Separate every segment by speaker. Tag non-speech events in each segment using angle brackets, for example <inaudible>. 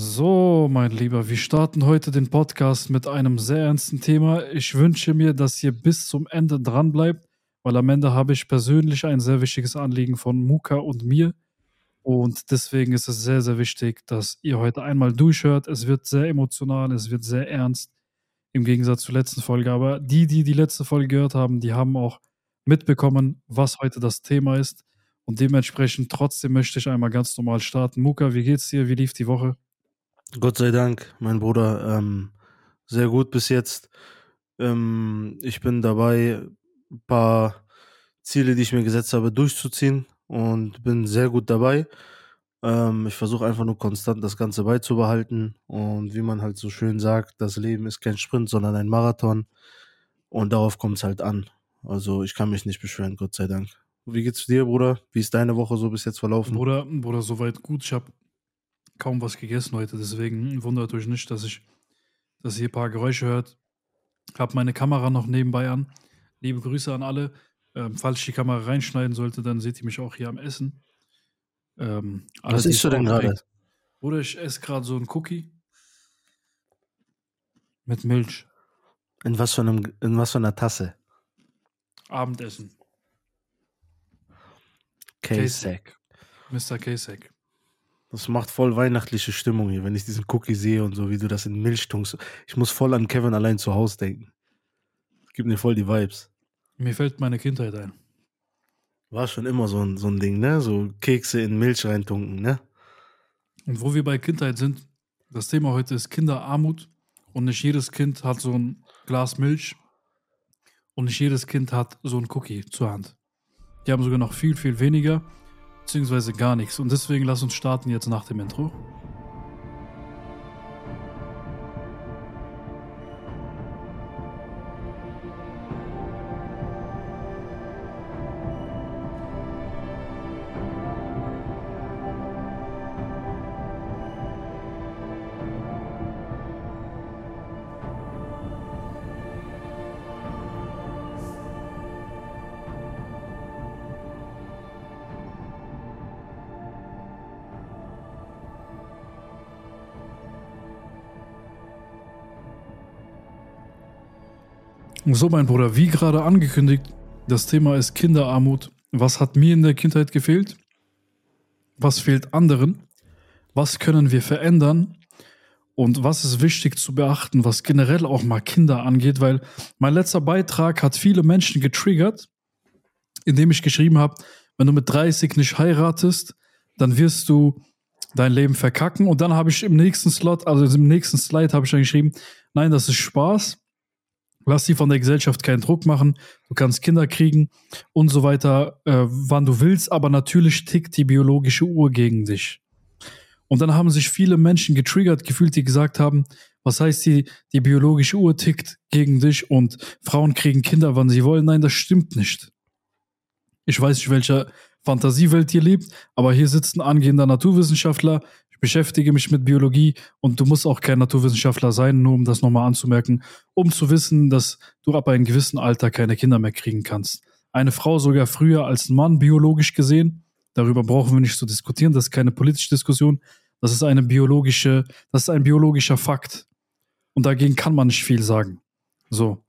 Speaker 1: So, mein Lieber, wir starten heute den Podcast mit einem sehr ernsten Thema. Ich wünsche mir, dass ihr bis zum Ende dran bleibt, weil am Ende habe ich persönlich ein sehr wichtiges Anliegen von Muka und mir. Und deswegen ist es sehr, sehr wichtig, dass ihr heute einmal durchhört. Es wird sehr emotional, es wird sehr ernst, im Gegensatz zur letzten Folge. Aber die, die die letzte Folge gehört haben, die haben auch mitbekommen, was heute das Thema ist. Und dementsprechend trotzdem möchte ich einmal ganz normal starten. Muka, wie geht's dir? Wie lief die Woche?
Speaker 2: Gott sei Dank, mein Bruder, ähm, sehr gut bis jetzt. Ähm, ich bin dabei, ein paar Ziele, die ich mir gesetzt habe, durchzuziehen und bin sehr gut dabei. Ähm, ich versuche einfach nur konstant das Ganze beizubehalten und wie man halt so schön sagt, das Leben ist kein Sprint, sondern ein Marathon und darauf kommt es halt an. Also ich kann mich nicht beschweren, Gott sei Dank. Wie geht's dir, Bruder? Wie ist deine Woche so bis jetzt verlaufen?
Speaker 1: Bruder, Bruder, soweit gut. Ich habe kaum was gegessen heute, deswegen wundert euch nicht, dass ich, dass ihr ein paar Geräusche hört. Habe meine Kamera noch nebenbei an. Liebe Grüße an alle. Ähm, falls ich die Kamera reinschneiden sollte, dann seht ihr mich auch hier am Essen.
Speaker 2: Ähm, was isst du denn gerade?
Speaker 1: Oder ich esse gerade so einen Cookie mit Milch.
Speaker 2: In was für, einem, in was für einer Tasse?
Speaker 1: Abendessen.
Speaker 2: Kasek.
Speaker 1: Mr. Kasek.
Speaker 2: Das macht voll weihnachtliche Stimmung hier, wenn ich diesen Cookie sehe und so, wie du das in Milch tunkst. Ich muss voll an Kevin allein zu Hause denken. Gibt mir voll die Vibes.
Speaker 1: Mir fällt meine Kindheit ein.
Speaker 2: War schon immer so ein, so ein Ding, ne? So Kekse in Milch reintunken, ne?
Speaker 1: Und wo wir bei Kindheit sind, das Thema heute ist Kinderarmut. Und nicht jedes Kind hat so ein Glas Milch. Und nicht jedes Kind hat so ein Cookie zur Hand. Die haben sogar noch viel, viel weniger beziehungsweise gar nichts. Und deswegen lass uns starten jetzt nach dem Intro. So, mein Bruder, wie gerade angekündigt, das Thema ist Kinderarmut. Was hat mir in der Kindheit gefehlt? Was fehlt anderen? Was können wir verändern? Und was ist wichtig zu beachten, was generell auch mal Kinder angeht? Weil mein letzter Beitrag hat viele Menschen getriggert, indem ich geschrieben habe, wenn du mit 30 nicht heiratest, dann wirst du dein Leben verkacken. Und dann habe ich im nächsten Slot, also im nächsten Slide habe ich dann geschrieben, nein, das ist Spaß. Lass sie von der Gesellschaft keinen Druck machen. Du kannst Kinder kriegen und so weiter, äh, wann du willst, aber natürlich tickt die biologische Uhr gegen dich. Und dann haben sich viele Menschen getriggert gefühlt, die gesagt haben, was heißt die, die biologische Uhr tickt gegen dich und Frauen kriegen Kinder, wann sie wollen. Nein, das stimmt nicht. Ich weiß nicht, welcher Fantasiewelt ihr lebt, aber hier sitzt ein angehender Naturwissenschaftler, beschäftige mich mit Biologie und du musst auch kein Naturwissenschaftler sein, nur um das nochmal anzumerken, um zu wissen, dass du ab einem gewissen Alter keine Kinder mehr kriegen kannst. Eine Frau sogar früher als ein Mann biologisch gesehen, darüber brauchen wir nicht zu diskutieren, das ist keine politische Diskussion, das ist eine biologische, das ist ein biologischer Fakt. Und dagegen kann man nicht viel sagen. So.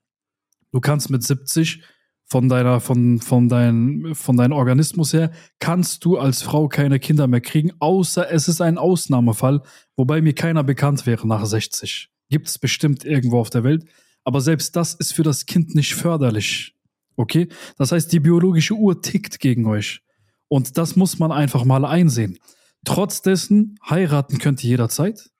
Speaker 1: Du kannst mit 70 von deiner, von, von dein, von deinem Organismus her, kannst du als Frau keine Kinder mehr kriegen, außer es ist ein Ausnahmefall, wobei mir keiner bekannt wäre nach 60. Gibt es bestimmt irgendwo auf der Welt. Aber selbst das ist für das Kind nicht förderlich. Okay? Das heißt, die biologische Uhr tickt gegen euch. Und das muss man einfach mal einsehen. Trotz dessen, heiraten könnt ihr jederzeit.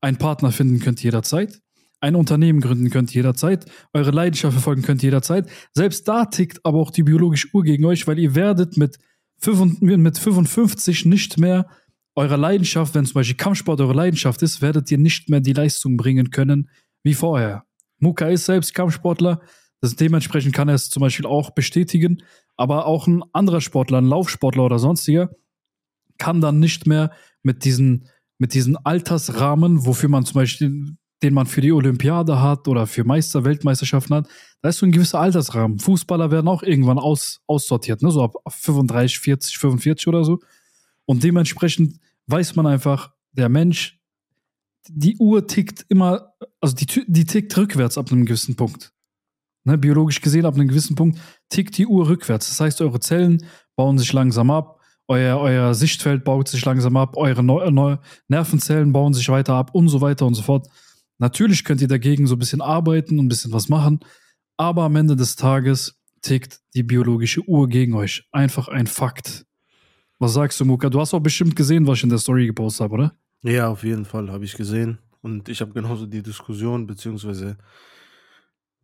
Speaker 1: Einen Partner finden könnt ihr jederzeit ein Unternehmen gründen könnt jederzeit, eure Leidenschaft verfolgen könnt jederzeit. Selbst da tickt aber auch die biologische Uhr gegen euch, weil ihr werdet mit, 55 nicht mehr eurer Leidenschaft, wenn zum Beispiel Kampfsport eure Leidenschaft ist, werdet ihr nicht mehr die Leistung bringen können wie vorher. Muka ist selbst Kampfsportler, das dementsprechend kann er es zum Beispiel auch bestätigen, aber auch ein anderer Sportler, ein Laufsportler oder sonstiger, kann dann nicht mehr mit diesen, mit diesen Altersrahmen, wofür man zum Beispiel den man für die Olympiade hat oder für Meister, Weltmeisterschaften hat, da ist so ein gewisser Altersrahmen. Fußballer werden auch irgendwann aus, aussortiert, ne? so ab 35, 40, 45 oder so. Und dementsprechend weiß man einfach, der Mensch die Uhr tickt immer, also die, die tickt rückwärts ab einem gewissen Punkt. Ne, biologisch gesehen, ab einem gewissen Punkt tickt die Uhr rückwärts. Das heißt, eure Zellen bauen sich langsam ab, euer, euer Sichtfeld baut sich langsam ab, eure Neu Neu Nervenzellen bauen sich weiter ab und so weiter und so fort. Natürlich könnt ihr dagegen so ein bisschen arbeiten und ein bisschen was machen, aber am Ende des Tages tickt die biologische Uhr gegen euch. Einfach ein Fakt. Was sagst du, Muka? Du hast auch bestimmt gesehen, was ich in der Story gepostet habe, oder?
Speaker 2: Ja, auf jeden Fall habe ich gesehen. Und ich habe genauso die Diskussion, beziehungsweise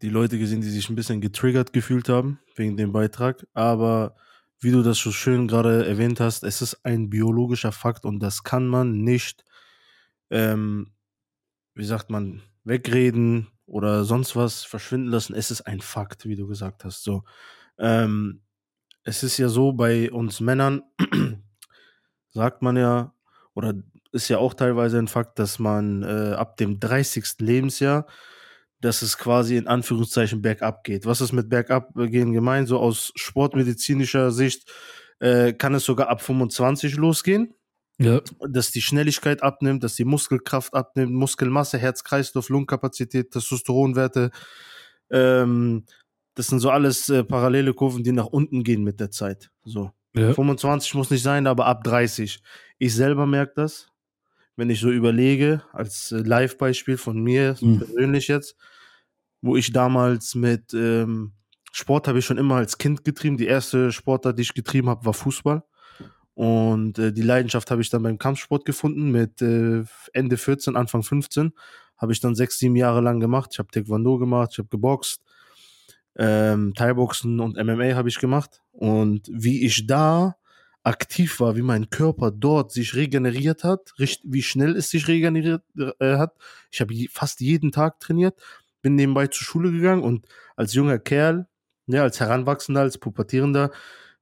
Speaker 2: die Leute gesehen, die sich ein bisschen getriggert gefühlt haben wegen dem Beitrag. Aber wie du das so schön gerade erwähnt hast, es ist ein biologischer Fakt und das kann man nicht, ähm, wie sagt man, wegreden oder sonst was verschwinden lassen. Es ist ein Fakt, wie du gesagt hast. So, ähm, es ist ja so bei uns Männern, <clears throat> sagt man ja, oder ist ja auch teilweise ein Fakt, dass man äh, ab dem 30. Lebensjahr dass es quasi in Anführungszeichen bergab geht. Was ist mit bergab gehen gemeint? So aus sportmedizinischer Sicht äh, kann es sogar ab 25 losgehen. Ja. Dass die Schnelligkeit abnimmt, dass die Muskelkraft abnimmt, Muskelmasse, Herz-Kreislauf, Lungenkapazität, Testosteronwerte. Ähm, das sind so alles äh, parallele Kurven, die nach unten gehen mit der Zeit. So. Ja. 25 muss nicht sein, aber ab 30. Ich selber merke das wenn ich so überlege, als äh, Live-Beispiel von mir mhm. persönlich jetzt, wo ich damals mit ähm, Sport habe ich schon immer als Kind getrieben. Die erste Sportart, die ich getrieben habe, war Fußball. Und äh, die Leidenschaft habe ich dann beim Kampfsport gefunden. Mit äh, Ende 14, Anfang 15 habe ich dann sechs, sieben Jahre lang gemacht. Ich habe Taekwondo gemacht, ich habe geboxt, ähm, Thai-Boxen und MMA habe ich gemacht. Und wie ich da aktiv war, wie mein Körper dort sich regeneriert hat, wie schnell es sich regeneriert äh, hat. Ich habe fast jeden Tag trainiert, bin nebenbei zur Schule gegangen und als junger Kerl, ja, als Heranwachsender, als Pubertierender,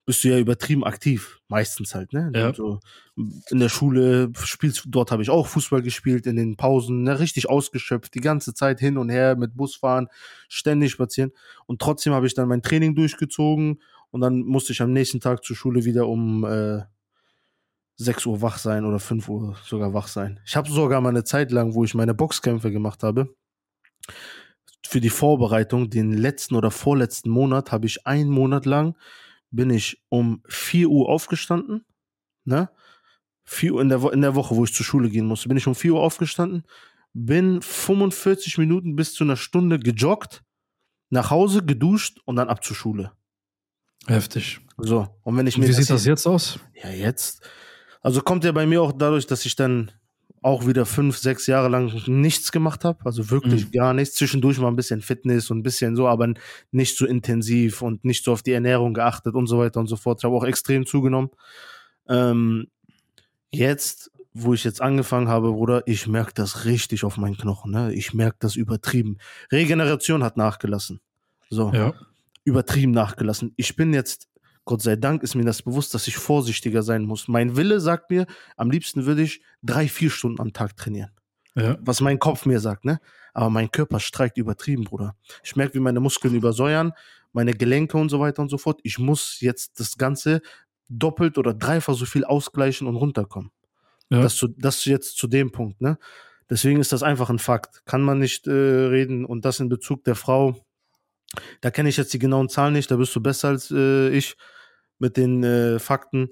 Speaker 2: bist du ja übertrieben aktiv, meistens halt, ne? Ja. So, in der Schule spielst dort habe ich auch Fußball gespielt, in den Pausen, ne? richtig ausgeschöpft, die ganze Zeit hin und her mit Busfahren, ständig spazieren. Und trotzdem habe ich dann mein Training durchgezogen und dann musste ich am nächsten Tag zur Schule wieder um äh, 6 Uhr wach sein oder 5 Uhr sogar wach sein. Ich habe sogar mal eine Zeit lang, wo ich meine Boxkämpfe gemacht habe, für die Vorbereitung, den letzten oder vorletzten Monat, habe ich einen Monat lang, bin ich um 4 Uhr aufgestanden, ne? 4 Uhr in der, in der Woche, wo ich zur Schule gehen musste, bin ich um 4 Uhr aufgestanden, bin 45 Minuten bis zu einer Stunde gejoggt, nach Hause geduscht und dann ab zur Schule.
Speaker 1: Heftig.
Speaker 2: So, und wenn ich
Speaker 1: mir. Wie sieht das jetzt aus?
Speaker 2: Ja, jetzt. Also kommt ja bei mir auch dadurch, dass ich dann auch wieder fünf, sechs Jahre lang nichts gemacht habe. Also wirklich mhm. gar nichts. Zwischendurch mal ein bisschen Fitness und ein bisschen so, aber nicht so intensiv und nicht so auf die Ernährung geachtet und so weiter und so fort. Ich habe auch extrem zugenommen. Ähm, jetzt, wo ich jetzt angefangen habe, Bruder, ich merke das richtig auf meinen Knochen. Ne? Ich merke das übertrieben. Regeneration hat nachgelassen. So. Ja übertrieben nachgelassen. Ich bin jetzt, Gott sei Dank, ist mir das bewusst, dass ich vorsichtiger sein muss. Mein Wille sagt mir, am liebsten würde ich drei, vier Stunden am Tag trainieren. Ja. Was mein Kopf mir sagt, ne? Aber mein Körper streikt übertrieben, Bruder. Ich merke, wie meine Muskeln übersäuern, meine Gelenke und so weiter und so fort. Ich muss jetzt das Ganze doppelt oder dreifach so viel ausgleichen und runterkommen. Ja. Das, zu, das jetzt zu dem Punkt, ne? Deswegen ist das einfach ein Fakt. Kann man nicht äh, reden und das in Bezug der Frau da kenne ich jetzt die genauen Zahlen nicht, da bist du besser als äh, ich mit den äh, Fakten,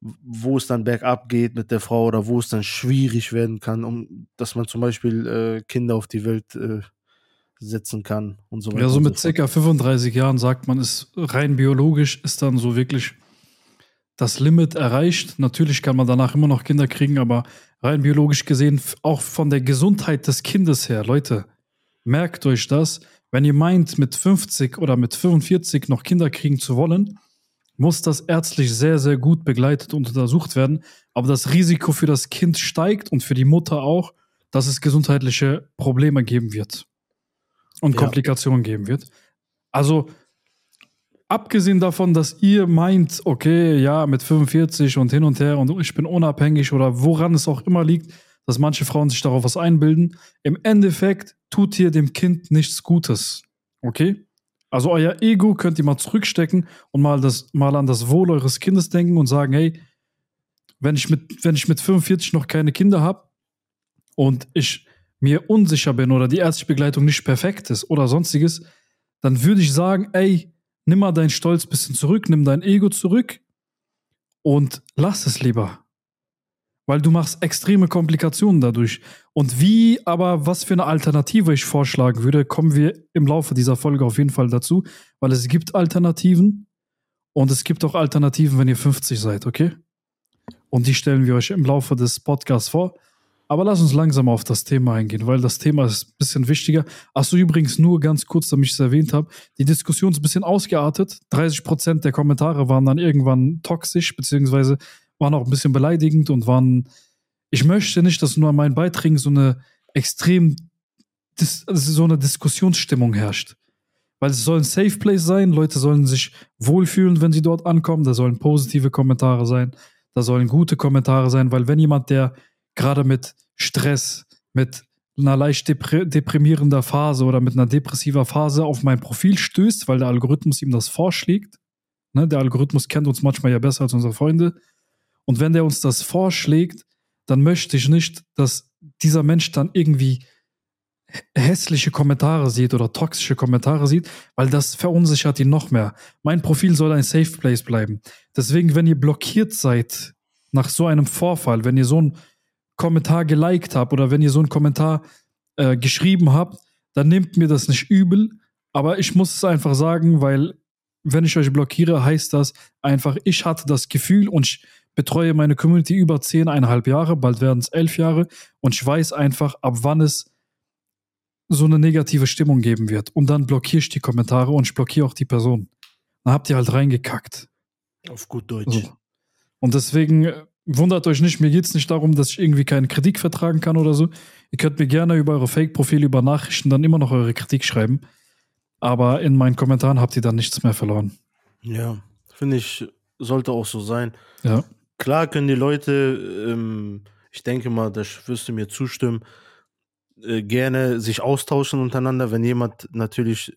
Speaker 2: wo es dann bergab geht mit der Frau oder wo es dann schwierig werden kann, um dass man zum Beispiel äh, Kinder auf die Welt äh, setzen kann und so weiter.
Speaker 1: Ja, so mit so ca. 35 Jahren sagt man, ist rein biologisch ist dann so wirklich das Limit erreicht. Natürlich kann man danach immer noch Kinder kriegen, aber rein biologisch gesehen, auch von der Gesundheit des Kindes her, Leute, merkt euch das wenn ihr meint, mit 50 oder mit 45 noch Kinder kriegen zu wollen, muss das ärztlich sehr, sehr gut begleitet und untersucht werden. Aber das Risiko für das Kind steigt und für die Mutter auch, dass es gesundheitliche Probleme geben wird und ja. Komplikationen geben wird. Also, abgesehen davon, dass ihr meint, okay, ja, mit 45 und hin und her und ich bin unabhängig oder woran es auch immer liegt, dass manche Frauen sich darauf was einbilden. Im Endeffekt tut ihr dem Kind nichts Gutes. Okay? Also euer Ego könnt ihr mal zurückstecken und mal, das, mal an das Wohl eures Kindes denken und sagen, hey, wenn ich mit, wenn ich mit 45 noch keine Kinder habe und ich mir unsicher bin oder die ärztliche Begleitung nicht perfekt ist oder sonstiges, dann würde ich sagen, ey, nimm mal deinen Stolz ein bisschen zurück, nimm dein Ego zurück und lass es lieber. Weil du machst extreme Komplikationen dadurch. Und wie, aber was für eine Alternative ich vorschlagen würde, kommen wir im Laufe dieser Folge auf jeden Fall dazu, weil es gibt Alternativen und es gibt auch Alternativen, wenn ihr 50 seid, okay? Und die stellen wir euch im Laufe des Podcasts vor. Aber lass uns langsam auf das Thema eingehen, weil das Thema ist ein bisschen wichtiger. Achso, übrigens nur ganz kurz, damit ich es erwähnt habe. Die Diskussion ist ein bisschen ausgeartet. 30 Prozent der Kommentare waren dann irgendwann toxisch, beziehungsweise waren auch ein bisschen beleidigend und waren. Ich möchte nicht, dass nur an meinen Beiträgen so eine extrem, also so eine Diskussionsstimmung herrscht. Weil es soll ein Safe Place sein. Leute sollen sich wohlfühlen, wenn sie dort ankommen. Da sollen positive Kommentare sein. Da sollen gute Kommentare sein, weil wenn jemand, der gerade mit Stress, mit einer leicht deprimierender Phase oder mit einer depressiver Phase auf mein Profil stößt, weil der Algorithmus ihm das vorschlägt. Ne, der Algorithmus kennt uns manchmal ja besser als unsere Freunde. Und wenn der uns das vorschlägt, dann möchte ich nicht, dass dieser Mensch dann irgendwie hässliche Kommentare sieht oder toxische Kommentare sieht, weil das verunsichert ihn noch mehr. Mein Profil soll ein Safe Place bleiben. Deswegen, wenn ihr blockiert seid nach so einem Vorfall, wenn ihr so ein Kommentar geliked habt oder wenn ihr so einen Kommentar äh, geschrieben habt, dann nehmt mir das nicht übel. Aber ich muss es einfach sagen, weil wenn ich euch blockiere, heißt das einfach, ich hatte das Gefühl und ich betreue meine Community über zehneinhalb Jahre, bald werden es elf Jahre und ich weiß einfach, ab wann es so eine negative Stimmung geben wird. Und dann blockiere ich die Kommentare und ich blockiere auch die Person. Dann habt ihr halt reingekackt.
Speaker 2: Auf gut Deutsch. So.
Speaker 1: Und deswegen äh, wundert euch nicht, mir geht es nicht darum, dass ich irgendwie keine Kritik vertragen kann oder so. Ihr könnt mir gerne über eure Fake-Profile, über Nachrichten dann immer noch eure Kritik schreiben. Aber in meinen Kommentaren habt ihr dann nichts mehr verloren.
Speaker 2: Ja, finde ich, sollte auch so sein.
Speaker 1: Ja.
Speaker 2: Klar können die Leute, ähm, ich denke mal, da wirst du mir zustimmen, äh, gerne sich austauschen untereinander, wenn jemand natürlich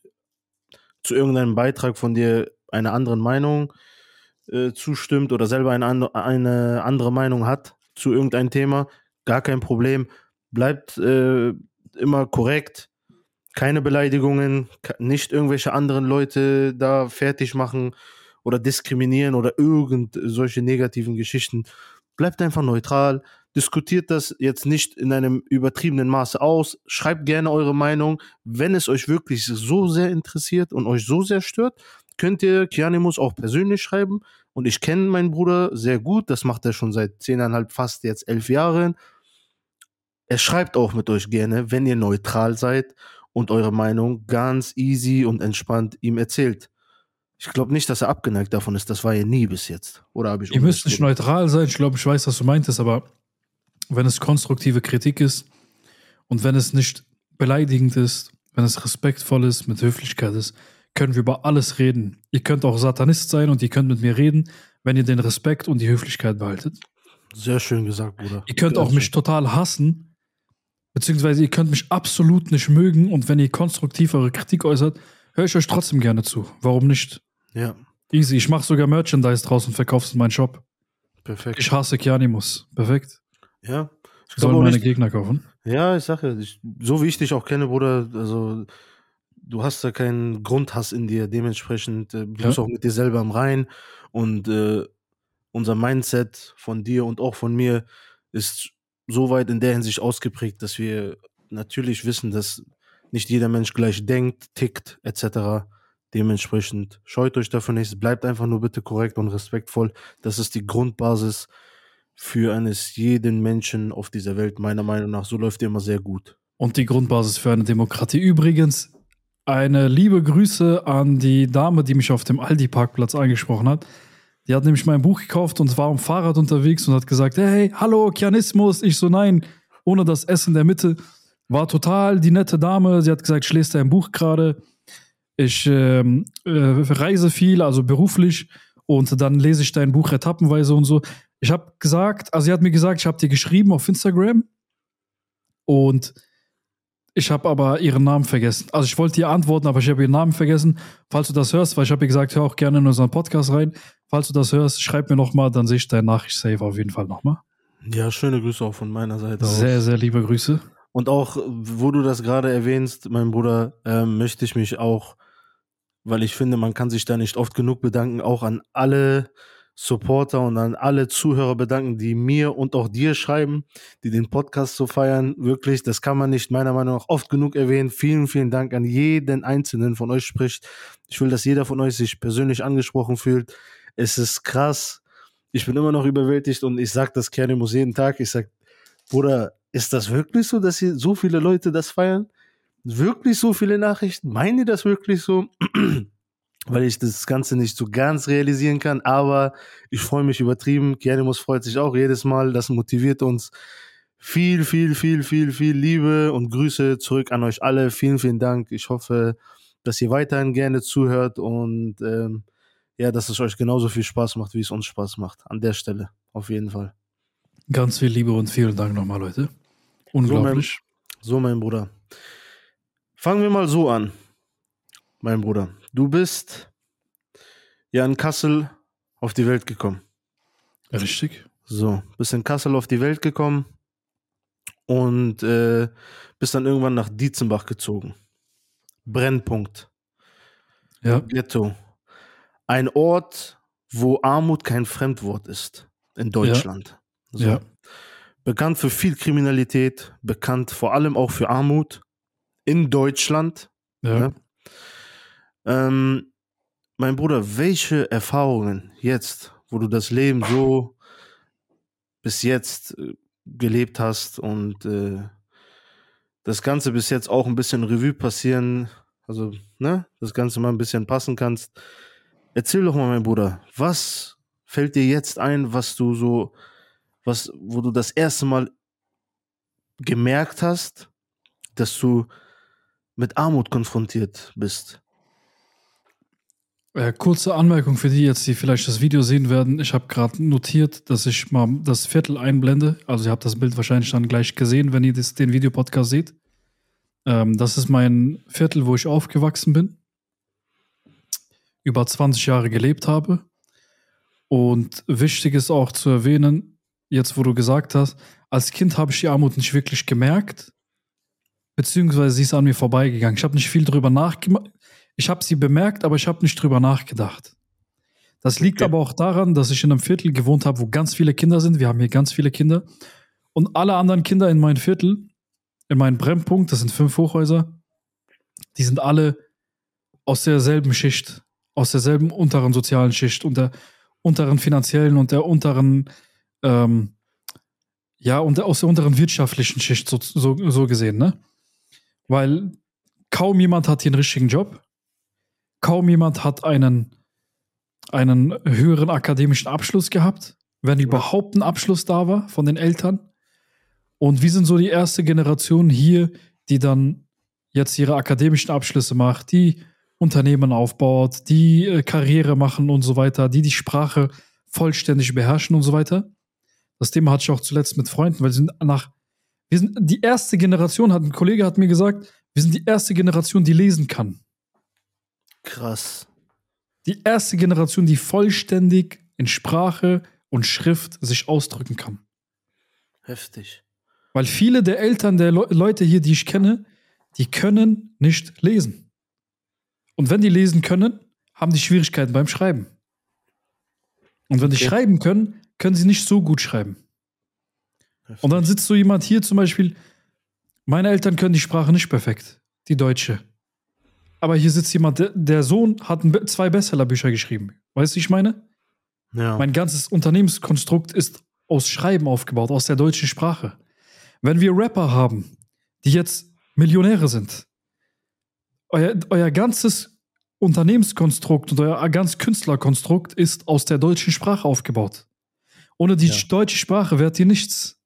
Speaker 2: zu irgendeinem Beitrag von dir eine andere Meinung äh, zustimmt oder selber eine, eine andere Meinung hat zu irgendeinem Thema, gar kein Problem. Bleibt äh, immer korrekt, keine Beleidigungen, nicht irgendwelche anderen Leute da fertig machen oder diskriminieren oder irgend solche negativen Geschichten. Bleibt einfach neutral, diskutiert das jetzt nicht in einem übertriebenen Maße aus, schreibt gerne eure Meinung, wenn es euch wirklich so sehr interessiert und euch so sehr stört, könnt ihr Kianimus auch persönlich schreiben. Und ich kenne meinen Bruder sehr gut. Das macht er schon seit zehneinhalb, fast jetzt elf Jahren. Er schreibt auch mit euch gerne, wenn ihr neutral seid und eure Meinung ganz easy und entspannt ihm erzählt. Ich glaube nicht, dass er abgeneigt davon ist. Das war er nie bis jetzt. Oder habe ich
Speaker 1: Ihr müsst nicht neutral sein. Ich glaube, ich weiß, was du meintest, aber wenn es konstruktive Kritik ist und wenn es nicht beleidigend ist, wenn es respektvoll ist, mit Höflichkeit ist, können wir über alles reden. Ihr könnt auch Satanist sein und ihr könnt mit mir reden, wenn ihr den Respekt und die Höflichkeit behaltet.
Speaker 2: Sehr schön gesagt, Bruder.
Speaker 1: Ihr könnt auch mich total hassen, beziehungsweise ihr könnt mich absolut nicht mögen und wenn ihr konstruktiv eure Kritik äußert, höre ich euch trotzdem gerne zu. Warum nicht?
Speaker 2: Ja.
Speaker 1: Easy. Ich mache sogar Merchandise draus und verkaufe es in meinen Shop.
Speaker 2: Perfekt.
Speaker 1: Ich hasse Kianimus. Perfekt.
Speaker 2: Ja.
Speaker 1: Ich Sollen meine nicht, Gegner kaufen?
Speaker 2: Ja, ich sage, ich, so wie ich dich auch kenne, Bruder, also du hast da keinen Grundhass in dir, dementsprechend äh, bist ja. auch mit dir selber im Rein und äh, unser Mindset von dir und auch von mir ist so weit in der Hinsicht ausgeprägt, dass wir natürlich wissen, dass nicht jeder Mensch gleich denkt, tickt etc. Dementsprechend scheut euch dafür nichts, bleibt einfach nur bitte korrekt und respektvoll. Das ist die Grundbasis für eines jeden Menschen auf dieser Welt, meiner Meinung nach. So läuft ihr immer sehr gut.
Speaker 1: Und die Grundbasis für eine Demokratie. Übrigens, eine liebe Grüße an die Dame, die mich auf dem Aldi-Parkplatz angesprochen hat. Die hat nämlich mein Buch gekauft und war am Fahrrad unterwegs und hat gesagt, hey, hallo, Kianismus. Ich so, nein, ohne das in der Mitte. War total die nette Dame. Sie hat gesagt, ich lese dein Buch gerade. Ich ähm, äh, reise viel, also beruflich. Und dann lese ich dein Buch etappenweise und so. Ich habe gesagt, also sie hat mir gesagt, ich habe dir geschrieben auf Instagram. Und ich habe aber ihren Namen vergessen. Also ich wollte ihr antworten, aber ich habe ihren Namen vergessen. Falls du das hörst, weil ich habe ihr gesagt, hör auch gerne in unseren Podcast rein. Falls du das hörst, schreib mir nochmal, dann sehe ich deine Nachricht safe auf jeden Fall nochmal.
Speaker 2: Ja, schöne Grüße auch von meiner Seite aus.
Speaker 1: Sehr, sehr liebe Grüße.
Speaker 2: Und auch, wo du das gerade erwähnst, mein Bruder, ähm, möchte ich mich auch, weil ich finde, man kann sich da nicht oft genug bedanken, auch an alle Supporter und an alle Zuhörer bedanken, die mir und auch dir schreiben, die den Podcast so feiern. Wirklich, das kann man nicht meiner Meinung nach oft genug erwähnen. Vielen, vielen Dank an jeden Einzelnen von euch spricht. Ich will, dass jeder von euch sich persönlich angesprochen fühlt. Es ist krass. Ich bin immer noch überwältigt und ich sag das Kernimus jeden Tag. Ich sag, Bruder, ist das wirklich so, dass hier so viele Leute das feiern? Wirklich so viele Nachrichten? Meinen die das wirklich so? <clears throat> weil ich das Ganze nicht so ganz realisieren kann, aber ich freue mich übertrieben. Kianimus freut sich auch jedes Mal, das motiviert uns. Viel, viel, viel, viel, viel Liebe und Grüße zurück an euch alle. Vielen, vielen Dank. Ich hoffe, dass ihr weiterhin gerne zuhört und ähm, ja, dass es euch genauso viel Spaß macht, wie es uns Spaß macht. An der Stelle, auf jeden Fall.
Speaker 1: Ganz viel Liebe und vielen Dank nochmal, Leute. Unglaublich.
Speaker 2: So mein, so, mein Bruder. Fangen wir mal so an, mein Bruder. Du bist ja in Kassel auf die Welt gekommen.
Speaker 1: Richtig.
Speaker 2: So, bist in Kassel auf die Welt gekommen und äh, bist dann irgendwann nach Dietzenbach gezogen. Brennpunkt.
Speaker 1: Ja.
Speaker 2: Ghetto. Ein Ort, wo Armut kein Fremdwort ist in Deutschland.
Speaker 1: Ja. So. ja.
Speaker 2: Bekannt für viel Kriminalität, bekannt vor allem auch für Armut in Deutschland.
Speaker 1: Ja. Ne?
Speaker 2: Ähm, mein Bruder, welche Erfahrungen jetzt, wo du das Leben so bis jetzt äh, gelebt hast und äh, das Ganze bis jetzt auch ein bisschen Revue passieren, also ne, das Ganze mal ein bisschen passen kannst. Erzähl doch mal, mein Bruder, was fällt dir jetzt ein, was du so, was, wo du das erste Mal gemerkt hast, dass du mit Armut konfrontiert bist?
Speaker 1: Äh, kurze Anmerkung für die jetzt, die vielleicht das Video sehen werden. Ich habe gerade notiert, dass ich mal das Viertel einblende. Also ihr habt das Bild wahrscheinlich dann gleich gesehen, wenn ihr das, den Videopodcast seht. Ähm, das ist mein Viertel, wo ich aufgewachsen bin. Über 20 Jahre gelebt habe. Und wichtig ist auch zu erwähnen, jetzt wo du gesagt hast, als Kind habe ich die Armut nicht wirklich gemerkt. Beziehungsweise sie ist an mir vorbeigegangen. Ich habe nicht viel drüber nachgedacht ich habe sie bemerkt, aber ich habe nicht drüber nachgedacht. Das liegt okay. aber auch daran, dass ich in einem Viertel gewohnt habe, wo ganz viele Kinder sind. Wir haben hier ganz viele Kinder. Und alle anderen Kinder in meinem Viertel, in meinem Brennpunkt, das sind fünf Hochhäuser, die sind alle aus derselben Schicht, aus derselben unteren sozialen Schicht und der unteren finanziellen und der unteren, ähm, ja, und aus der unteren wirtschaftlichen Schicht so, so, so gesehen, ne? Weil kaum jemand hat hier einen richtigen Job kaum jemand hat einen, einen höheren akademischen Abschluss gehabt, wenn überhaupt ein Abschluss da war von den Eltern. Und wir sind so die erste Generation hier, die dann jetzt ihre akademischen Abschlüsse macht, die Unternehmen aufbaut, die äh, Karriere machen und so weiter, die die Sprache vollständig beherrschen und so weiter. Das Thema hatte ich auch zuletzt mit Freunden, weil wir sind nach, wir sind die erste Generation, hat ein Kollege hat mir gesagt, wir sind die erste Generation, die lesen kann.
Speaker 2: Krass.
Speaker 1: Die erste Generation, die vollständig in Sprache und Schrift sich ausdrücken kann.
Speaker 2: Heftig.
Speaker 1: Weil viele der Eltern der Le Leute hier, die ich kenne, die können nicht lesen. Und wenn die lesen können, haben die Schwierigkeiten beim Schreiben. Und wenn okay. die schreiben können, können sie nicht so gut schreiben. Und dann sitzt so jemand hier zum Beispiel, meine Eltern können die Sprache nicht perfekt, die deutsche aber hier sitzt jemand, der, Sohn hat zwei Bestsellerbücher geschrieben. Weißt du, ich meine?
Speaker 2: Ja.
Speaker 1: Mein ganzes Unternehmenskonstrukt ist aus Schreiben aufgebaut, aus der deutschen Sprache. Wenn wir Rapper haben, die jetzt Millionäre sind, euer, euer ganzes Unternehmenskonstrukt und euer ganzes Künstlerkonstrukt ist aus der deutschen Sprache aufgebaut. Ohne die ja. deutsche Sprache wärt ihr nichts.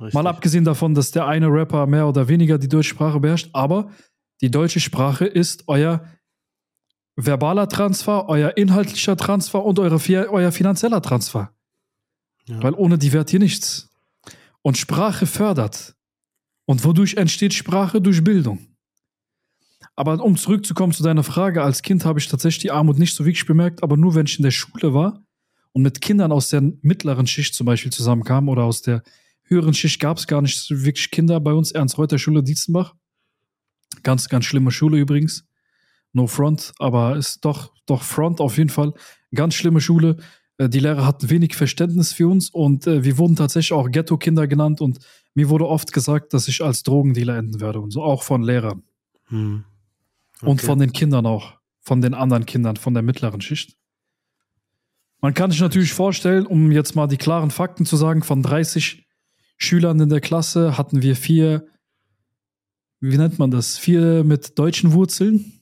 Speaker 1: Richtig. Mal abgesehen davon, dass der eine Rapper mehr oder weniger die deutsche Sprache beherrscht, aber die deutsche Sprache ist euer verbaler Transfer, euer inhaltlicher Transfer und eure, euer finanzieller Transfer. Ja. Weil ohne die wärt ihr nichts. Und Sprache fördert. Und wodurch entsteht Sprache? Durch Bildung. Aber um zurückzukommen zu deiner Frage, als Kind habe ich tatsächlich die Armut nicht so wirklich bemerkt, aber nur wenn ich in der Schule war und mit Kindern aus der mittleren Schicht zum Beispiel zusammenkam oder aus der höheren Schicht gab es gar nicht wirklich Kinder bei uns, Ernst-Reuter-Schule Dietzenbach. Ganz, ganz schlimme Schule übrigens. No front, aber ist doch, doch front auf jeden Fall. Ganz schlimme Schule. Äh, die Lehrer hatten wenig Verständnis für uns und äh, wir wurden tatsächlich auch Ghetto-Kinder genannt und mir wurde oft gesagt, dass ich als Drogendealer enden werde und so, auch von Lehrern.
Speaker 2: Hm.
Speaker 1: Und
Speaker 2: Okay.
Speaker 1: von den Kindern auch. Von den anderen Kindern, von der mittleren Schicht. Man kann sich natürlich vorstellen, um jetzt mal die klaren Fakten zu sagen, von 30 Schülern in der Klasse hatten wir vier, wie nennt man das? Vier mit deutschen Wurzeln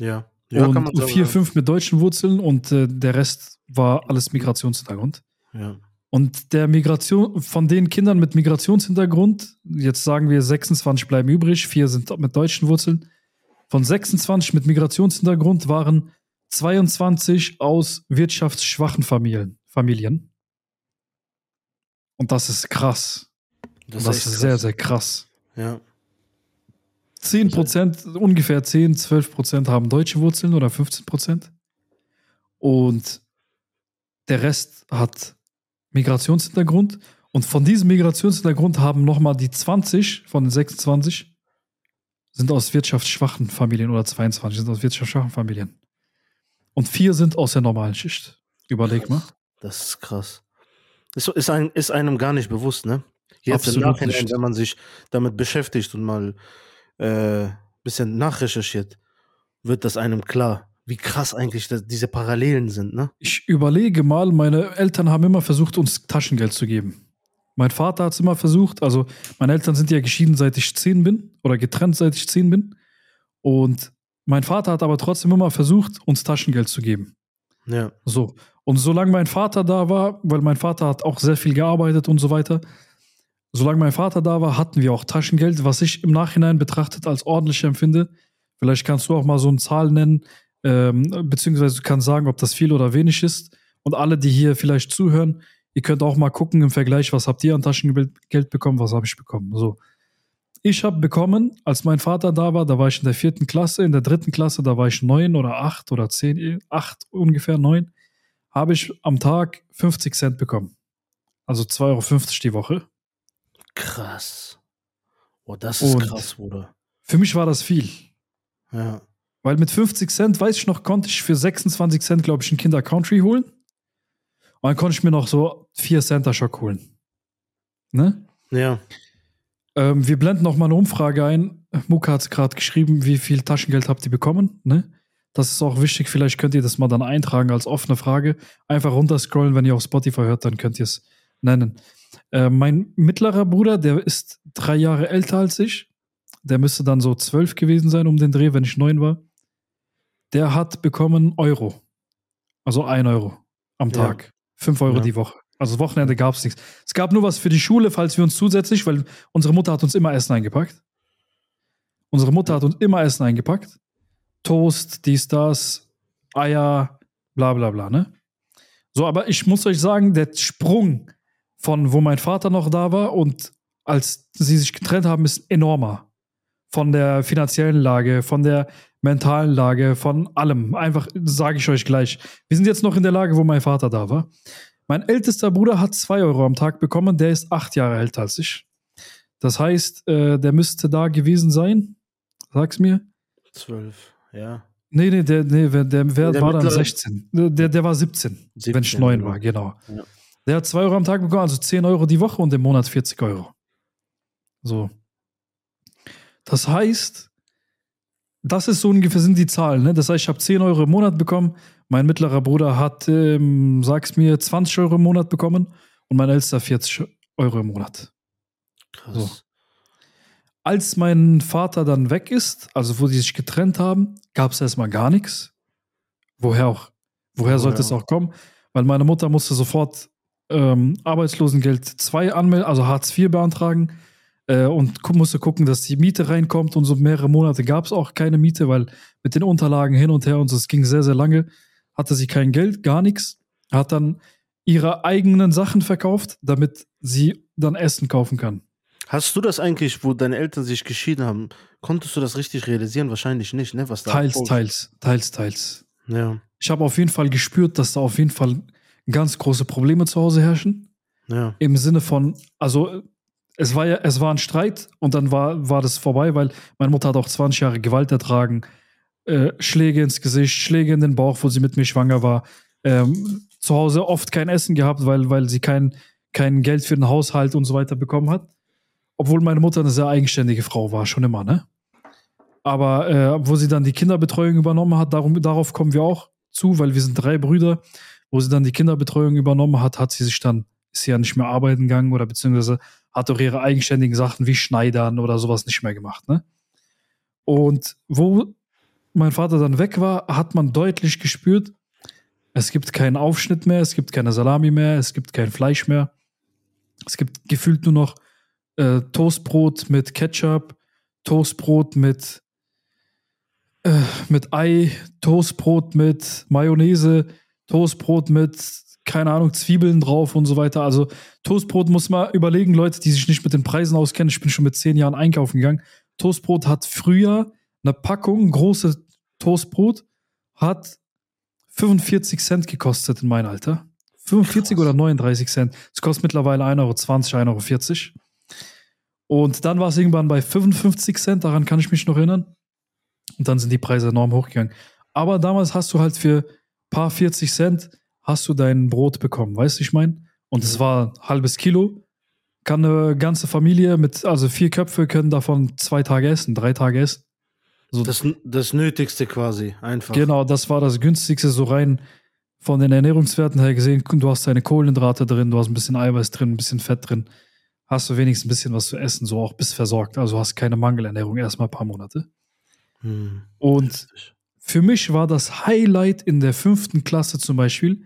Speaker 2: Ja. Ja,
Speaker 1: und
Speaker 2: sagen.
Speaker 1: vier, fünf mit deutschen Wurzeln und äh, der Rest war alles Migrationshintergrund.
Speaker 2: Ja.
Speaker 1: Und der Migration, von den Kindern mit Migrationshintergrund, jetzt sagen wir 26 bleiben übrig, vier sind mit deutschen Wurzeln. Von 26 mit Migrationshintergrund waren 22 aus wirtschaftsschwachen Familien. Familien. Und das ist krass. Das,
Speaker 2: echt
Speaker 1: ist
Speaker 2: krass.
Speaker 1: sehr, sehr krass.
Speaker 2: Ja.
Speaker 1: 10 Prozent, ungefähr 10, 12 Prozent haben deutsche Wurzeln oder 15 Prozent. Und der Rest hat Migrationshintergrund. Und von diesem Migrationshintergrund haben nochmal die 20 von den 26 sind aus wirtschaftsschwachen Familien oder 22 sind aus wirtschaftsschwachen Familien. Und vier sind aus der normalen Schicht. Überleg mal.
Speaker 2: Das ist krass. Ist, ist, ein, ist einem gar nicht bewusst, ne? Jetzt im
Speaker 1: Absolut
Speaker 2: Nachhinein,
Speaker 1: nicht.
Speaker 2: wenn man sich damit beschäftigt und mal äh, bisschen nachrecherchiert, wird das einem klar, wie krass eigentlich diese Parallelen sind, ne?
Speaker 1: Ich überlege mal, meine Eltern haben immer versucht, uns Taschengeld zu geben. Mein Vater hat es immer versucht. Also, meine Eltern sind ja geschieden, seit ich zehn bin oder getrennt, seit ich zehn bin. Und mein Vater hat aber trotzdem immer versucht, uns Taschengeld zu geben.
Speaker 2: Ja.
Speaker 1: So. Und solange mein Vater da war, weil mein Vater hat auch sehr viel gearbeitet und so weiter, solange mein Vater da war, hatten wir auch Taschengeld, was ich im Nachhinein betrachtet als ordentlich empfinde. Vielleicht kannst du auch mal so eine Zahl nennen, ähm, beziehungsweise du kannst sagen, ob das viel oder wenig ist. Und alle, die hier vielleicht zuhören, ihr könnt auch mal gucken im Vergleich, was habt ihr an Taschengeld bekommen, was habe ich bekommen. So. Ich habe bekommen, als mein Vater da war, da war ich in der vierten Klasse, in der dritten Klasse, da war ich neun oder acht oder zehn, acht ungefähr, neun, habe ich am Tag 50 Cent bekommen. Also 2,50 Euro die Woche.
Speaker 2: Krass. Oh, das ist
Speaker 1: Und-
Speaker 2: krass, Bruder.
Speaker 1: Für mich war das viel.
Speaker 2: Ja.
Speaker 1: Weil mit 50 Cent, weiß ich noch, konnte ich für 26 Cent, glaube ich, einen Kinder Country holen. Und dann konnte ich mir noch so 4 Center Schock holen. Ne?
Speaker 2: Ja.
Speaker 1: Ähm, wir blenden noch mal eine Umfrage ein. Muka hat gerade geschrieben, wie viel Taschengeld habt ihr bekommen. Ne? Das ist auch wichtig. Vielleicht könnt ihr das mal dann eintragen als offene Frage. Einfach runterscrollen, wenn ihr auf Spotify hört, dann könnt ihr es nennen. Äh, mein mittlerer Bruder, der ist drei Jahre älter als ich. Der müsste dann so zwölf gewesen sein um den Dreh, wenn ich neun war. Der hat bekommen Euro. Also ein Euro am
Speaker 2: Ja.
Speaker 1: Tag. Fünf Euro
Speaker 2: Ja.
Speaker 1: die Woche. Also Wochenende gab es nichts. Es gab nur was für die Schule, falls wir uns zusätzlich, weil unsere Mutter hat uns immer Essen eingepackt. Unsere Mutter hat uns immer Essen eingepackt. Toast, dies, das, Eier, bla bla bla, ne? So, aber ich muss euch sagen, der Sprung von wo mein Vater noch da war und als sie sich getrennt haben, ist enormer. Von der finanziellen Lage, von der mentalen Lage, von allem. Einfach sage ich euch gleich. Wir sind jetzt noch in der Lage, wo mein Vater da war. Mein ältester Bruder hat zwei Euro am Tag bekommen, der ist acht Jahre älter als ich. Das heißt, äh, der müsste da gewesen sein. Sag's mir.
Speaker 2: Zwölf. Ja.
Speaker 1: Nee, nee, der, nee, wer- der, wer
Speaker 2: Der
Speaker 1: war dann
Speaker 2: mittlere-
Speaker 1: 16? Der, der war 17, wenn ich
Speaker 2: 17,
Speaker 1: 9
Speaker 2: genau.
Speaker 1: war, genau.
Speaker 2: Ja.
Speaker 1: Der hat 2 Euro am Tag bekommen, also 10 Euro die Woche und im Monat 40 Euro. So. Das heißt, das ist so ungefähr sind die Zahlen. Ne? Das heißt, ich habe 10 Euro im Monat bekommen. Mein mittlerer Bruder hat, ähm, sag's mir, 20 Euro im Monat bekommen und mein ältester 40 Euro im Monat.
Speaker 2: Krass.
Speaker 1: So. Als mein Vater dann weg ist, also wo die sich getrennt haben, gab es erstmal gar nichts. Woher auch? Woher sollte
Speaker 2: Woher
Speaker 1: es auch kommen? Weil meine Mutter musste sofort ähm, Arbeitslosengeld 2 anmelden, also Hartz IV beantragen äh, und gu musste gucken, dass die Miete reinkommt und so mehrere Monate gab es auch keine Miete, weil mit den Unterlagen hin und her und so, es ging sehr, sehr lange, hatte sie kein Geld, gar nichts, hat dann ihre eigenen Sachen verkauft, damit sie dann Essen kaufen kann.
Speaker 2: Hast du das eigentlich, wo deine Eltern sich geschieden haben, konntest du das richtig realisieren? Wahrscheinlich nicht, ne? Was da
Speaker 1: Teils,
Speaker 2: vor-
Speaker 1: teils, teils, teils.
Speaker 2: Ja.
Speaker 1: Ich habe auf jeden Fall gespürt, dass da auf jeden Fall ganz große Probleme zu Hause herrschen.
Speaker 2: Ja.
Speaker 1: Im Sinne von, also es war ja, es war ein Streit und dann war, war das vorbei, weil meine Mutter hat auch 20 Jahre Gewalt ertragen, äh, Schläge ins Gesicht, Schläge in den Bauch, wo sie mit mir schwanger war. Ähm, zu Hause oft kein Essen gehabt, weil, weil sie kein, kein Geld für den Haushalt und so weiter bekommen hat. Obwohl meine Mutter eine sehr eigenständige Frau war, schon immer, ne? Aber äh, wo sie dann die Kinderbetreuung übernommen hat, darum, darauf kommen wir auch zu, weil wir sind drei Brüder. Wo sie dann die Kinderbetreuung übernommen hat, hat sie sich dann, ist sie ja nicht mehr arbeiten gegangen oder beziehungsweise hat auch ihre eigenständigen Sachen wie Schneidern oder sowas nicht mehr gemacht, ne? Und wo mein Vater dann weg war, hat man deutlich gespürt, es gibt keinen Aufschnitt mehr, es gibt keine Salami mehr, es gibt kein Fleisch mehr. Es gibt gefühlt nur noch äh, Toastbrot mit Ketchup, Toastbrot mit, äh, mit Ei, Toastbrot mit Mayonnaise, Toastbrot mit, keine Ahnung, Zwiebeln drauf und so weiter. Also Toastbrot muss man überlegen, Leute, die sich nicht mit den Preisen auskennen. Ich bin schon mit zehn Jahren einkaufen gegangen. Toastbrot hat früher eine Packung, große Toastbrot, hat 45 Cent gekostet in meinem Alter. 45
Speaker 2: Krass.
Speaker 1: oder 39 Cent. Es kostet mittlerweile 1,20 Euro, 1,40 Euro. Und dann war es irgendwann bei 55 Cent, daran kann ich mich noch erinnern. Und dann sind die Preise enorm hochgegangen. Aber damals hast du halt für paar 40 Cent hast du dein Brot bekommen, weißt du, ich meine? Und es war ein halbes Kilo. Kann eine ganze Familie mit, also vier Köpfe können davon zwei Tage essen, drei Tage essen. So,
Speaker 2: Das, das Nötigste quasi, einfach.
Speaker 1: Genau, das war das günstigste, so rein von den Ernährungswerten her gesehen. Du hast deine Kohlenhydrate drin, du hast ein bisschen Eiweiß drin, ein bisschen Fett drin. Hast du wenigstens ein bisschen was zu essen, so auch bist versorgt. Also hast keine Mangelernährung erstmal ein paar Monate.
Speaker 2: Hm.
Speaker 1: Und
Speaker 2: Richtig.
Speaker 1: für mich war das Highlight in der fünften Klasse zum Beispiel.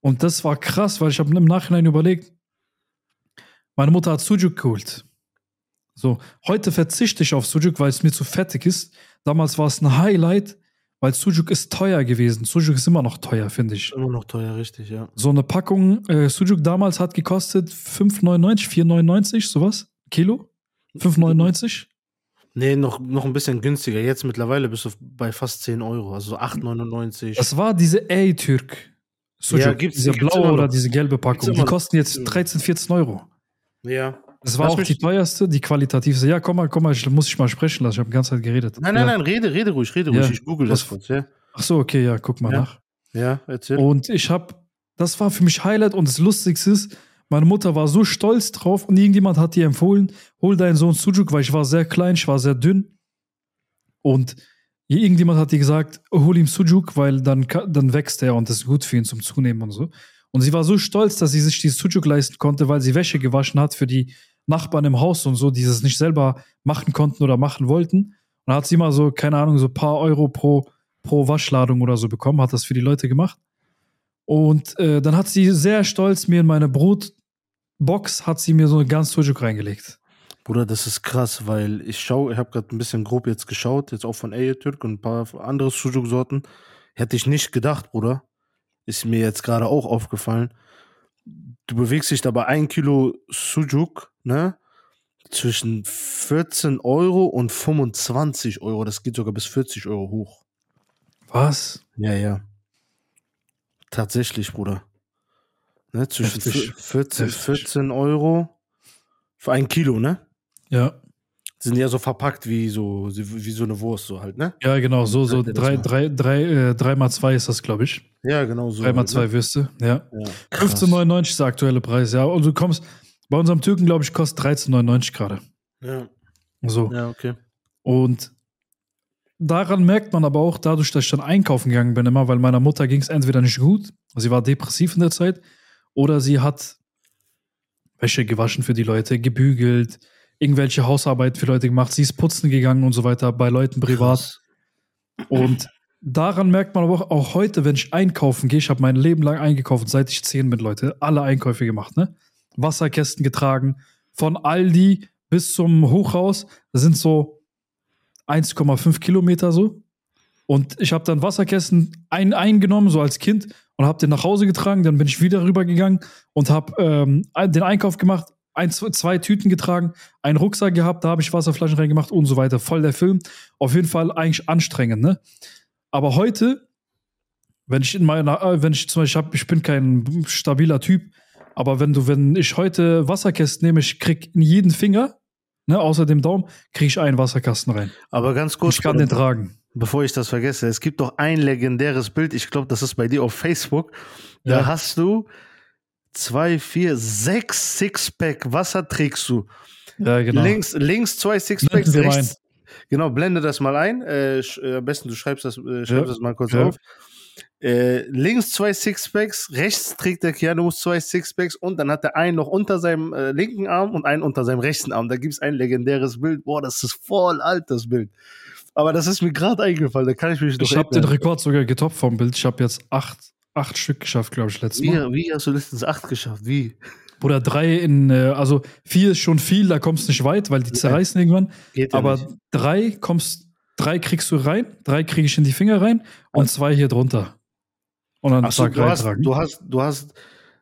Speaker 1: Und das war krass, weil ich habe im Nachhinein überlegt, meine Mutter hat Sujuk geholt. So, heute verzichte ich auf Sujuk, weil es mir zu fettig ist. Damals war es ein Highlight, weil Sujuk ist teuer gewesen. Sujuk ist immer noch teuer, finde ich.
Speaker 2: Immer noch teuer, richtig, ja.
Speaker 1: So eine Packung äh, Sujuk damals hat gekostet 5,99, 4,99, sowas. Kilo? 5,99?
Speaker 2: Nee, noch, noch ein bisschen günstiger. Jetzt mittlerweile bist du bei fast 10 Euro, also 8,99.
Speaker 1: Das war diese A-Türk. Sujuk.
Speaker 2: Ja, gibt's-
Speaker 1: diese blaue oder diese gelbe Packung. Die kosten jetzt
Speaker 2: Ja.
Speaker 1: 13, 14 Euro.
Speaker 2: Ja.
Speaker 1: Das war
Speaker 2: Lass
Speaker 1: auch die teuerste, die qualitativste. Ja, komm mal, komm mal, ich muss ich mal sprechen lassen. Ich habe die ganze Zeit geredet.
Speaker 2: Nein, nein,
Speaker 1: ja.
Speaker 2: nein, rede, rede ruhig, rede
Speaker 1: Ja.
Speaker 2: ruhig. Ich google das
Speaker 1: Was-
Speaker 2: kurz, ja.
Speaker 1: Ach so, okay, ja, guck mal
Speaker 2: Ja.
Speaker 1: nach.
Speaker 2: Ja, erzähl.
Speaker 1: Und ich habe, das war für mich Highlight und das Lustigste ist, meine Mutter war so stolz drauf und irgendjemand hat ihr empfohlen, hol deinen Sohn Sujuk, weil ich war sehr klein, ich war sehr dünn. Und irgendjemand hat ihr gesagt, hol ihm Sujuk, weil dann, dann wächst er und das ist gut für ihn zum Zunehmen und so. Und sie war so stolz, dass sie sich dieses Sujuk leisten konnte, weil sie Wäsche gewaschen hat für die Nachbarn im Haus und so, die es nicht selber machen konnten oder machen wollten. Und hat sie mal so, keine Ahnung, so ein paar Euro pro, pro Waschladung oder so bekommen, hat das für die Leute gemacht. Und äh, dann hat sie sehr stolz mir in meine Brotbox, hat sie mir so eine ganz Sujuk reingelegt.
Speaker 2: Bruder, das ist krass, weil ich schaue, ich habe gerade ein bisschen grob jetzt geschaut, jetzt auch von Türk und ein paar andere Sujuk-Sorten. Hätte ich nicht gedacht, Bruder. Ist mir jetzt gerade auch aufgefallen. Du bewegst dich da bei 1 Kilo Sujuk, ne? Zwischen 14 Euro und 25 Euro. Das geht sogar bis 40 Euro hoch.
Speaker 1: Was?
Speaker 2: Ja, ja. Tatsächlich, Bruder. Ne? Zwischen
Speaker 1: Heftig.
Speaker 2: 14,
Speaker 1: Heftig.
Speaker 2: 14 Euro für ein Kilo, ne?
Speaker 1: Ja.
Speaker 2: sind ja so verpackt wie so, wie so eine Wurst, so halt, ne?
Speaker 1: Ja, genau, so, so
Speaker 2: das
Speaker 1: drei, drei, drei, äh, drei mal zwei ist das, glaube ich.
Speaker 2: Ja, genau so.
Speaker 1: Drei mal
Speaker 2: halt,
Speaker 1: zwei
Speaker 2: ne?
Speaker 1: Würste, ja.
Speaker 2: Ja. Krass.
Speaker 1: 15,99 ist der aktuelle Preis, ja. Und du kommst, bei unserem Türken, glaube ich, kostet 13,99 gerade.
Speaker 2: Ja,
Speaker 1: So.
Speaker 2: ja, okay.
Speaker 1: Und daran merkt man aber auch, dadurch, dass ich dann einkaufen gegangen bin, immer, weil meiner Mutter ging es entweder nicht gut, sie war depressiv in der Zeit, oder sie hat Wäsche gewaschen für die Leute, gebügelt, irgendwelche Hausarbeit für Leute gemacht, sie ist putzen gegangen und so weiter, bei Leuten privat.
Speaker 2: Krass.
Speaker 1: Und daran merkt man aber auch, auch heute, wenn ich einkaufen gehe, ich habe mein Leben lang eingekauft, seit ich zehn bin, Leute, alle Einkäufe gemacht, ne? Wasserkästen getragen, von Aldi bis zum Hochhaus, das sind so 1,5 Kilometer so. Und ich habe dann Wasserkästen ein, eingenommen, so als Kind, und habe den nach Hause getragen. Dann bin ich wieder rübergegangen und habe ähm, den Einkauf gemacht, ein, zwei, zwei Tüten getragen, einen Rucksack gehabt, da habe ich Wasserflaschen reingemacht und so weiter. Voll der Film. Auf jeden Fall eigentlich anstrengend, ne? Aber heute, Wenn ich in meiner, äh, wenn ich zum Beispiel hab, ich bin kein stabiler Typ, aber wenn du, wenn ich heute Wasserkästen nehme, ich krieg in jeden Finger, ne, außer dem Daumen, kriege ich einen Wasserkasten rein.
Speaker 2: Aber ganz kurz,
Speaker 1: Ich kann den tragen.
Speaker 2: bevor ich das vergesse, es gibt doch ein legendäres Bild, ich glaube, das ist bei dir auf Facebook. Da
Speaker 1: Ja.
Speaker 2: hast du zwei, vier, sechs Sixpack Wasser trägst du.
Speaker 1: Ja, genau.
Speaker 2: Links, links zwei Sixpacks, rechts. Genau, blende das mal ein. Äh, äh, am besten du schreibst das, äh, schreibst
Speaker 1: Ja.
Speaker 2: das mal kurz
Speaker 1: Ja.
Speaker 2: auf. Äh, links zwei Sixpacks, rechts trägt der Keanu zwei Sixpacks und dann hat er einen noch unter seinem äh, linken Arm und einen unter seinem rechten Arm. Da gibt es ein legendäres Bild. Boah, das ist voll alt, das Bild. Aber das ist mir gerade eingefallen, da kann ich mich
Speaker 1: Ich habe den. Rekord sogar getoppt vom Bild. Ich habe jetzt acht, acht Stück geschafft, glaube ich, letztes Mal.
Speaker 2: Wie, wie hast du letztens acht geschafft? Wie?
Speaker 1: Oder drei in, äh, also vier ist schon viel, da kommst du nicht weit, weil die zerreißen irgendwann.
Speaker 2: Geht ja
Speaker 1: Aber
Speaker 2: nicht.
Speaker 1: drei kommst, drei kriegst du rein, drei kriege ich in die Finger rein und zwei hier drunter. Und dann
Speaker 2: so, du hast, du hast, du hast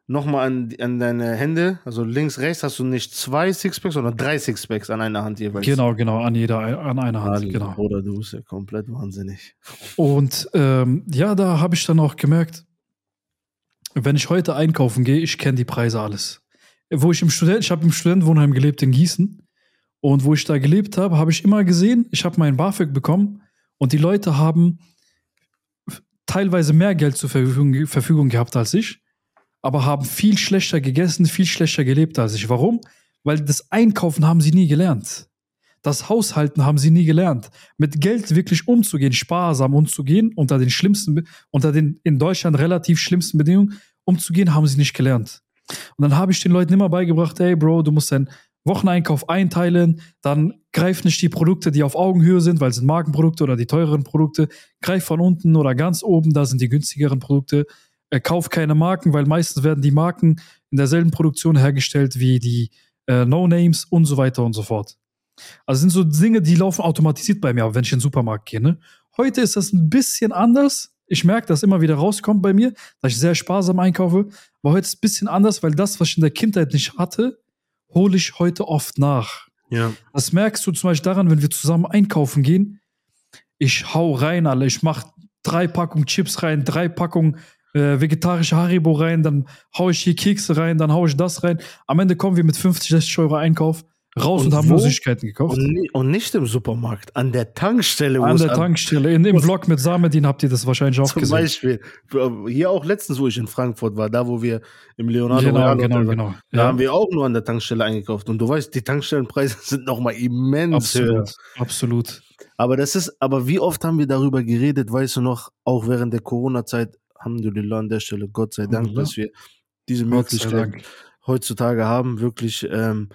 Speaker 2: nochmal an, an deine Hände, also links, rechts, hast du nicht zwei Sixpacks, sondern drei Sixpacks an einer Hand jeweils.
Speaker 1: Genau, genau, an jeder, an einer Hand,
Speaker 2: Alter,
Speaker 1: genau.
Speaker 2: Bruder, du bist ja komplett wahnsinnig.
Speaker 1: Und ähm, ja, da habe ich dann auch gemerkt, wenn ich heute einkaufen gehe, ich kenne die Preise alles. Wo ich im Student, ich habe im Studentenwohnheim gelebt in Gießen und wo ich da gelebt habe, habe ich immer gesehen, ich habe meinen BAföG bekommen und die Leute haben teilweise mehr Geld zur Verfügung, Verfügung gehabt als ich, aber haben viel schlechter gegessen, viel schlechter gelebt als ich. Warum? Weil das Einkaufen haben sie nie gelernt. Das Haushalten haben sie nie gelernt. Mit Geld wirklich umzugehen, sparsam umzugehen, unter den schlimmsten, unter den in Deutschland relativ schlimmsten Bedingungen umzugehen, haben sie nicht gelernt. Und dann habe ich den Leuten immer beigebracht, hey Bro, du musst deinen Wocheneinkauf einteilen, dann greif nicht die Produkte, die auf Augenhöhe sind, weil es sind Markenprodukte oder die teureren Produkte, greif von unten oder ganz oben, da sind die günstigeren Produkte. Äh, kauf keine Marken, weil meistens werden die Marken in derselben Produktion hergestellt wie die äh, No-Names und so weiter und so fort. Also sind so Dinge, die laufen automatisiert bei mir, wenn ich in den Supermarkt gehe. Ne? Heute ist das ein bisschen anders. Ich merke, dass immer wieder rauskommt bei mir, dass ich sehr sparsam einkaufe. Aber heute ist es ein bisschen anders, weil das, was ich in der Kindheit nicht hatte, hole ich heute oft nach.
Speaker 2: Ja.
Speaker 1: Das merkst du zum Beispiel daran, wenn wir zusammen einkaufen gehen. Ich hau rein, alle. Ich mach drei Packungen Chips rein, drei Packungen äh, vegetarische Haribo rein, dann hau ich hier Kekse rein, dann hau ich das rein. Am Ende kommen wir mit 50, 60 Euro Einkauf raus und,
Speaker 2: Und
Speaker 1: haben
Speaker 2: wo?
Speaker 1: Süßigkeiten gekauft.
Speaker 2: Und, und nicht im Supermarkt, an der Tankstelle,
Speaker 1: An der Tankstelle. In dem Vlog mit Samedin habt ihr das wahrscheinlich auch
Speaker 2: Zum
Speaker 1: gesehen.
Speaker 2: Beispiel. Hier auch letztens, wo ich in Frankfurt war, da wo wir im Leonardo
Speaker 1: Genau,
Speaker 2: Royal
Speaker 1: genau,
Speaker 2: waren,
Speaker 1: genau.
Speaker 2: Da
Speaker 1: Ja,
Speaker 2: haben wir auch nur an der Tankstelle eingekauft. Und du weißt, die Tankstellenpreise <laughs> sind nochmal immens höher.
Speaker 1: absolut. Absolut.
Speaker 2: Aber das ist, aber wie oft haben wir darüber geredet, weißt du noch, auch während der Corona-Zeit, Alhamdulillah an der Stelle, Gott sei Dank, dass wir diese Möglichkeit heutzutage haben, wirklich, ähm,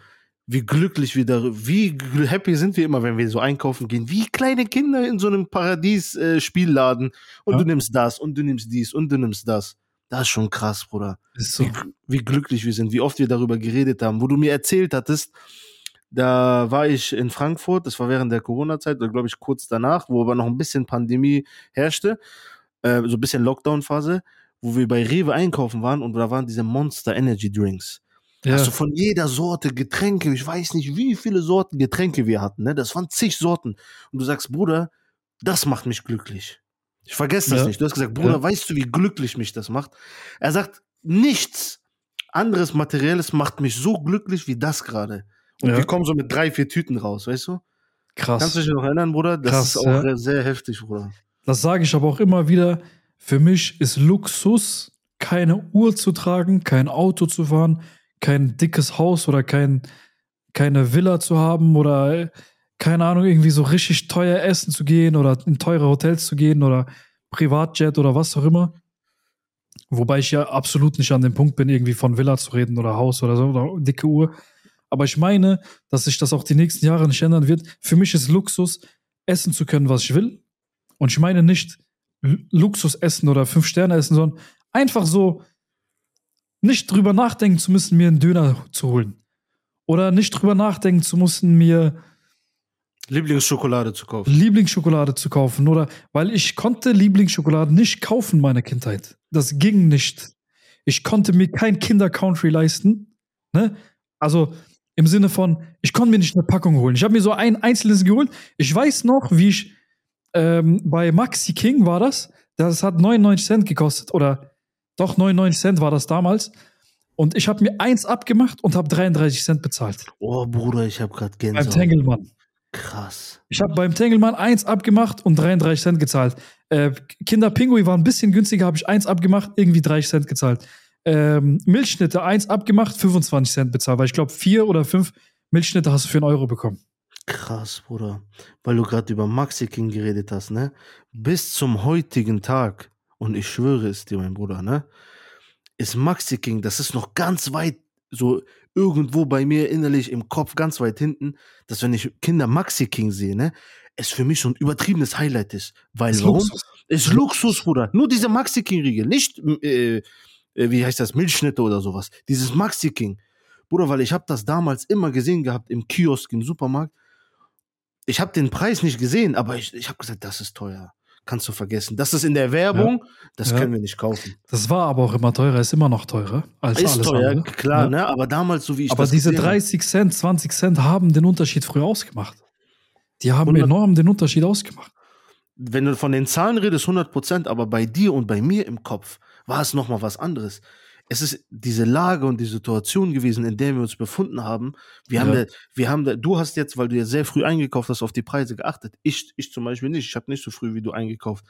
Speaker 2: wie glücklich wir darüber, wie happy sind wir immer, wenn wir so einkaufen gehen, wie kleine Kinder in so einem Paradies-Spielladen und
Speaker 1: Ja.
Speaker 2: du nimmst das und du nimmst dies und du nimmst das. Das ist schon krass, Bruder.
Speaker 1: So.
Speaker 2: Wie, wie glücklich wir sind, wie oft wir darüber geredet haben, wo du mir erzählt hattest, da war ich in Frankfurt, das war während der Corona-Zeit, oder glaube ich kurz danach, wo aber noch ein bisschen Pandemie herrschte, äh, so ein bisschen Lockdown-Phase, wo wir bei Rewe einkaufen waren und da waren diese Monster Energy Drinks.
Speaker 1: Ja,
Speaker 2: Also von jeder Sorte Getränke, ich weiß nicht, wie viele Sorten Getränke wir hatten, ne? Das waren zig Sorten. Und du sagst, Bruder, das macht mich glücklich. Ich vergesse das
Speaker 1: Ja.
Speaker 2: nicht. Du hast gesagt, Bruder,
Speaker 1: Ja.
Speaker 2: weißt du, wie glücklich mich das macht? Er sagt, nichts anderes Materielles macht mich so glücklich wie das gerade. Und
Speaker 1: Ja.
Speaker 2: wir kommen so mit drei, vier Tüten raus, weißt du?
Speaker 1: krass.
Speaker 2: Kannst du dich noch erinnern, Bruder? Das
Speaker 1: Krass,
Speaker 2: ist auch sehr heftig, Bruder.
Speaker 1: Das sage ich aber auch immer wieder. Für mich ist Luxus, keine Uhr zu tragen, kein Auto zu fahren, kein dickes Haus oder kein, keine Villa zu haben oder äh, keine Ahnung, irgendwie so richtig teuer essen zu gehen oder in teure Hotels zu gehen oder Privatjet oder was auch immer. Wobei ich ja absolut nicht an dem Punkt bin, irgendwie von Villa zu reden oder Haus oder so oder dicke Uhr. Aber ich meine, dass sich das auch die nächsten Jahre nicht ändern wird. Für mich ist Luxus, essen zu können, was ich will. Und ich meine nicht Luxus essen oder fünf Sterne essen, sondern einfach so nicht drüber nachdenken zu müssen, mir einen Döner zu holen. Oder nicht drüber nachdenken zu müssen, mir
Speaker 2: Lieblingsschokolade zu kaufen.
Speaker 1: Lieblingsschokolade zu kaufen. Oder weil ich konnte Lieblingsschokolade nicht kaufen in meiner Kindheit. Das ging nicht. Ich konnte mir kein Kinder-Country leisten. Ne? Also im Sinne von, ich konnte mir nicht eine Packung holen. Ich habe mir so ein einzelnes geholt. Ich weiß noch, wie ich ähm, bei Maxi King war das. Das hat 99 Cent gekostet oder doch 99 Cent war das damals. Und ich habe mir eins abgemacht und habe 33 Cent bezahlt.
Speaker 2: Oh, Bruder, ich habe gerade
Speaker 1: Beim
Speaker 2: Gänsehaut.
Speaker 1: Tengelmann.
Speaker 2: Krass.
Speaker 1: Ich habe beim Tengelmann eins abgemacht und 33 Cent gezahlt. Äh, Kinder Pinguin war ein bisschen günstiger, habe ich eins abgemacht, irgendwie 30 Cent gezahlt. Ähm, Milchschnitte eins abgemacht, 25 Cent bezahlt, weil ich glaube, vier oder fünf Milchschnitte hast du für einen Euro bekommen.
Speaker 2: Krass, Bruder. Weil du gerade über Maxi King geredet hast, ne? Bis zum heutigen Tag, und ich schwöre es dir, mein Bruder, ne? Ist Maxi King, das ist noch ganz weit, so irgendwo bei mir innerlich im Kopf, ganz weit hinten, dass wenn ich Kinder Maxi King sehe, ne? Es für mich so ein übertriebenes Highlight ist. Weil
Speaker 1: ist
Speaker 2: warum?
Speaker 1: Luxus.
Speaker 2: Ist Luxus, Bruder. Nur diese Maxi King-Riegel, nicht, äh, äh, wie heißt das, Milchschnitte oder sowas. Dieses Maxi King. Bruder, weil ich habe das damals immer gesehen gehabt im Kiosk, im Supermarkt. Ich habe den Preis nicht gesehen, aber ich, ich habe gesagt, das ist teuer. Kannst du vergessen. Das ist in der Werbung, das
Speaker 1: Ja.
Speaker 2: können wir nicht kaufen.
Speaker 1: Das war aber auch immer teurer, ist immer noch teurer als
Speaker 2: Ist
Speaker 1: alles
Speaker 2: teuer,
Speaker 1: andere.
Speaker 2: klar,
Speaker 1: Ja.
Speaker 2: ne? Aber damals, so wie ich
Speaker 1: Aber
Speaker 2: das
Speaker 1: diese
Speaker 2: gesehen hab-
Speaker 1: 30 Cent, 20 Cent haben den Unterschied früher ausgemacht. Die haben
Speaker 2: 100
Speaker 1: enorm den Unterschied ausgemacht.
Speaker 2: wenn du von den Zahlen redest, 100 Prozent, aber bei dir und bei mir im Kopf war es nochmal was anderes. Es ist diese Lage und die Situation gewesen, in der wir uns befunden haben. Wir haben,
Speaker 1: Ja.
Speaker 2: da, wir haben da, du hast jetzt, weil du ja sehr früh eingekauft hast, auf die Preise geachtet. Ich, ich zum Beispiel nicht. Ich habe nicht so früh wie du eingekauft.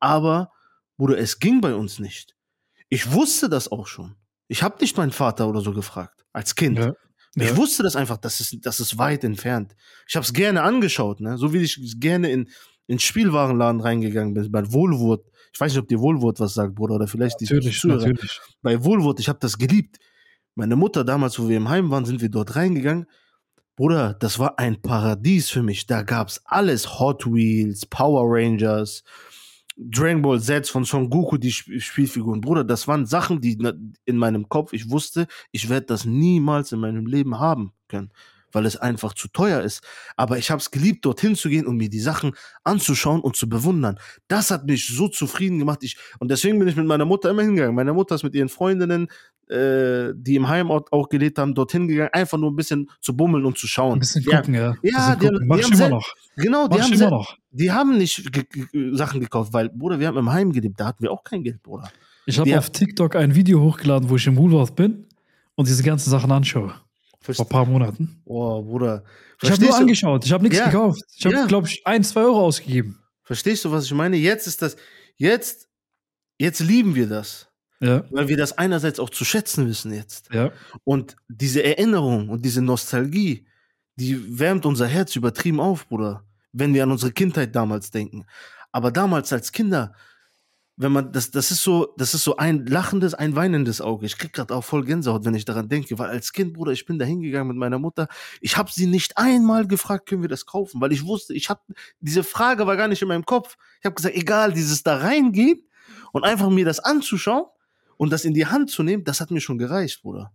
Speaker 2: Aber, Bruder, es ging bei uns nicht. Ich wusste das auch schon. Ich habe nicht meinen Vater oder so gefragt, als Kind.
Speaker 1: Ja.
Speaker 2: Ich
Speaker 1: Ja.
Speaker 2: wusste das einfach, das ist, das ist weit entfernt. Ich habe es gerne angeschaut, ne? so wie ich gerne in in Spielwarenladen reingegangen bin, bei Wohlwurt. Ich weiß nicht, ob dir Wohlwurt was sagt, Bruder, oder vielleicht die
Speaker 1: Natürlich,
Speaker 2: Zuhörer.
Speaker 1: natürlich.
Speaker 2: Bei Wohlwurt, ich habe das geliebt. Meine Mutter damals, wo wir im Heim waren, sind wir dort reingegangen. Bruder, das war ein Paradies für mich. Da gab's alles. Hot Wheels, Power Rangers, Dragon Ball Z von Son Goku, die Sp Spielfiguren. Bruder, das waren Sachen, die in meinem Kopf, ich wusste, ich werde das niemals in meinem Leben haben können, weil es einfach zu teuer ist. Aber ich habe es geliebt, dorthin zu gehen und mir die Sachen anzuschauen und zu bewundern. Das hat mich so zufrieden gemacht. Ich, und deswegen bin ich mit meiner Mutter immer hingegangen. Meine Mutter ist mit ihren Freundinnen, äh, die im Heimort auch gelebt haben, dorthin gegangen, einfach nur ein bisschen zu bummeln und zu schauen.
Speaker 1: Ein bisschen
Speaker 2: Ja,
Speaker 1: gucken, ja. Ein
Speaker 2: Ja,
Speaker 1: bisschen
Speaker 2: die,
Speaker 1: gucken.
Speaker 2: die,
Speaker 1: Mach ich
Speaker 2: haben
Speaker 1: immer noch.
Speaker 2: Genau, die
Speaker 1: Mach
Speaker 2: haben,
Speaker 1: immer noch.
Speaker 2: die haben nicht ge ge Sachen gekauft, weil, Bruder, wir haben im Heim gelebt, da hatten wir auch kein Geld, Bruder.
Speaker 1: Ich habe
Speaker 2: Ja.
Speaker 1: auf TikTok ein Video hochgeladen, wo ich im Woolworth bin und diese ganzen Sachen anschaue. Vor ein paar Monaten.
Speaker 2: Oh, Bruder.
Speaker 1: Ich habe nur
Speaker 2: Verstehst
Speaker 1: angeschaut, ich habe nichts
Speaker 2: Ja.
Speaker 1: gekauft. Ich habe,
Speaker 2: Ja.
Speaker 1: glaube ich, ein, zwei Euro ausgegeben.
Speaker 2: verstehst du, was ich meine? Jetzt ist das, jetzt, jetzt lieben wir das.
Speaker 1: Ja,
Speaker 2: Weil wir das einerseits auch zu schätzen wissen jetzt.
Speaker 1: ja.
Speaker 2: Und diese Erinnerung und diese Nostalgie, die wärmt unser Herz übertrieben auf, Bruder, wenn wir an unsere Kindheit damals denken. Aber damals als Kinder, wenn man das, das ist so, das ist so ein lachendes, ein weinendes Auge. Ich krieg gerade auch voll Gänsehaut, wenn ich daran denke, weil als Kind, Bruder, ich bin da hingegangen mit meiner Mutter. Ich habe sie nicht einmal gefragt, können wir das kaufen, weil ich wusste, ich habe diese Frage war gar nicht in meinem Kopf. Ich habe gesagt, egal, dieses da reingehen und einfach mir das anzuschauen und das in die Hand zu nehmen, das hat mir schon gereicht, Bruder.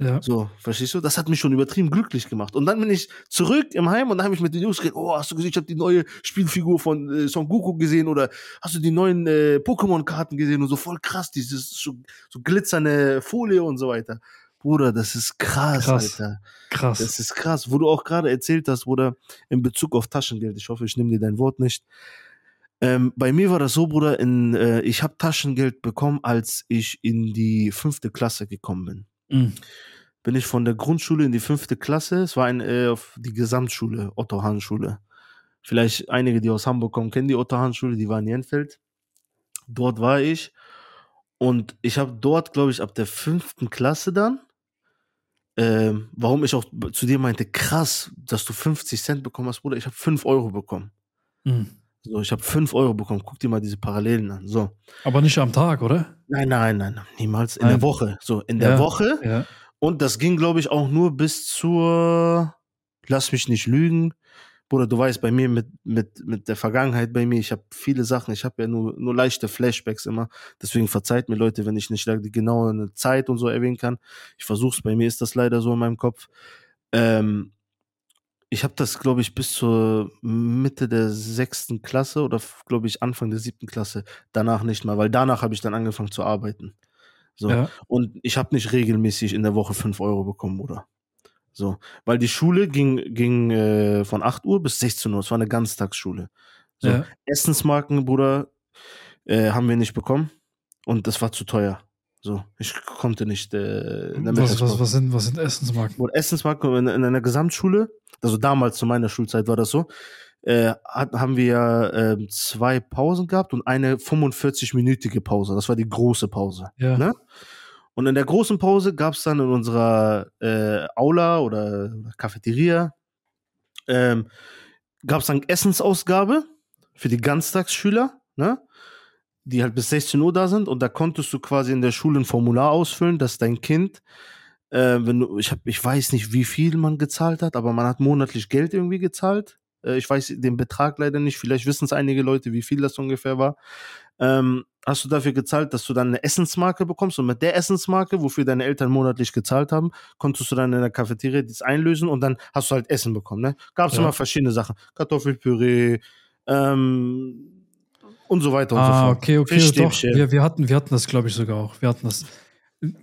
Speaker 1: Ja.
Speaker 2: So, verstehst du? Das hat mich schon übertrieben glücklich gemacht. Und dann bin ich zurück im Heim und dann habe ich mit den Jungs geredet, oh, hast du gesehen, ich habe die neue Spielfigur von äh, Son Goku gesehen oder hast du die neuen äh, Pokémon-Karten gesehen und so voll krass, dieses so, so glitzernde Folie und so weiter. Bruder, das ist krass,
Speaker 1: Krass.
Speaker 2: Alter.
Speaker 1: Krass.
Speaker 2: Das ist krass. Wo du auch gerade erzählt hast, Bruder, in Bezug auf Taschengeld, ich hoffe, ich nehme dir dein Wort nicht. Ähm, bei mir war das so, Bruder, in, äh, ich habe Taschengeld bekommen, als ich in die fünfte Klasse gekommen bin
Speaker 1: Mhm.
Speaker 2: bin ich von der Grundschule in die fünfte Klasse. Es war ein, äh, auf die Gesamtschule, Otto Hahn Schule. Vielleicht einige, die aus Hamburg kommen, kennen die Otto Hahn Schule, die war in Jenfeld. Dort war ich. Und ich habe dort, glaube ich, ab der fünften Klasse dann, ähm, warum ich auch zu dir meinte, krass, dass du 50 Cent bekommen hast, Bruder, ich habe 5 Euro bekommen.
Speaker 1: Mhm.
Speaker 2: So, ich habe 5 Euro bekommen. Guck dir mal diese Parallelen an. So.
Speaker 1: Aber nicht am Tag, oder?
Speaker 2: Nein, nein, nein, niemals. In
Speaker 1: Nein.
Speaker 2: der Woche. So, in der
Speaker 1: Ja.
Speaker 2: Woche
Speaker 1: Ja.
Speaker 2: Und das ging, glaube ich, auch nur bis zur, lass mich nicht lügen. Bruder, du weißt, bei mir mit, mit, mit der Vergangenheit bei mir, ich habe viele Sachen, ich habe ja nur, nur leichte Flashbacks immer. Deswegen verzeiht mir Leute, wenn ich nicht die genaue Zeit und so erwähnen kann. Ich versuch's, bei mir ist das leider so in meinem Kopf. Ähm, ich habe das, glaube ich, bis zur Mitte der sechsten Klasse oder, glaube ich, Anfang der siebten Klasse. Danach nicht mal, weil danach habe ich dann angefangen zu arbeiten. So.
Speaker 1: Ja.
Speaker 2: Und ich habe nicht regelmäßig in der Woche 5 Euro bekommen, Bruder. So. Weil die Schule ging, ging äh, von 8 Uhr bis 16 Uhr. Es war eine Ganztagsschule. So.
Speaker 1: Ja.
Speaker 2: Essensmarken, Bruder. Äh, haben wir nicht bekommen und das war zu teuer. So, ich konnte nicht. Äh, in der
Speaker 1: Was, was, was, sind, was sind Essensmarken?
Speaker 2: Und Essensmarken in, in einer Gesamtschule, also damals zu meiner Schulzeit war das so, äh, hat, haben wir ähm, zwei Pausen gehabt und eine 45-minütige Pause. Das war die große Pause.
Speaker 1: Ja.
Speaker 2: Ne? Und in der großen Pause gab es dann in unserer äh, Aula oder Cafeteria ähm, gab es dann Essensausgabe für die Ganztagsschüler, ne? Die halt bis 16 Uhr da sind und da konntest du quasi in der Schule ein Formular ausfüllen, dass dein Kind, äh, wenn du, ich hab, ich weiß nicht, wie viel man gezahlt hat, aber man hat monatlich Geld irgendwie gezahlt. Äh, ich weiß den Betrag leider nicht, vielleicht wissen es einige Leute, wie viel das ungefähr war. Ähm, hast du dafür gezahlt, dass du dann eine Essensmarke bekommst und mit der Essensmarke, wofür deine Eltern monatlich gezahlt haben, konntest du dann in der Cafeteria das einlösen und dann hast du halt Essen bekommen. Ne? Gab es
Speaker 1: Ja.
Speaker 2: immer verschiedene Sachen. Kartoffelpüree, ähm, und so weiter und so
Speaker 1: Ah,
Speaker 2: fort.
Speaker 1: okay, okay, doch. Wir, wir, hatten, wir hatten das, glaube ich, sogar auch. Wir hatten das.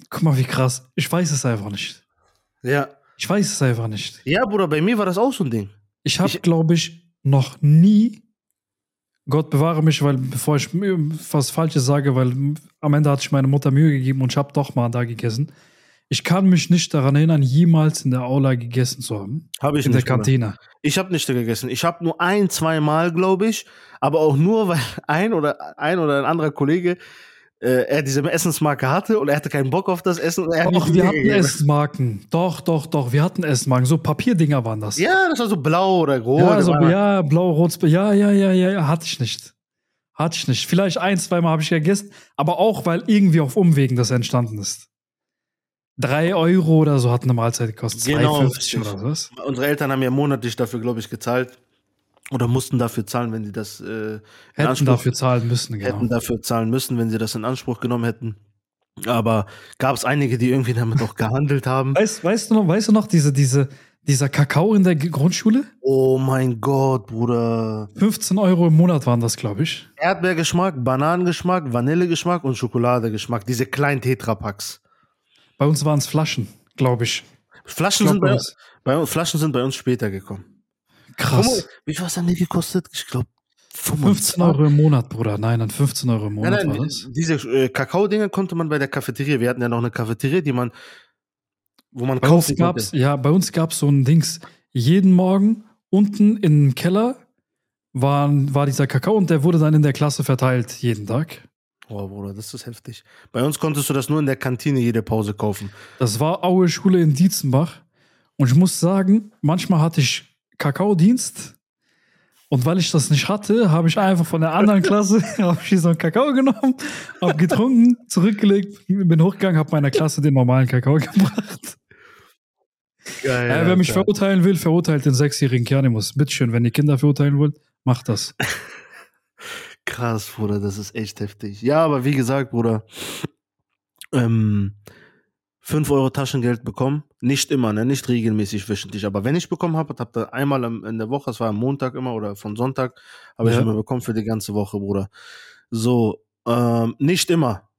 Speaker 1: Guck mal, wie krass. Ich weiß es einfach nicht.
Speaker 2: Ja.
Speaker 1: Ich weiß es einfach nicht.
Speaker 2: Ja, Bruder, bei mir war das auch so ein Ding.
Speaker 1: Ich habe,
Speaker 2: Ich-
Speaker 1: glaube ich, noch nie, Gott bewahre mich, weil bevor ich mir was Falsches sage, weil am Ende hat sich meine Mutter Mühe gegeben und ich habe doch mal da gegessen. Ich kann mich nicht daran erinnern, jemals in der Aula gegessen zu haben.
Speaker 2: Habe ich
Speaker 1: In der
Speaker 2: nicht. Bruder.
Speaker 1: Kantine.
Speaker 2: Ich habe nicht gegessen. Ich habe nur ein, zwei Mal, glaube ich, aber auch nur, <laughs> weil ein oder ein oder ein anderer Kollege äh, er diese Essensmarke hatte und er hatte keinen Bock auf das Essen. Er
Speaker 1: Doch, wir hatten
Speaker 2: gegeben.
Speaker 1: Essensmarken. Doch, doch, doch. Wir hatten Essensmarken. So Papierdinger waren das.
Speaker 2: Ja, das war so blau oder rot.
Speaker 1: ja, so, ja blau, rot. Ja, ja, ja, ja, ja. Hatte ich nicht. Hatte ich nicht. Vielleicht ein, zweimal habe ich gegessen, aber auch, weil irgendwie auf Umwegen das entstanden ist. Drei Euro oder so hat eine Mahlzeit gekostet.
Speaker 2: Genau,
Speaker 1: 2,50
Speaker 2: richtig.
Speaker 1: oder was?
Speaker 2: Unsere Eltern haben ja monatlich dafür, glaube ich, gezahlt. Oder mussten dafür zahlen, wenn die das äh,
Speaker 1: Hätten
Speaker 2: Anspruch-
Speaker 1: dafür zahlen müssen, genau.
Speaker 2: hätten dafür zahlen müssen, wenn sie das in Anspruch genommen hätten. Aber gab es einige, die irgendwie damit auch gehandelt haben. <laughs>
Speaker 1: Weißt, weißt du noch, weißt du noch, diese, diese, dieser Kakao in der Grundschule?
Speaker 2: Oh mein Gott, Bruder.
Speaker 1: 15 Euro im Monat waren das, glaube ich.
Speaker 2: Erdbeergeschmack, Bananengeschmack, Vanillegeschmack und Schokoladegeschmack. Diese kleinen Tetrapacks.
Speaker 1: Bei uns waren es Flaschen, glaube ich.
Speaker 2: Flaschen,
Speaker 1: Glaub
Speaker 2: sind bei,
Speaker 1: uns.
Speaker 2: bei, Flaschen sind bei uns später gekommen.
Speaker 1: Krass.
Speaker 2: Wie viel haben die gekostet? Ich glaube
Speaker 1: 15 Euro im Monat, Bruder. Nein, dann 15 Euro im Monat
Speaker 2: Nein,
Speaker 1: war
Speaker 2: nein,
Speaker 1: das.
Speaker 2: diese äh, Kakao-Dinger konnte man bei der Cafeteria. Wir hatten ja noch eine Cafeteria, die man, wo man
Speaker 1: Bei uns
Speaker 2: kaufen
Speaker 1: gab's,
Speaker 2: konnte.
Speaker 1: ja, bei uns gab es so ein Dings. Jeden Morgen unten im Keller war, war dieser Kakao und der wurde dann in der Klasse verteilt, jeden Tag.
Speaker 2: Oh, Bruder, das ist heftig. Bei uns konntest du das nur in der Kantine jede Pause kaufen.
Speaker 1: Das war Aue Schule in Dietzenbach. Und ich muss sagen, manchmal hatte ich Kakaodienst. Und weil ich das nicht hatte, habe ich einfach von der anderen <laughs> Klasse <laughs> hab ich so einen Kakao genommen, habe getrunken, zurückgelegt, bin hochgegangen, habe meiner Klasse den normalen Kakao <laughs> gebracht.
Speaker 2: Geil,
Speaker 1: äh, wer mich
Speaker 2: Alter.
Speaker 1: verurteilen will, verurteilt den sechsjährigen Kernimus. Bitteschön, wenn ihr Kinder verurteilen wollt, macht das.
Speaker 2: Krass, Bruder, das ist echt heftig. Ja, aber wie gesagt, Bruder, ähm, 5 Euro Taschengeld bekommen. Nicht immer, ne? nicht regelmäßig wöchentlich. Aber wenn ich bekommen habe, habe da einmal in der Woche, das war am Montag immer oder von Sonntag, habe ich
Speaker 1: Ja.
Speaker 2: immer bekommen für die ganze Woche, Bruder. So, ähm, nicht immer.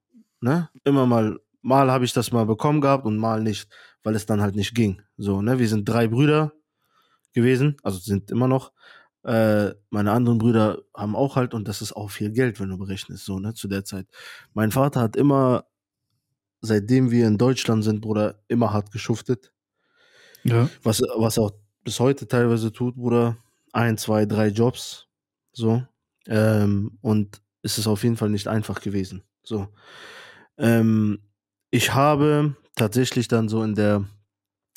Speaker 2: Ne? Immer mal, mal habe ich das mal bekommen gehabt und mal nicht, weil es dann halt nicht ging. So, ne? Wir sind drei Brüder gewesen, also sind immer noch. Äh, meine anderen Brüder haben auch halt, und das ist auch viel Geld, wenn du berechnest, so, ne, zu der Zeit. Mein Vater hat immer, seitdem wir in Deutschland sind, Bruder, immer hart geschuftet.
Speaker 1: Ja.
Speaker 2: Was, was er auch bis heute teilweise tut, Bruder. Ein, zwei, drei Jobs. So. Ähm, und es ist auf jeden Fall nicht einfach gewesen. So. Ähm, ich habe tatsächlich dann so in der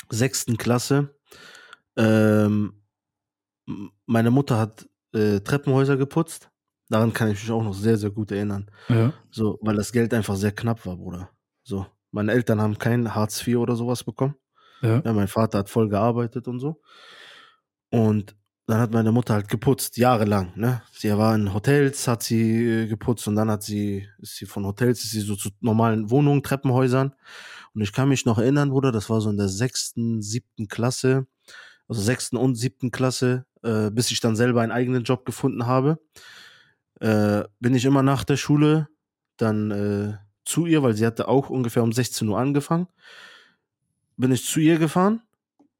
Speaker 2: sechsten Klasse, ähm, meine Mutter hat äh, Treppenhäuser geputzt. Daran kann ich mich auch noch sehr, sehr gut erinnern.
Speaker 1: Ja.
Speaker 2: So, weil das Geld einfach sehr knapp war, Bruder. So. Meine Eltern haben kein Hartz IV oder sowas bekommen.
Speaker 1: Ja.
Speaker 2: Ja, mein Vater hat voll gearbeitet und so. Und dann hat meine Mutter halt geputzt, jahrelang. Ne? Sie war in Hotels, hat sie äh, geputzt und dann hat sie, ist sie von Hotels, ist sie so zu normalen Wohnungen, Treppenhäusern. Und ich kann mich noch erinnern, Bruder, das war so in der sechsten, siebten Klasse, also sechsten und siebten Klasse, äh, bis ich dann selber einen eigenen Job gefunden habe. Äh, bin ich immer nach der Schule dann äh, zu ihr, weil sie hatte auch ungefähr um 16 Uhr angefangen. Bin ich zu ihr gefahren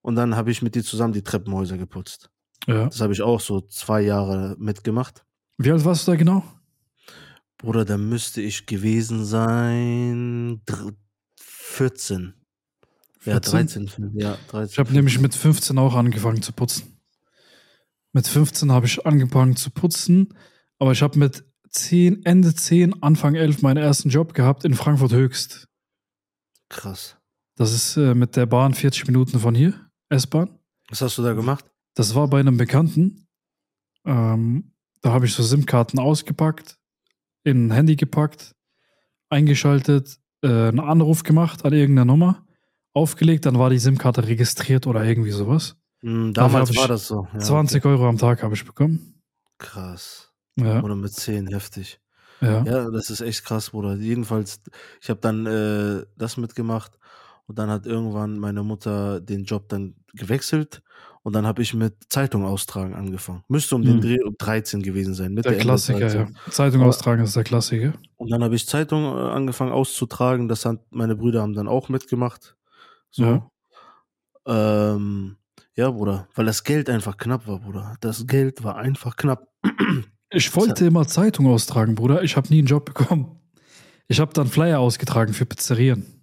Speaker 2: und dann habe ich mit ihr zusammen die Treppenhäuser geputzt.
Speaker 1: ja.
Speaker 2: Das habe ich auch so zwei Jahre mitgemacht.
Speaker 1: Wie alt warst du da genau?
Speaker 2: Bruder, da müsste ich gewesen sein. 14. 14? Ja, 13. Ja, 13.
Speaker 1: Ich habe nämlich mit 15 auch angefangen zu putzen. Mit 15 habe ich angefangen zu putzen, aber ich habe mit 10, Ende 10, Anfang 11 meinen ersten Job gehabt in Frankfurt Höchst.
Speaker 2: Krass.
Speaker 1: Das ist äh, mit der Bahn 40 Minuten von hier, S-Bahn.
Speaker 2: Was hast du da gemacht?
Speaker 1: Das war bei einem Bekannten. Ähm, da habe ich so SIM-Karten ausgepackt, in ein Handy gepackt, eingeschaltet, äh, einen Anruf gemacht an irgendeine Nummer, aufgelegt, dann war die SIM-Karte registriert oder irgendwie sowas.
Speaker 2: Mm, damals war das so.
Speaker 1: Ja, 20 okay. Euro am Tag habe ich bekommen.
Speaker 2: Krass.
Speaker 1: Ja.
Speaker 2: Oder mit 10, heftig.
Speaker 1: Ja.
Speaker 2: ja, das ist echt krass, Bruder. Jedenfalls, ich habe dann äh, das mitgemacht und dann hat irgendwann meine Mutter den Job dann gewechselt und dann habe ich mit Zeitung austragen angefangen. Müsste um den hm. Dreh um 13 gewesen sein.
Speaker 1: der Klassiker, ja. Zeitung austragen ist der Klassiker.
Speaker 2: Und dann habe ich Zeitung äh, angefangen auszutragen. Das hat meine Brüder haben dann auch mitgemacht. So. Ja. Ähm, ja, Bruder, weil das Geld einfach knapp war, Bruder. Das Geld war einfach knapp.
Speaker 1: Ich wollte immer Zeitung austragen, Bruder. Ich habe nie einen Job bekommen. Ich habe dann Flyer ausgetragen für Pizzerien.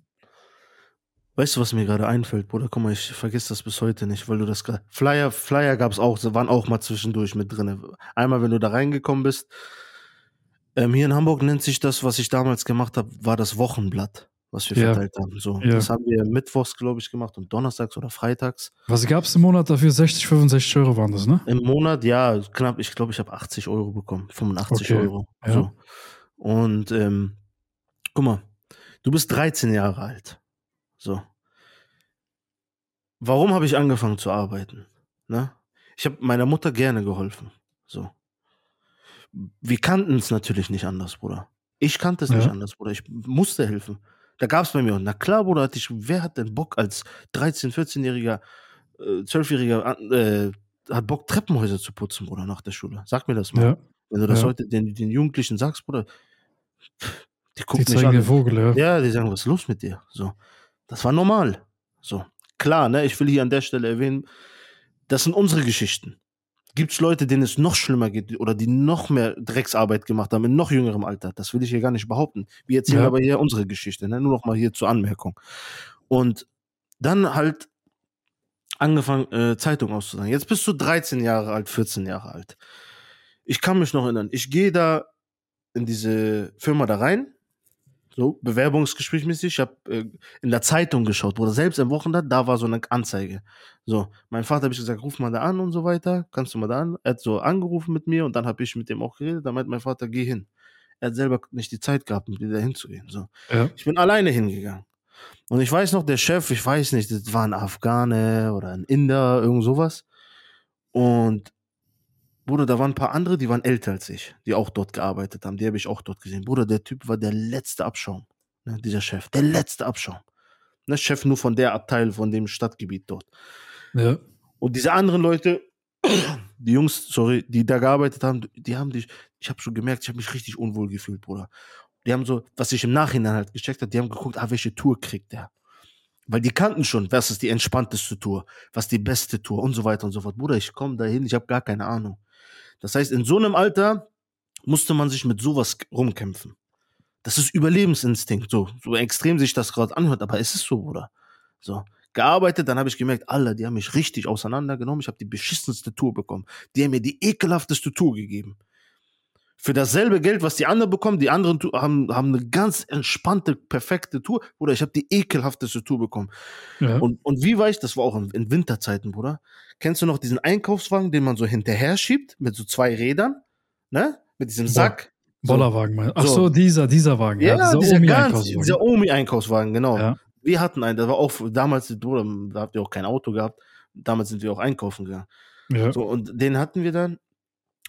Speaker 2: Weißt du, was mir gerade einfällt, Bruder? Guck mal, ich vergesse das bis heute nicht, weil du das gerade. Flyer, Flyer gab es auch, waren auch mal zwischendurch mit drin. Einmal, wenn du da reingekommen bist. Ähm, hier in Hamburg nennt sich das, was ich damals gemacht habe, war das Wochenblatt, was wir ja. verteilt haben. So, ja. Das haben wir mittwochs, glaube ich, gemacht und donnerstags oder freitags.
Speaker 1: Was gab es im Monat dafür? 60, 65 Euro waren das, ne?
Speaker 2: Im Monat, ja, knapp. Ich glaube, ich habe 80 Euro bekommen. 85 okay. Euro. Ja. So. Und ähm, guck mal, du bist 13 Jahre alt. So. Warum habe ich angefangen zu arbeiten? Ne? Ich habe meiner Mutter gerne geholfen. So. Wir kannten es natürlich nicht anders, Bruder. Ich kannte es ja. nicht anders, Bruder. Ich musste helfen. Da gab es bei mir, na klar, Bruder, hatte ich, wer hat denn Bock als 13-, 14-Jähriger, äh, 12-Jähriger, äh, hat Bock, Treppenhäuser zu putzen, Bruder, nach der Schule? Sag mir das mal. Ja. Wenn du das ja. heute den, den Jugendlichen sagst, Bruder,
Speaker 1: die gucken die mich an. Vogel, ja.
Speaker 2: ja, die sagen, was ist los mit dir? So. Das war normal. So. Klar, ne, ich will hier an der Stelle erwähnen, das sind unsere Geschichten. Gibt es Leute, denen es noch schlimmer geht oder die noch mehr Drecksarbeit gemacht haben in noch jüngerem Alter? Das will ich hier gar nicht behaupten. Wir erzählen ja. aber hier unsere Geschichte, ne? nur noch mal hier zur Anmerkung. Und dann halt angefangen, äh, Zeitung auszusagen. Jetzt bist du 13 Jahre alt, 14 Jahre alt. Ich kann mich noch erinnern, ich gehe da in diese Firma da rein, so bewerbungsgesprächmäßig. Ich habe äh, in der Zeitung geschaut, oder selbst am Wochenende, da war so eine Anzeige. So, mein Vater habe ich gesagt, ruf mal da an und so weiter. Kannst du mal da an? Er hat so angerufen mit mir und dann habe ich mit dem auch geredet. Da meint mein Vater, geh hin. Er hat selber nicht die Zeit gehabt, mit mir da hinzugehen. So. Ja. Ich bin alleine hingegangen. Und ich weiß noch, der Chef, ich weiß nicht, das war ein Afghane oder ein Inder, irgend sowas. Und Bruder, da waren ein paar andere, die waren älter als ich, die auch dort gearbeitet haben. Die habe ich auch dort gesehen. Bruder, der Typ war der letzte Abschaum. Ne, dieser Chef. Der letzte Abschaum. Ne, Chef nur von der Abteil, von dem Stadtgebiet dort.
Speaker 1: Ja.
Speaker 2: Und diese anderen Leute, die Jungs, sorry, die da gearbeitet haben, die haben dich, ich habe schon gemerkt, ich habe mich richtig unwohl gefühlt, Bruder. Die haben so, was ich im Nachhinein halt gecheckt habe, die haben geguckt, ah, welche Tour kriegt der? Weil die kannten schon, was ist die entspannteste Tour, was die beste Tour und so weiter und so fort. Bruder, ich komme dahin, ich habe gar keine Ahnung. Das heißt, in so einem Alter musste man sich mit sowas rumkämpfen. Das ist Überlebensinstinkt, so, so extrem sich das gerade anhört, aber es ist so, Bruder. So, gearbeitet, dann habe ich gemerkt, alle, die haben mich richtig auseinandergenommen. Ich habe die beschissenste Tour bekommen. Die haben mir die ekelhafteste Tour gegeben für dasselbe Geld, was die anderen bekommen, die anderen haben, haben eine ganz entspannte, perfekte Tour. Bruder, ich habe die ekelhafteste Tour bekommen. Ja. Und, und wie war ich, das war auch in, in, Winterzeiten, Bruder. Kennst du noch diesen Einkaufswagen, den man so hinterher schiebt, mit so zwei Rädern, ne? Mit diesem Sack.
Speaker 1: So. Bollerwagen, mein. Ach so, so, dieser, dieser Wagen.
Speaker 2: Ja, ja dieser, Omi ganz, dieser Omi-Einkaufswagen, genau. Ja. Wir hatten einen, das war auch damals, Bruder, da habt ihr auch kein Auto gehabt. Damals sind wir auch einkaufen gegangen. Ja. So, und den hatten wir dann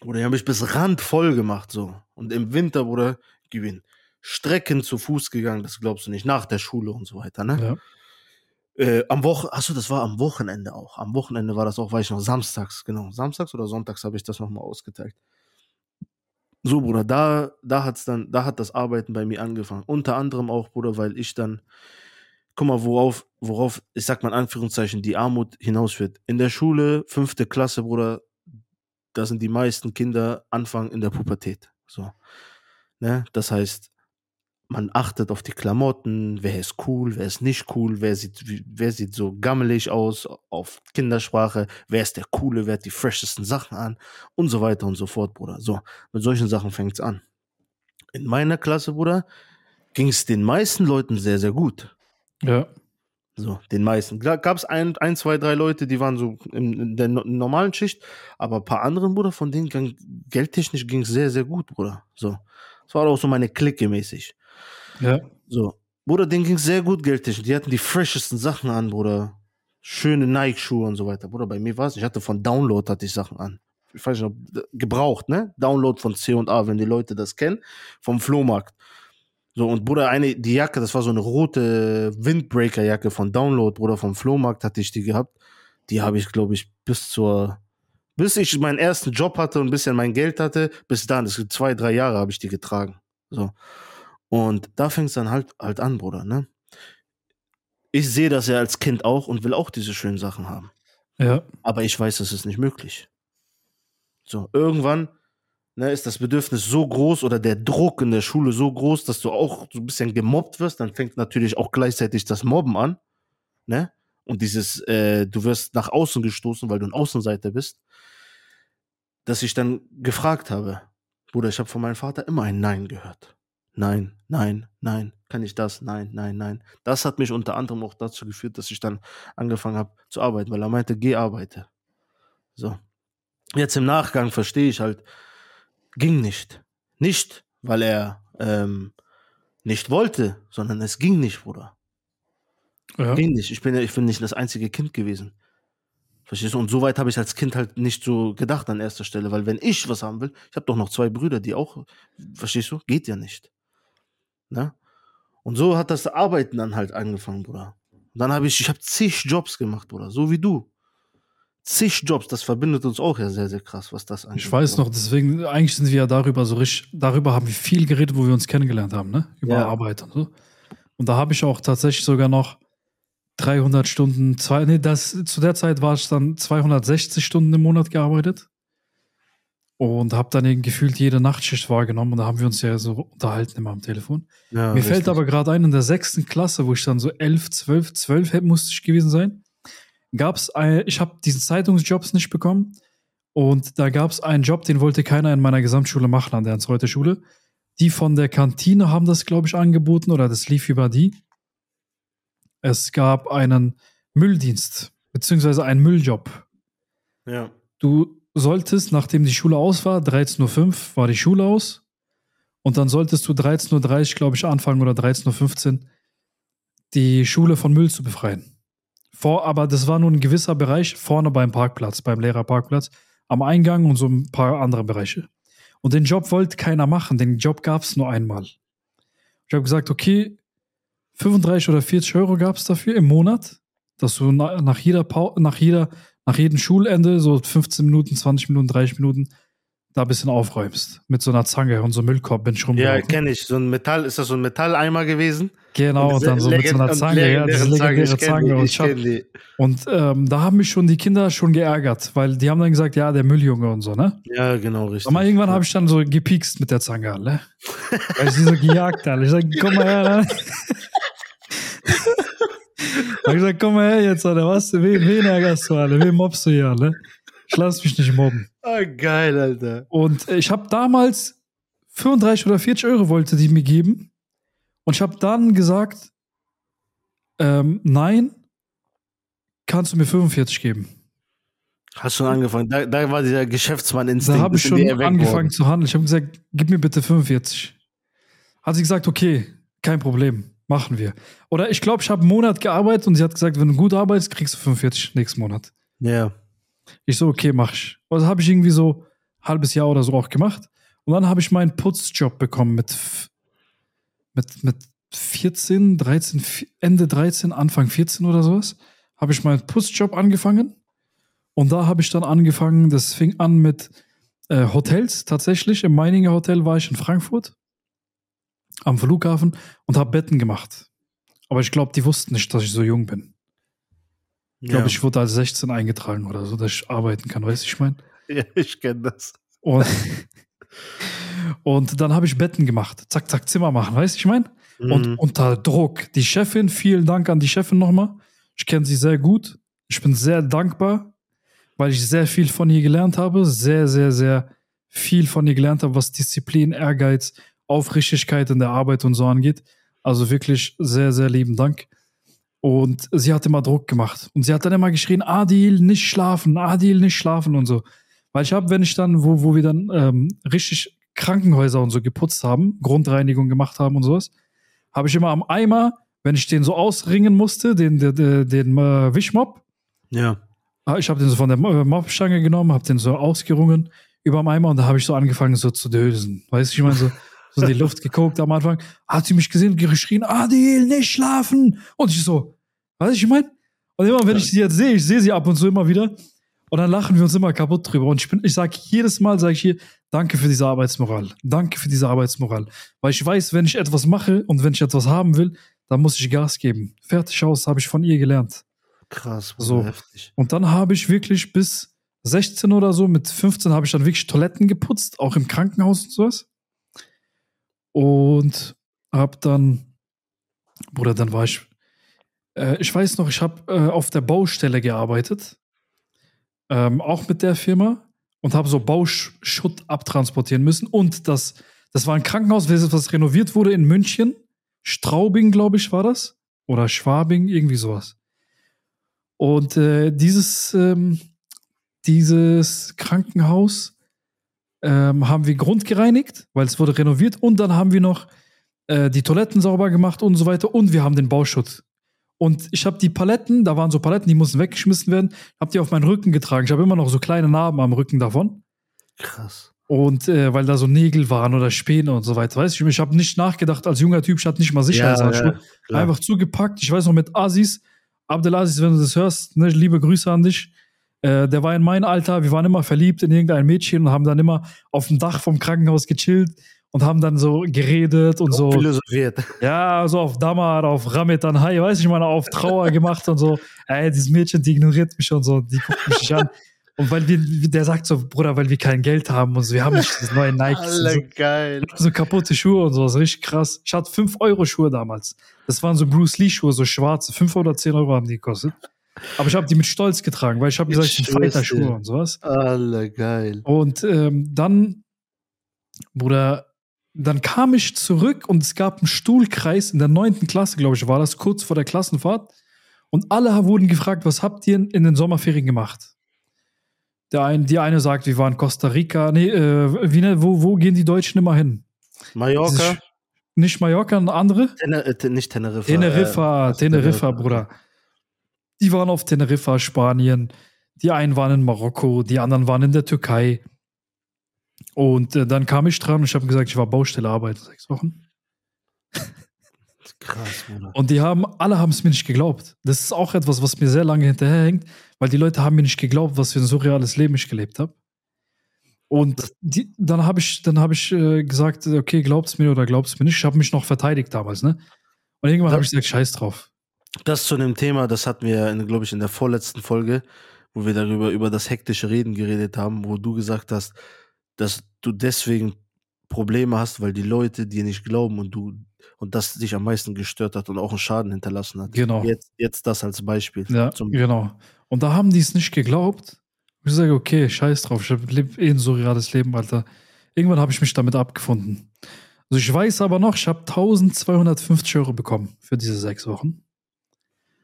Speaker 2: oder die haben mich bis randvoll gemacht, so. Und im Winter, wurde gewinn. Strecken zu Fuß gegangen, das glaubst du nicht, nach der Schule und so weiter, ne? Ja. Äh, am Wochen, achso, das war am Wochenende auch. Am Wochenende war das auch, weiß ich noch, samstags, genau. Samstags oder sonntags habe ich das nochmal ausgeteilt. So, Bruder, da, da hat's dann, da hat das Arbeiten bei mir angefangen. Unter anderem auch, Bruder, weil ich dann, guck mal, worauf, worauf, ich sag mal in Anführungszeichen, die Armut hinausführt. In der Schule, fünfte Klasse, Bruder, da sind die meisten Kinder Anfang in der Pubertät. So. Ne? Das heißt, man achtet auf die Klamotten, wer ist cool, wer ist nicht cool, wer sieht, wer sieht so gammelig aus, auf Kindersprache, wer ist der Coole, wer hat die freshesten Sachen an und so weiter und so fort, Bruder. So, mit solchen Sachen fängt's an. In meiner Klasse, Bruder, ging es den meisten Leuten sehr, sehr gut.
Speaker 1: Ja.
Speaker 2: So, den meisten. Gab es ein, ein, zwei, drei Leute, die waren so in, der no normalen Schicht, aber ein paar anderen, Bruder, von denen gang, geldtechnisch ging es sehr, sehr gut, Bruder. So. Das war auch so meine Clique mäßig.
Speaker 1: Ja.
Speaker 2: So. Bruder, denen ging es sehr gut geldtechnisch. Die hatten die freshesten Sachen an, Bruder. Schöne Nike-Schuhe und so weiter. Bruder, bei mir war es, ich hatte von Download hatte ich Sachen an. Ich weiß nicht, ob, gebraucht, ne? Download von C&A, wenn die Leute das kennen, vom Flohmarkt. So, und Bruder, eine, die Jacke, das war so eine rote Windbreaker-Jacke von Download, Bruder, vom Flohmarkt hatte ich die gehabt. Die habe ich, glaube ich, bis zur, bis ich meinen ersten Job hatte und ein bisschen mein Geld hatte, bis dann, das sind zwei, drei Jahre habe ich die getragen. So. Und da fängt es dann halt, halt an, Bruder, ne? Ich sehe das ja als Kind auch und will auch diese schönen Sachen haben.
Speaker 1: Ja.
Speaker 2: Aber ich weiß, das ist nicht möglich. So, irgendwann ne, ist das Bedürfnis so groß oder der Druck in der Schule so groß, dass du auch so ein bisschen gemobbt wirst. Dann fängt natürlich auch gleichzeitig das Mobben an. Ne? Und dieses, äh, du wirst nach außen gestoßen, weil du ein Außenseiter bist. Dass ich dann gefragt habe, Bruder, ich habe von meinem Vater immer ein Nein gehört. Nein, nein, nein, kann ich das? Nein, nein, nein. Das hat mich unter anderem auch dazu geführt, dass ich dann angefangen habe zu arbeiten, weil er meinte, geh arbeite. So. Jetzt im Nachgang verstehe ich halt, ging nicht. Nicht, weil er ähm, nicht wollte, sondern es ging nicht, Bruder.
Speaker 1: Ja.
Speaker 2: Ging nicht. Ich bin, ich bin nicht das einzige Kind gewesen. Verstehst du? Und so weit habe ich als Kind halt nicht so gedacht an erster Stelle, weil wenn ich was haben will, ich habe doch noch zwei Brüder, die auch, verstehst du? Geht ja nicht. Ne? Und so hat das Arbeiten dann halt angefangen, Bruder. Und dann habe ich, ich habe zig Jobs gemacht, Bruder, so wie du. Zig Jobs, das verbindet uns auch ja sehr, sehr krass, was das angeht.
Speaker 1: Ich weiß noch, deswegen, eigentlich sind wir ja darüber so richtig, darüber haben wir viel geredet, wo wir uns kennengelernt haben, ne? Über
Speaker 2: Ja.
Speaker 1: Arbeit und so. Und da habe ich auch tatsächlich sogar noch 300 Stunden, zwei, nee, das, zu der Zeit war ich dann 260 Stunden im Monat gearbeitet. Und habe dann eben gefühlt jede Nachtschicht wahrgenommen und da haben wir uns ja so unterhalten immer am Telefon.
Speaker 2: Ja,
Speaker 1: Mir fällt
Speaker 2: richtig.
Speaker 1: aber gerade ein, in der sechsten Klasse, wo ich dann so elf, zwölf, zwölf hätte- musste ich gewesen sein, gab es, ich habe diesen Zeitungsjobs nicht bekommen und da gab es einen Job, den wollte keiner in meiner Gesamtschule machen, an der Hans-Reuter Schule. Die von der Kantine haben das, glaube ich, angeboten oder das lief über die. Es gab einen Mülldienst, beziehungsweise einen Mülljob.
Speaker 2: Ja.
Speaker 1: Du solltest, nachdem die Schule aus war, 13.05 Uhr war die Schule aus. Und dann solltest du 13.30 Uhr, glaube ich, anfangen oder 13.15 Uhr die Schule von Müll zu befreien. Vor, aber das war nur ein gewisser Bereich vorne beim Parkplatz, beim Lehrerparkplatz, am Eingang und so ein paar andere Bereiche. Und den Job wollte keiner machen, den Job gab es nur einmal. Ich habe gesagt, okay, 35 oder 40 Euro gab es dafür im Monat, dass du na, nach jeder nach jeder nach jedem Schulende, so 15 Minuten, 20 Minuten, 30 Minuten, da ein bisschen aufräumst. Mit so einer Zange und so Müllkorb bin ich
Speaker 2: Ja,
Speaker 1: rumgelaufen.
Speaker 2: kenne ich. So ein Metall, ist das so ein Metalleimer gewesen?
Speaker 1: genau, und dann so mit so einer Zange, ja, diese legendäre Zange. Und, ich
Speaker 2: die.
Speaker 1: und ähm, da haben mich schon die Kinder schon geärgert, weil die haben dann gesagt, ja, der Mülljunge und so, ne?
Speaker 2: Ja, genau, richtig.
Speaker 1: Aber irgendwann habe ich dann so gepiekst mit der Zange, alle. Weil ich sie so gejagt habe. Ich sag, komm mal her, ne? <laughs> hab ich gesagt, komm mal her jetzt, Alter, was? Wen, wen ärgerst du, alle? Wen mobst du hier, alle? Ich lass mich nicht mobben.
Speaker 2: Ah, geil, Alter.
Speaker 1: Und ich habe damals 35 oder 40 Euro wollte die mir geben. Und ich habe dann gesagt, ähm, nein, kannst du mir 45 geben.
Speaker 2: Hast schon angefangen. Da, da war dieser Geschäftsmann-Instinkt.
Speaker 1: Da habe ich schon angefangen zu handeln. Ich habe gesagt, gib mir bitte 45. Hat sie gesagt, okay, kein Problem, machen wir. Oder ich glaube, ich habe einen Monat gearbeitet und sie hat gesagt, wenn du gut arbeitest, kriegst du 45 nächsten Monat.
Speaker 2: Ja.
Speaker 1: Ich so, okay, mach ich. Das habe ich irgendwie so ein halbes Jahr oder so auch gemacht. Und dann habe ich meinen Putzjob bekommen mit, mit, mit 14, 13, vi- Ende 13, Anfang 14 oder sowas. Habe ich meinen Putzjob angefangen. Und da habe ich dann angefangen, das fing an mit äh, Hotels tatsächlich. Im Meininger Hotel war ich in Frankfurt am Flughafen und habe Betten gemacht. Aber ich glaube, die wussten nicht, dass ich so jung bin. Ich glaube,
Speaker 2: ja.
Speaker 1: ich wurde als 16 eingetragen oder so, dass ich arbeiten kann, weißt du, ich meine? <laughs>
Speaker 2: ja, ich kenne das.
Speaker 1: Und, <laughs> Und dann habe ich Betten gemacht. Zack, zack, Zimmer machen, weißt du, ich meine? Und
Speaker 2: Mhm.
Speaker 1: unter Druck. Die Chefin, vielen Dank an die Chefin nochmal. Ich kenne sie sehr gut. Ich bin sehr dankbar, weil ich sehr viel von ihr gelernt habe. Sehr, sehr, sehr viel von ihr gelernt habe, was Disziplin, Ehrgeiz, Aufrichtigkeit in der Arbeit und so angeht. Also wirklich sehr, sehr lieben Dank. Und sie hat immer Druck gemacht. Und sie hat dann immer geschrien, Adil, nicht schlafen, Adil, nicht schlafen und so. Weil ich habe, wenn ich dann, wo, wo wir dann ähm, richtig Krankenhäuser und so geputzt haben, Grundreinigung gemacht haben und sowas, habe ich immer am Eimer, wenn ich den so ausringen musste, den, den, den, den äh, Wischmopp,
Speaker 2: Ja.
Speaker 1: Ah, Ich habe den so von der Mo- Mopstange genommen, habe den so ausgerungen über dem Eimer und da habe ich so angefangen so zu dösen. Weißt du, ich meine, so, so in die Luft geguckt am Anfang. Hat sie mich gesehen und geschrien, Adil, nicht schlafen. Und ich so, weißt du, ich meine? Und immer, wenn ich sie jetzt sehe, ich sehe sie ab und zu immer wieder und dann lachen wir uns immer kaputt drüber. Und ich, bin, ich sage jedes Mal, sage ich hier, danke für diese Arbeitsmoral. Danke für diese Arbeitsmoral. Weil ich weiß, wenn ich etwas mache und wenn ich etwas haben will, dann muss ich Gas geben. Fertig aus, habe ich von ihr gelernt.
Speaker 2: Krass,
Speaker 1: So.
Speaker 2: heftig.
Speaker 1: Und dann habe ich wirklich bis 16 oder so, mit 15 habe ich dann wirklich Toiletten geputzt, auch im Krankenhaus und sowas. Und habe dann, Bruder, dann war ich, äh, ich weiß noch, ich habe äh, auf der Baustelle gearbeitet, ähm, auch mit der Firma und habe so Bauschutt abtransportieren müssen. Und das, das war ein Krankenhaus, was renoviert wurde in München. Straubing, glaube ich, war das. Oder Schwabing, irgendwie sowas. Und äh, dieses, ähm, dieses Krankenhaus ähm, haben wir grundgereinigt, weil es wurde renoviert. Und dann haben wir noch äh, die Toiletten sauber gemacht und so weiter. Und wir haben den Bauschutt. Und ich habe die Paletten, da waren so Paletten, die mussten weggeschmissen werden, habe die auf meinen Rücken getragen. Ich habe immer noch so kleine Narben am Rücken davon.
Speaker 2: Krass.
Speaker 1: Und äh, weil da so Nägel waren oder Späne und so weiter. Weißt du, ich habe nicht nachgedacht als junger Typ, ich hatte nicht mal Sicherheitshandschuhe.
Speaker 2: klar.
Speaker 1: Einfach zugepackt. Ich weiß noch mit Asis, Abdelaziz, wenn du das hörst, ne, liebe Grüße an dich. Äh, der war in meinem Alter, wir waren immer verliebt in irgendein Mädchen und haben dann immer auf dem Dach vom Krankenhaus gechillt und haben dann so geredet und so.
Speaker 2: Philosophiert.
Speaker 1: Ja, so auf Damar, auf Ramit dann Hai, weiß ich mal, auf Trauer gemacht und so. Ey, dieses Mädchen, die ignoriert mich und so, die guckt mich nicht an. Und weil wir, der sagt so, Bruder, weil wir kein Geld haben und so, wir haben nicht das neue Nike. und so
Speaker 2: Alle geil.
Speaker 1: so kaputte Schuhe und sowas, richtig krass. Ich hatte 5 Euro Schuhe damals. Das waren so Bruce Lee Schuhe, so schwarze. 5 oder 10 Euro haben die gekostet. Aber ich habe die mit Stolz getragen, weil ich habe gesagt, ich bin Fighter-Schuhe und sowas.
Speaker 2: Alle geil.
Speaker 1: Und ähm, dann, Bruder, dann kam ich zurück und es gab einen Stuhlkreis in der neunten Klasse, glaube ich, war das, kurz vor der Klassenfahrt. Und alle wurden gefragt, was habt ihr in den Sommerferien gemacht? Der ein, die eine sagt, wir waren in Costa Rica. Nee, äh, wie, ne, wo, wo gehen die Deutschen immer hin?
Speaker 2: Mallorca?
Speaker 1: Dieses- Nicht Mallorca, andere?
Speaker 2: Tener äh, nicht Teneriffa.
Speaker 1: Teneriffa,
Speaker 2: äh,
Speaker 1: Teneriffa, Bruder. Die waren auf Teneriffa, Spanien. Die einen waren in Marokko, die anderen waren in der Türkei. Und äh, dann kam ich dran und ich habe gesagt, ich war Baustelle arbeiten, sechs Wochen. <laughs>
Speaker 2: Krass, Bruder.
Speaker 1: Und die haben, alle haben es mir nicht geglaubt. Das ist auch etwas, was mir sehr lange hinterherhängt, weil die Leute haben mir nicht geglaubt, was für ein surreales Leben ich gelebt habe. Und die, dann habe ich, dann habe ich äh, gesagt, okay, glaubt's mir oder glaubt's mir nicht. Ich habe mich noch verteidigt damals, ne? Und irgendwann habe ich gesagt, scheiß drauf.
Speaker 2: Das zu dem Thema, das hatten wir, glaube ich, in der vorletzten Folge, wo wir darüber über das hektische Reden geredet haben, wo du gesagt hast, dass du deswegen Probleme hast, weil die Leute dir nicht glauben und du und das dich am meisten gestört hat und auch einen Schaden hinterlassen hat.
Speaker 1: Genau.
Speaker 2: Jetzt, jetzt das als Beispiel.
Speaker 1: Ja,
Speaker 2: Zum,
Speaker 1: genau. Und da haben die es nicht geglaubt. Ich sage, okay, scheiß drauf, ich lebe eh ein surreales Leben, Alter. Irgendwann habe ich mich damit abgefunden. Also ich weiß aber noch, ich habe 1250 Euro bekommen für diese sechs Wochen.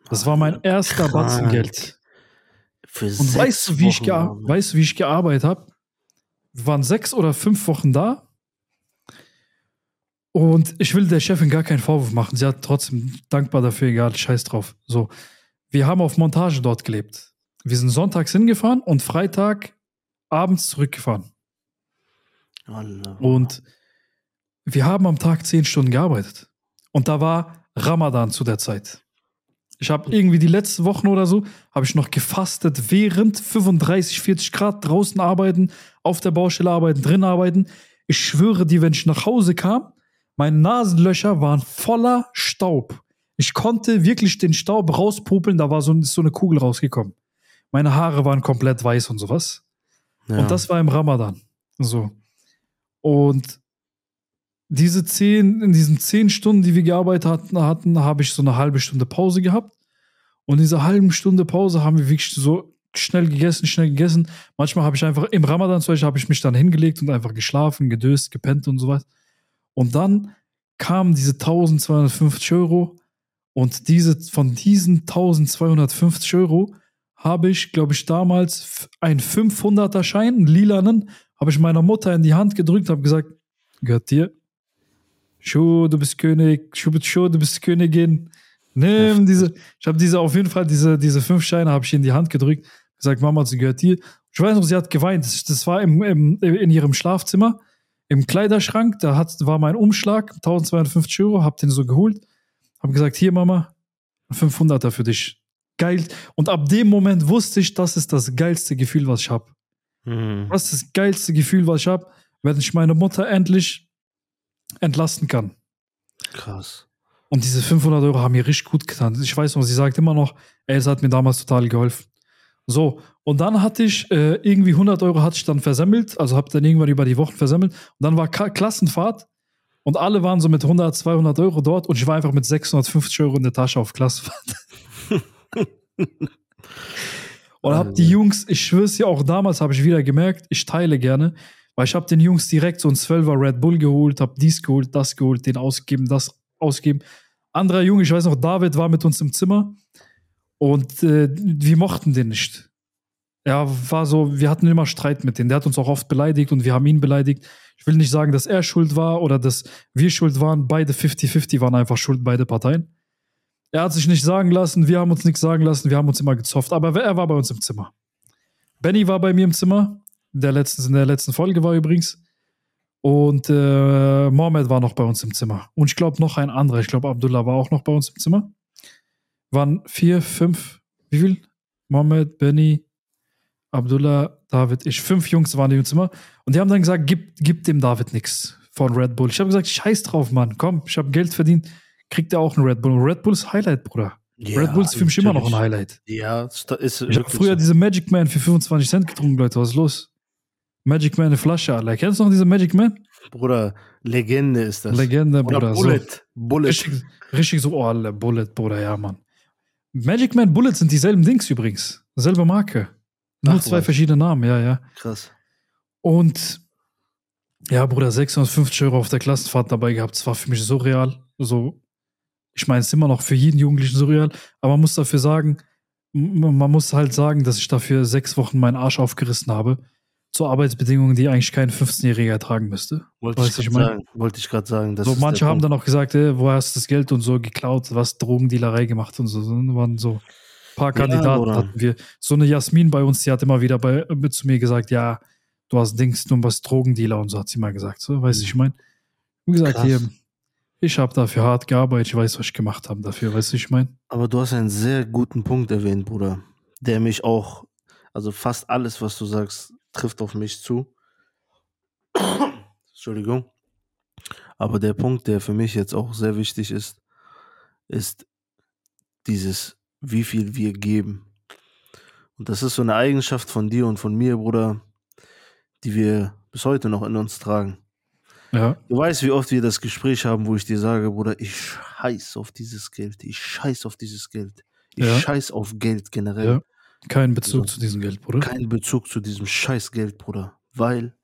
Speaker 1: Das war mein erster
Speaker 2: Krank.
Speaker 1: Batzen Geld.
Speaker 2: Für
Speaker 1: Und weißt du, wie ich,
Speaker 2: Wochen, Mann.
Speaker 1: weißt du, wie ich gearbeitet habe? Wir waren sechs oder fünf Wochen da. Und ich will der Chefin gar keinen Vorwurf machen. Sie hat trotzdem dankbar dafür, egal, scheiß drauf. So. Wir haben auf Montage dort gelebt. Wir sind sonntags hingefahren und Freitag abends zurückgefahren.
Speaker 2: Allah.
Speaker 1: Und wir haben am Tag zehn Stunden gearbeitet. Und da war Ramadan zu der Zeit. Ich habe irgendwie die letzten Wochen oder so, habe ich noch gefastet, während 35, 40 Grad draußen arbeiten, auf der Baustelle arbeiten, drin arbeiten. Ich schwöre dir, wenn ich nach Hause kam, meine Nasenlöcher waren voller Staub. Ich konnte wirklich den Staub rauspopeln, da war so, ist so eine Kugel rausgekommen. Meine Haare waren komplett weiß und sowas.
Speaker 2: ja.
Speaker 1: Und das war im Ramadan. So. Und diese zehn, in diesen zehn Stunden, die wir gearbeitet hatten, hatten habe ich so eine halbe Stunde Pause gehabt. Und in dieser halben Stunde Pause haben wir wirklich so schnell gegessen, schnell gegessen. Manchmal habe ich einfach, im Ramadan zum Beispiel, habe ich mich dann hingelegt und einfach geschlafen, gedöst, gepennt und so was. Und dann kamen diese 1250 Euro und diese, von diesen 1250 Euro habe ich, glaube ich, damals einen 500er Schein, einen lilanen, habe ich meiner Mutter in die Hand gedrückt, habe gesagt, gehört dir. Schuh, du bist König, Schuh, du bist Königin. Nimm diese, ich habe diese, auf jeden Fall, diese, diese fünf Scheine habe ich in die Hand gedrückt, gesagt, Mama, sie gehört dir. Ich weiß noch, sie hat geweint. Das war im, im, in ihrem Schlafzimmer, im Kleiderschrank. Da hat, war mein Umschlag, 1250 Euro, hab den so geholt. Hab gesagt, hier, Mama, 500er für dich. Geil. Und ab dem Moment wusste ich, das ist das geilste Gefühl, was ich habe. Mhm. Das ist das geilste Gefühl, was ich habe, wenn ich meine Mutter endlich entlasten kann.
Speaker 2: Krass.
Speaker 1: Und diese 500 Euro haben mir richtig gut getan. Ich weiß noch, sie sagt immer noch, ey, es hat mir damals total geholfen. So, und dann hatte ich äh, irgendwie 100 Euro hatte ich dann versemmelt, also habe dann irgendwann über die Wochen versemmelt. Und dann war Ka Klassenfahrt und alle waren so mit 100, 200 Euro dort und ich war einfach mit 650 Euro in der Tasche auf Klassenfahrt. <laughs> und hab die Jungs, ich schwör's ja auch damals, habe ich wieder gemerkt, ich teile gerne, weil ich habe den Jungs direkt so ein 12er Red Bull geholt, habe dies geholt, das geholt, den ausgegeben, das ausgegeben. Anderer Junge, ich weiß noch, David war mit uns im Zimmer und äh, wir mochten den nicht. Er war so, wir hatten immer Streit mit dem. Der hat uns auch oft beleidigt und wir haben ihn beleidigt. Ich will nicht sagen, dass er schuld war oder dass wir schuld waren. Beide 50-50 waren einfach schuld, beide Parteien. Er hat sich nicht sagen lassen, wir haben uns nichts sagen lassen, wir haben uns immer gezofft. Aber er war bei uns im Zimmer. Benny war bei mir im Zimmer. Der letzten, in der letzten Folge war übrigens. Und äh, Mohamed war noch bei uns im Zimmer. Und ich glaube noch ein anderer. Ich glaube, Abdullah war auch noch bei uns im Zimmer waren vier, fünf, wie viel? Mohammed, Benny, Abdullah, David, ich, fünf Jungs waren im Zimmer. Und die haben dann gesagt, gib, gib dem David nichts von Red Bull. Ich habe gesagt, scheiß drauf, Mann, komm, ich habe Geld verdient, kriegt er auch ein Red Bull. Und Red Bull ist Highlight, Bruder. Ja, Red Bull ist für mich immer noch ein Highlight.
Speaker 2: Ja, ist
Speaker 1: Ich habe früher so. diese Magic Man für 25 Cent getrunken, Leute, was ist los? Magic Man eine Flasche, Alter. Kennst du noch diese Magic Man?
Speaker 2: Bruder, Legende ist das.
Speaker 1: Legende, Bruder.
Speaker 2: Bullet. So.
Speaker 1: Bullet. Richtig, richtig so, oh, Alter, Bullet, Bruder, ja, Mann. Magic Man Bullets sind dieselben Dings übrigens. Selbe Marke. Nur Ach, zwei was. verschiedene Namen, ja, ja.
Speaker 2: Krass.
Speaker 1: Und ja, Bruder, 650 Euro auf der Klassenfahrt dabei gehabt. Das war für mich so real. So, ich meine, es ist immer noch für jeden Jugendlichen so real, aber man muss dafür sagen, man muss halt sagen, dass ich dafür sechs Wochen meinen Arsch aufgerissen habe zu Arbeitsbedingungen, die eigentlich kein 15-Jähriger ertragen müsste.
Speaker 2: Wollte weißt ich, ich sagen. Wollte ich gerade sagen.
Speaker 1: so, manche haben Punkt. dann auch gesagt, ey, wo hast du das Geld und so geklaut, was Drogendealerei gemacht und so. Das waren so ein paar Kandidaten ja, hatten wir. So eine Jasmin bei uns, die hat immer wieder bei, mit zu mir gesagt, ja, du hast Dings, du bist Drogendealer und so hat sie mal gesagt. So, weißt du, mhm. ich meine, wie gesagt, Krass. hier, ich habe dafür hart gearbeitet, ich weiß, was ich gemacht habe dafür, weißt du, ich meine.
Speaker 2: Aber du hast einen sehr guten Punkt erwähnt, Bruder, der mich auch, also fast alles, was du sagst, trifft auf mich zu. Entschuldigung. Aber der Punkt, der für mich jetzt auch sehr wichtig ist, ist dieses, wie viel wir geben. Und das ist so eine Eigenschaft von dir und von mir, Bruder, die wir bis heute noch in uns tragen.
Speaker 1: Ja.
Speaker 2: Du weißt, wie oft wir das Gespräch haben, wo ich dir sage, Bruder, ich scheiß auf dieses Geld, ich scheiß auf dieses Geld, ich ja. scheiß auf Geld generell. Ja.
Speaker 1: Kein Bezug also, zu diesem Geld, Bruder.
Speaker 2: Kein Bezug zu diesem scheiß Geld, Bruder. Weil,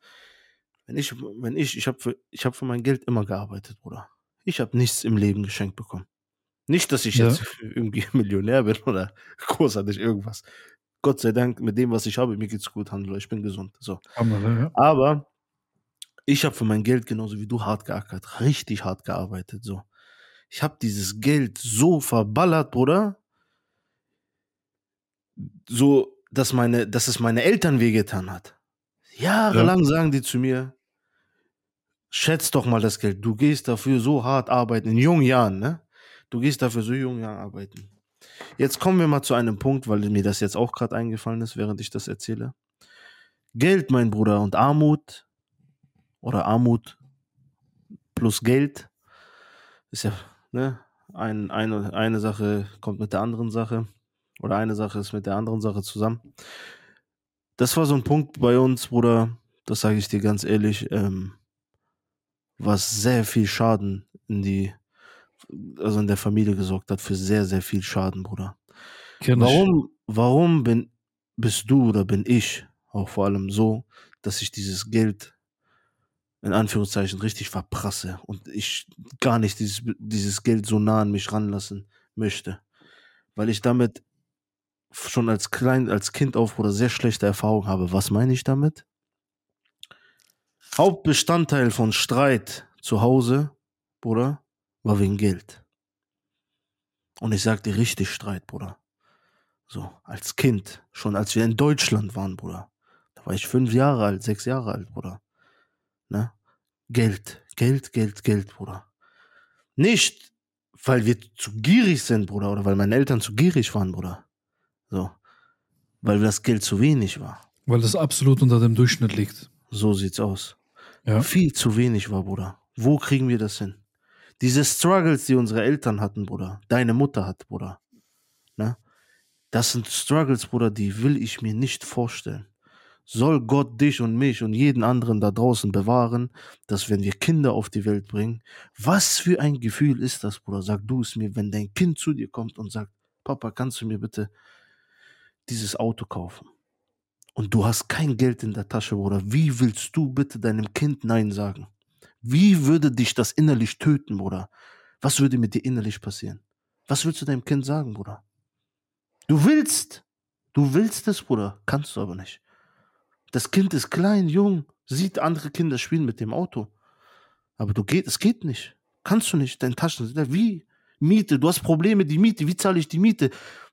Speaker 2: wenn ich, wenn ich, ich habe für, hab für mein Geld immer gearbeitet, Bruder. Ich habe nichts im Leben geschenkt bekommen. Nicht, dass ich ja. jetzt <laughs> irgendwie Millionär bin oder großartig irgendwas. Gott sei Dank, mit dem, was ich habe, mir geht's gut, Handel, ich bin gesund. So. Aber ich habe für mein Geld genauso wie du hart geackert, richtig hart gearbeitet. So. Ich habe dieses Geld so verballert, Bruder, so, dass meine, dass es meine Eltern wehgetan hat. Jahrelang ja. sagen die zu mir, schätz doch mal das Geld. Du gehst dafür so hart arbeiten, in jungen Jahren, ne? Du gehst dafür so jungen Jahren arbeiten. Jetzt kommen wir mal zu einem Punkt, weil mir das jetzt auch gerade eingefallen ist, während ich das erzähle. Geld, mein Bruder, und Armut oder Armut plus Geld ist ja, ne? Ein, eine, eine Sache kommt mit der anderen Sache. Oder eine Sache ist mit der anderen Sache zusammen. Das war so ein Punkt bei uns, Bruder, das sage ich dir ganz ehrlich, ähm, was sehr viel Schaden in die, also in der Familie gesorgt hat, für sehr, sehr viel Schaden, Bruder.
Speaker 1: Kenn.
Speaker 2: Warum, warum bin, bist du oder bin ich auch vor allem so, dass ich dieses Geld in Anführungszeichen richtig verprasse und ich gar nicht dieses, dieses Geld so nah an mich ranlassen möchte? Weil ich damit schon als klein, als Kind auf oder sehr schlechte Erfahrungen habe. Was meine ich damit? Hauptbestandteil von Streit zu Hause, Bruder, war wegen Geld. Und ich sag dir richtig Streit, Bruder. So, als Kind, schon als wir in Deutschland waren, Bruder. Da war ich fünf Jahre alt, sechs Jahre alt, Bruder. Ne? Geld, Geld, Geld, Geld, Bruder. Nicht, weil wir zu gierig sind, Bruder, oder weil meine Eltern zu gierig waren, Bruder. So. Weil das Geld zu wenig war.
Speaker 1: Weil das absolut unter dem Durchschnitt liegt.
Speaker 2: So sieht's aus.
Speaker 1: Ja.
Speaker 2: Viel zu wenig war, Bruder. Wo kriegen wir das hin? Diese Struggles, die unsere Eltern hatten, Bruder, deine Mutter hat, Bruder. Ne? Das sind Struggles, Bruder, die will ich mir nicht vorstellen. Soll Gott dich und mich und jeden anderen da draußen bewahren, dass wenn wir Kinder auf die Welt bringen, was für ein Gefühl ist das, Bruder? Sag du es mir, wenn dein Kind zu dir kommt und sagt, Papa, kannst du mir bitte dieses Auto kaufen? Und du hast kein Geld in der Tasche, Bruder. Wie willst du bitte deinem Kind Nein sagen? Wie würde dich das innerlich töten, Bruder? Was würde mit dir innerlich passieren? Was willst du deinem Kind sagen, Bruder? Du willst. Du willst es, Bruder. Kannst du aber nicht. Das Kind ist klein, jung, sieht andere Kinder spielen mit dem Auto. Aber du geht, es geht nicht. Kannst du nicht. Deine Taschen sind. Wie? Miete. Du hast Probleme, die Miete. Wie zahle ich die Miete?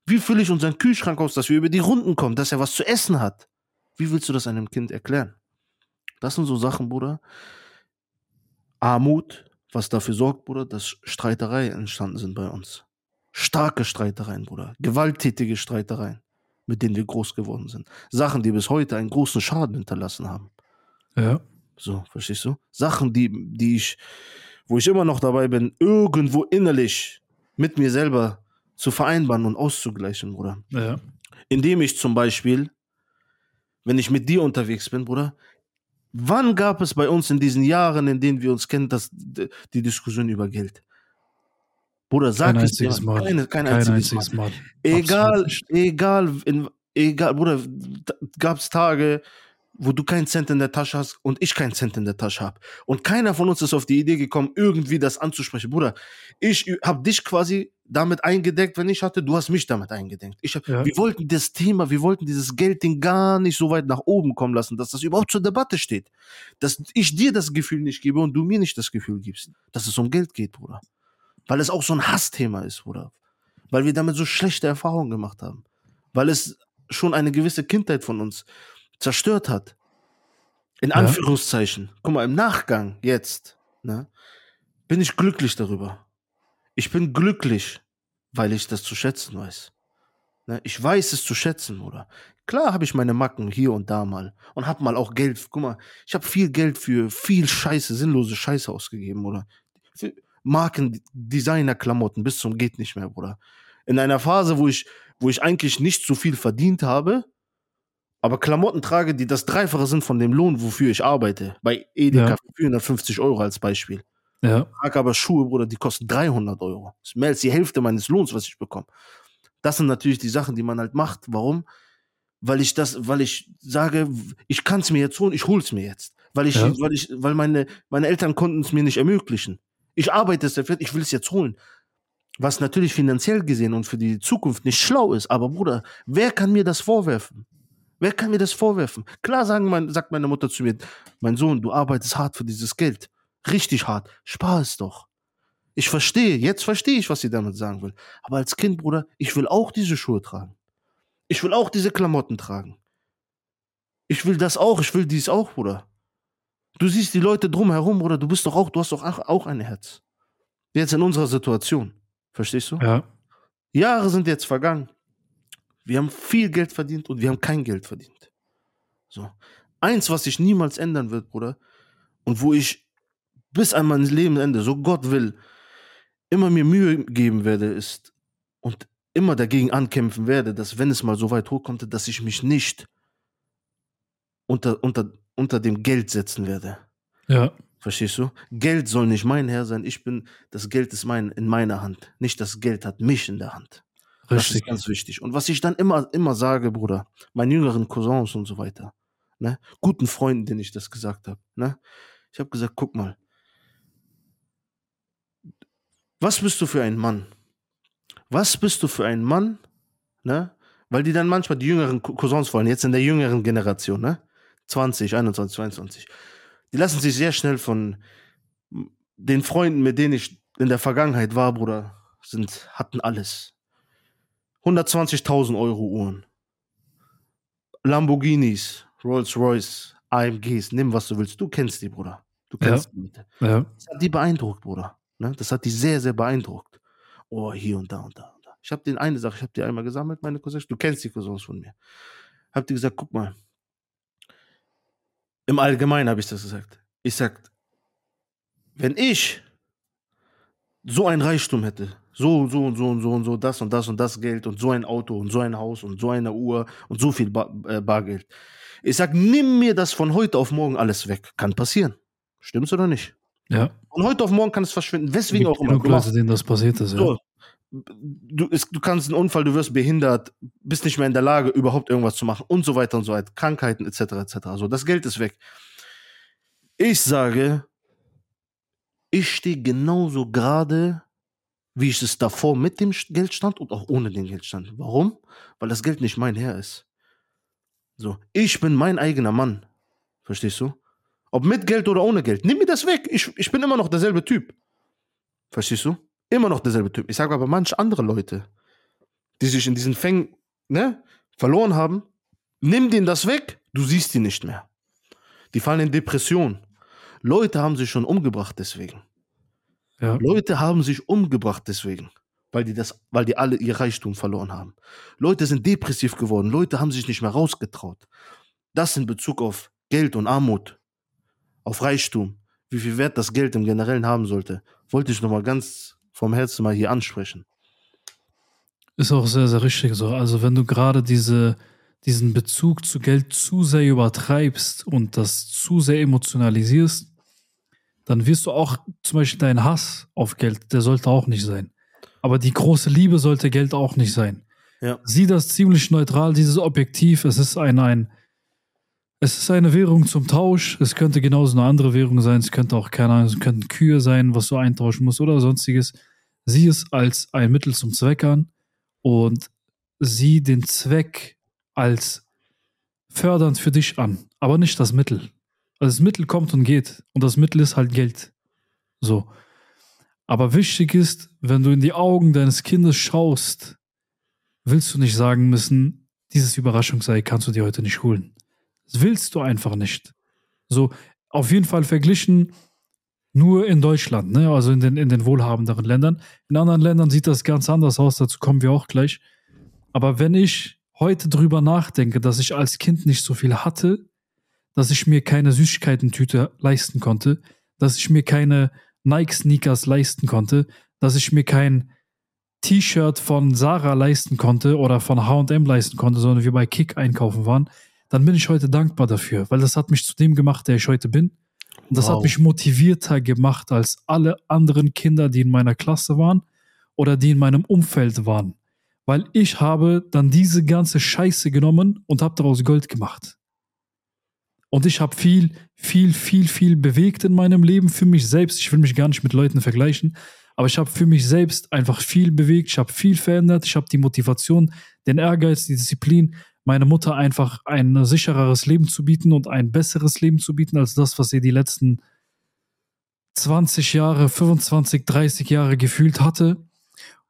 Speaker 2: Wie fülle ich unseren Kühlschrank aus, dass wir über die Runden kommen, dass er was zu essen hat? Wie willst du das einem Kind erklären? Das sind so Sachen, Bruder. Armut, was dafür sorgt, Bruder, dass Streitereien entstanden sind bei uns. Starke Streitereien, Bruder. Gewalttätige Streitereien, mit denen wir groß geworden sind. Sachen, die bis heute einen großen Schaden hinterlassen haben.
Speaker 1: Ja.
Speaker 2: So, verstehst du? Sachen, die, die ich, wo ich immer noch dabei bin, irgendwo innerlich mit mir selber zu vereinbaren und auszugleichen, Bruder.
Speaker 1: Ja.
Speaker 2: Indem ich zum Beispiel, wenn ich mit dir unterwegs bin, Bruder, wann gab es bei uns in diesen Jahren, in denen wir uns kennen, das, die Diskussion über Geld? Bruder, sag
Speaker 1: Kein
Speaker 2: es dir.
Speaker 1: Mal.
Speaker 2: Keine, kein,
Speaker 1: Kein
Speaker 2: einziges,
Speaker 1: einziges
Speaker 2: Mal.
Speaker 1: Mal.
Speaker 2: Egal, egal, in, egal, Bruder, gab es Tage, wo du keinen Cent in der Tasche hast und ich keinen Cent in der Tasche habe. Und keiner von uns ist auf die Idee gekommen, irgendwie das anzusprechen. Bruder, ich habe dich quasi damit eingedeckt, wenn ich hatte, du hast mich damit eingedeckt. Ich hab,
Speaker 1: Ja.
Speaker 2: Wir wollten das Thema, wir wollten dieses Geldding gar nicht so weit nach oben kommen lassen, dass das überhaupt zur Debatte steht. Dass ich dir das Gefühl nicht gebe und du mir nicht das Gefühl gibst, dass es um Geld geht, Bruder. Weil es auch so ein Hassthema ist, Bruder. Weil wir damit so schlechte Erfahrungen gemacht haben. Weil es schon eine gewisse Kindheit von uns zerstört hat. In
Speaker 1: Ja.
Speaker 2: Anführungszeichen. Guck mal, im Nachgang jetzt, ne, bin ich glücklich darüber. Ich bin glücklich, weil ich das zu schätzen weiß. Ne, ich weiß es zu schätzen, oder? Klar habe ich meine Macken hier und da mal und habe mal auch Geld. Guck mal, ich habe viel Geld für viel Scheiße, sinnlose Scheiße ausgegeben, oder? Für Marken, Designer-Klamotten bis zum geht nicht mehr, Bruder. In einer Phase, wo ich, wo ich eigentlich nicht so viel verdient habe, aber Klamotten trage, die das Dreifache sind von dem Lohn, wofür ich arbeite. Bei Edeka
Speaker 1: Ja.
Speaker 2: für 450 Euro als Beispiel.
Speaker 1: Ja.
Speaker 2: Trage aber Schuhe, Bruder, die kosten 300 Euro. Das ist mehr als die Hälfte meines Lohns, was ich bekomme. Das sind natürlich die Sachen, die man halt macht. Warum? Weil ich das, weil ich sage, ich kann es mir jetzt holen, ich hol's mir jetzt. Weil ich,
Speaker 1: Ja.
Speaker 2: weil ich, weil meine, meine Eltern konnten es mir nicht ermöglichen. Ich arbeite es dafür, ich will es jetzt holen. Was natürlich finanziell gesehen und für die Zukunft nicht schlau ist. Aber Bruder, wer kann mir das vorwerfen? Wer kann mir das vorwerfen? Klar sagen mein, sagt meine Mutter zu mir, mein Sohn, du arbeitest hart für dieses Geld. Richtig hart. Spar es doch. Ich verstehe, jetzt verstehe ich, was sie damit sagen will. Aber als Kind, Bruder, ich will auch diese Schuhe tragen. Ich will auch diese Klamotten tragen. Ich will das auch, ich will dies auch, Bruder. Du siehst die Leute drumherum, Bruder, du bist doch auch, du hast doch auch, auch ein Herz. Jetzt in unserer Situation. Verstehst du?
Speaker 1: Ja.
Speaker 2: Jahre sind jetzt vergangen. Wir haben viel Geld verdient und wir haben kein Geld verdient. So. Eins, was sich niemals ändern wird, Bruder, und wo ich bis an mein Lebensende, so Gott will, immer mir Mühe geben werde, ist und immer dagegen ankämpfen werde, dass wenn es mal so weit hochkommt, dass ich mich nicht unter, unter, unter dem Geld setzen werde.
Speaker 1: Ja.
Speaker 2: Verstehst du? Geld soll nicht mein Herr sein. Ich bin, das Geld ist mein, in meiner Hand. Nicht das Geld hat mich in der Hand. Das ist
Speaker 1: Richtig.
Speaker 2: ganz wichtig. Und was ich dann immer, immer sage, Bruder, meinen jüngeren Cousins und so weiter, ne, guten Freunden, denen ich das gesagt habe, ne, ich habe gesagt, guck mal, was bist du für ein Mann? Was bist du für ein Mann, ne? Weil die dann manchmal die jüngeren Cou- Cousins wollen, jetzt in der jüngeren Generation, ne? 20, 21, 22. Die lassen sich sehr schnell von den Freunden, mit denen ich in der Vergangenheit war, Bruder, sind, hatten alles. 120.000 Euro Uhren. Lamborghinis, Rolls Royce, AMGs, nimm was du willst. Du kennst die, Bruder. Du
Speaker 1: Ja.
Speaker 2: kennst die Leute.
Speaker 1: Ja.
Speaker 2: Das hat die beeindruckt, Bruder. Ne? Das hat die sehr, sehr beeindruckt. Oh, hier und da und da und da. Ich habe den eine Sache, ich habe die einmal gesammelt, meine Cousins. Du kennst die Cousins von mir. Hab dir gesagt, guck mal. Im Allgemeinen habe ich das gesagt. Ich sag, wenn ich so ein Reichtum hätte, so, so und so und so und so, das und das und das Geld und so ein Auto und so ein Haus und so eine Uhr und so viel Bar, äh, Bargeld. Ich sag, nimm mir das von heute auf morgen alles weg. Kann passieren. Stimmt's oder nicht?
Speaker 1: Ja.
Speaker 2: Von heute auf morgen kann es verschwinden. Weswegen
Speaker 1: Gibt
Speaker 2: auch immer.
Speaker 1: Leute, denen das passiert ist. Ja.
Speaker 2: so, du, es, du kannst einen Unfall, du wirst behindert, bist nicht mehr in der Lage, überhaupt irgendwas zu machen und so weiter und so weiter. Krankheiten etc. etc. So, das Geld ist weg. Ich sage, ich stehe genauso gerade, wie ich es davor mit dem Geld stand und auch ohne den Geld stand. Warum? Weil das Geld nicht mein Herr ist. So, ich bin mein eigener Mann. Verstehst du? Ob mit Geld oder ohne Geld. Nimm mir das weg. Ich, ich bin immer noch derselbe Typ. Verstehst du? Immer noch derselbe Typ. Ich sage aber manche andere Leute, die sich in diesen Fängen ne, verloren haben, nimm denen das weg, du siehst die nicht mehr. Die fallen in Depression. Leute haben sich schon umgebracht deswegen.
Speaker 1: Ja.
Speaker 2: Leute haben sich umgebracht deswegen, weil die das, weil die alle ihr Reichtum verloren haben. Leute sind depressiv geworden. Leute haben sich nicht mehr rausgetraut. Das in Bezug auf Geld und Armut, auf Reichtum, wie viel Wert das Geld im Generellen haben sollte, wollte ich nochmal ganz vom Herzen mal hier ansprechen.
Speaker 1: Ist auch sehr, sehr richtig so. Also wenn du gerade diese, diesen Bezug zu Geld zu sehr übertreibst und das zu sehr emotionalisierst, dann wirst du auch zum Beispiel dein Hass auf Geld, der sollte auch nicht sein. Aber die große Liebe sollte Geld auch nicht sein.
Speaker 2: Ja.
Speaker 1: Sieh das ziemlich neutral, dieses Objektiv. Es ist ein, ein, es ist eine Währung zum Tausch. Es könnte genauso eine andere Währung sein. Es könnte auch, keine Ahnung, es könnten Kühe sein, was du eintauschen musst oder sonstiges. Sieh es als ein Mittel zum Zweck an und sieh den Zweck als fördernd für dich an, aber nicht das Mittel. Also das Mittel kommt und geht und das Mittel ist halt Geld. So. Aber wichtig ist, wenn du in die Augen deines Kindes schaust, willst du nicht sagen müssen, dieses Überraschungsei kannst du dir heute nicht holen. Das willst du einfach nicht. So, auf jeden Fall verglichen nur in Deutschland, ne? also in den, in den wohlhabenderen Ländern. In anderen Ländern sieht das ganz anders aus, dazu kommen wir auch gleich. Aber wenn ich heute drüber nachdenke, dass ich als Kind nicht so viel hatte, dass ich mir keine Süßigkeitentüte leisten konnte, dass ich mir keine Nike-Sneakers leisten konnte, dass ich mir kein T-Shirt von Sarah leisten konnte oder von H&M leisten konnte, sondern wir bei Kick einkaufen waren, dann bin ich heute dankbar dafür, weil das hat mich zu dem gemacht, der ich heute bin. Und das
Speaker 2: Wow.
Speaker 1: hat mich motivierter gemacht als alle anderen Kinder, die in meiner Klasse waren oder die in meinem Umfeld waren. Weil ich habe dann diese ganze Scheiße genommen und habe daraus Gold gemacht. Und ich habe viel, viel, viel, viel bewegt in meinem Leben für mich selbst. Ich will mich gar nicht mit Leuten vergleichen, aber ich habe für mich selbst einfach viel bewegt. Ich habe viel verändert. Ich habe die Motivation, den Ehrgeiz, die Disziplin, meine Mutter einfach ein sichereres Leben zu bieten und ein besseres Leben zu bieten als das, was sie die letzten 20 Jahre, 25, 30 Jahre gefühlt hatte.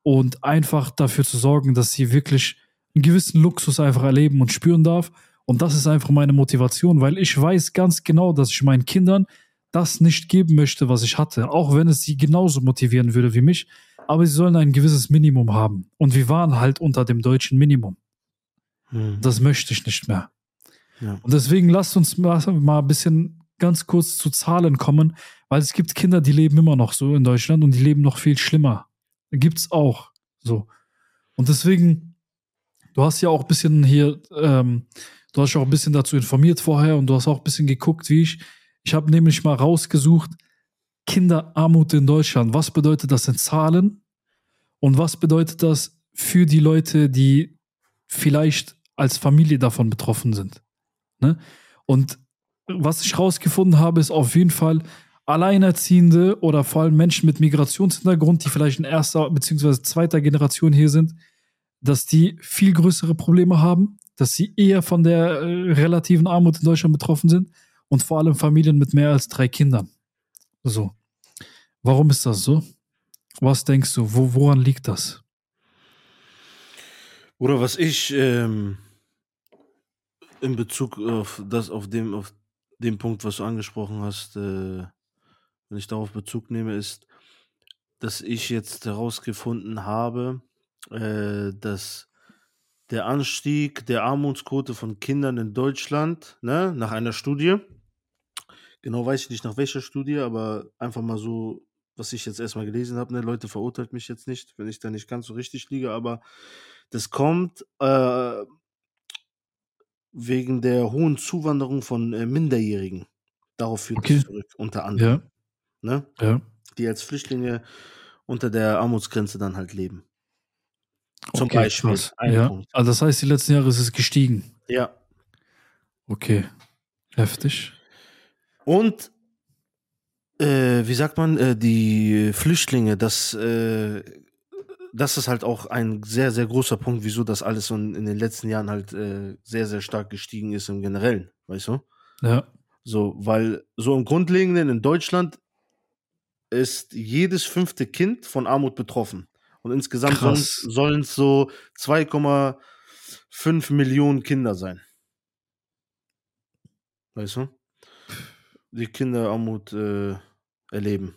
Speaker 1: Und einfach dafür zu sorgen, dass sie wirklich einen gewissen Luxus einfach erleben und spüren darf. Und das ist einfach meine Motivation, weil ich weiß ganz genau, dass ich meinen Kindern das nicht geben möchte, was ich hatte. Auch wenn es sie genauso motivieren würde wie mich. Aber sie sollen ein gewisses Minimum haben. Und wir waren halt unter dem deutschen Minimum.
Speaker 2: Hm.
Speaker 1: Das möchte ich nicht mehr.
Speaker 2: Ja.
Speaker 1: Und deswegen lasst uns mal ein bisschen ganz kurz zu Zahlen kommen, weil es gibt Kinder, die leben immer noch so in Deutschland und die leben noch viel schlimmer. Gibt's auch so. Und deswegen, du hast ja auch ein bisschen hier, ähm, du hast ja auch ein bisschen dazu informiert vorher und du hast auch ein bisschen geguckt, wie ich. Ich habe nämlich mal rausgesucht, Kinderarmut in Deutschland? Was bedeutet das in Zahlen? Und was bedeutet das für die Leute, die vielleicht als Familie davon betroffen sind? Ne? Und was ich rausgefunden habe, ist auf jeden Fall Alleinerziehende oder vor allem Menschen mit Migrationshintergrund, die vielleicht in erster bzw. zweiter Generation hier sind, dass die viel größere Probleme haben, dass sie eher von der äh, relativen Armut in Deutschland betroffen sind und vor allem Familien mit mehr als drei Kindern. So. Warum ist das so? Was denkst du? Wo, woran liegt das?
Speaker 2: Oder was ich ähm, in Bezug auf das, auf dem, auf dem Punkt, was du angesprochen hast, äh, wenn ich darauf Bezug nehme, ist, dass ich jetzt herausgefunden habe, äh, dass der Anstieg der Armutsquote von Kindern in Deutschland, ne, nach einer Studie, genau weiß ich nicht nach welcher Studie, aber einfach mal so, was ich jetzt erstmal gelesen habe, ne, Leute verurteilt mich jetzt nicht, wenn ich da nicht ganz so richtig liege, aber das kommt äh, wegen der hohen Zuwanderung von äh, Minderjährigen. Darauf führt
Speaker 1: Okay.
Speaker 2: es zurück, unter anderem.
Speaker 1: Ja,
Speaker 2: Ne?
Speaker 1: ja.
Speaker 2: Die als Flüchtlinge unter der Armutsgrenze dann halt leben. Zum
Speaker 1: Okay,
Speaker 2: Beispiel.
Speaker 1: krass.
Speaker 2: Ein
Speaker 1: Ja.
Speaker 2: Punkt.
Speaker 1: Also das heißt, die letzten Jahre ist es gestiegen.
Speaker 2: Ja.
Speaker 1: Okay. Heftig.
Speaker 2: Und äh, wie sagt man, äh, die Flüchtlinge, das, äh, das ist halt auch ein sehr, sehr großer Punkt, wieso das alles in, in den letzten Jahren halt äh, sehr, sehr stark gestiegen ist im Generellen, weißt du?
Speaker 1: Ja.
Speaker 2: So, weil so im Grundlegenden in Deutschland ist jedes fünfte Kind von Armut betroffen. Und insgesamt sollen es so 2,5 Millionen Kinder sein. Weißt du? Die Kinderarmut äh, erleben.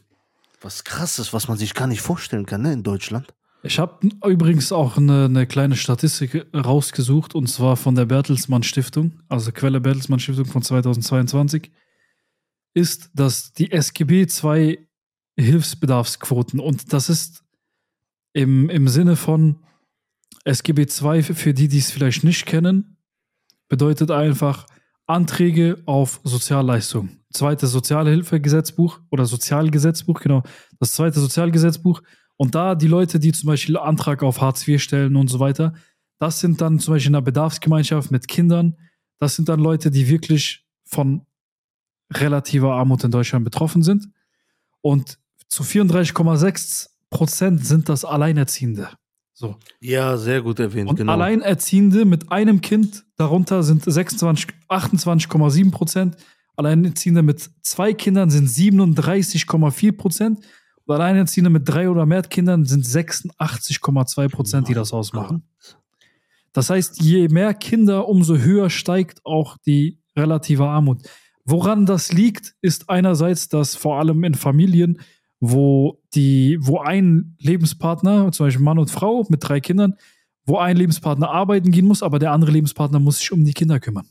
Speaker 2: Was krass ist, was man sich gar nicht vorstellen kann, ne, in Deutschland.
Speaker 1: Ich habe übrigens auch eine, eine kleine Statistik rausgesucht und zwar von der Bertelsmann Stiftung, also Quelle Bertelsmann Stiftung von 2022, ist, dass die SGB zwei Hilfsbedarfsquoten und das ist im, im Sinne von SGB II, für die, die es vielleicht nicht kennen, bedeutet einfach Anträge auf Sozialleistungen. Zweites Sozialhilfegesetzbuch oder Sozialgesetzbuch, genau, das zweite Sozialgesetzbuch. Und da die Leute, die zum Beispiel Antrag auf Hartz IV stellen und so weiter, das sind dann zum Beispiel in einer Bedarfsgemeinschaft mit Kindern, das sind dann Leute, die wirklich von relativer Armut in Deutschland betroffen sind. Und zu 34,6 Prozent sind das Alleinerziehende. So.
Speaker 2: Ja, sehr gut erwähnt,
Speaker 1: Und
Speaker 2: genau.
Speaker 1: Alleinerziehende mit einem Kind, darunter sind 26, 28,7 Prozent. Alleinerziehende mit zwei Kindern sind 37,4 Prozent. Und Alleinerziehende mit drei oder mehr Kindern sind 86,2 Prozent, die das ausmachen. Das heißt, je mehr Kinder, umso höher steigt auch die relative Armut. Woran das liegt, ist einerseits, dass vor allem in Familien, wo die, wo ein Lebenspartner, zum Beispiel Mann und Frau mit drei Kindern, wo ein Lebenspartner arbeiten gehen muss, aber der andere Lebenspartner muss sich um die Kinder kümmern.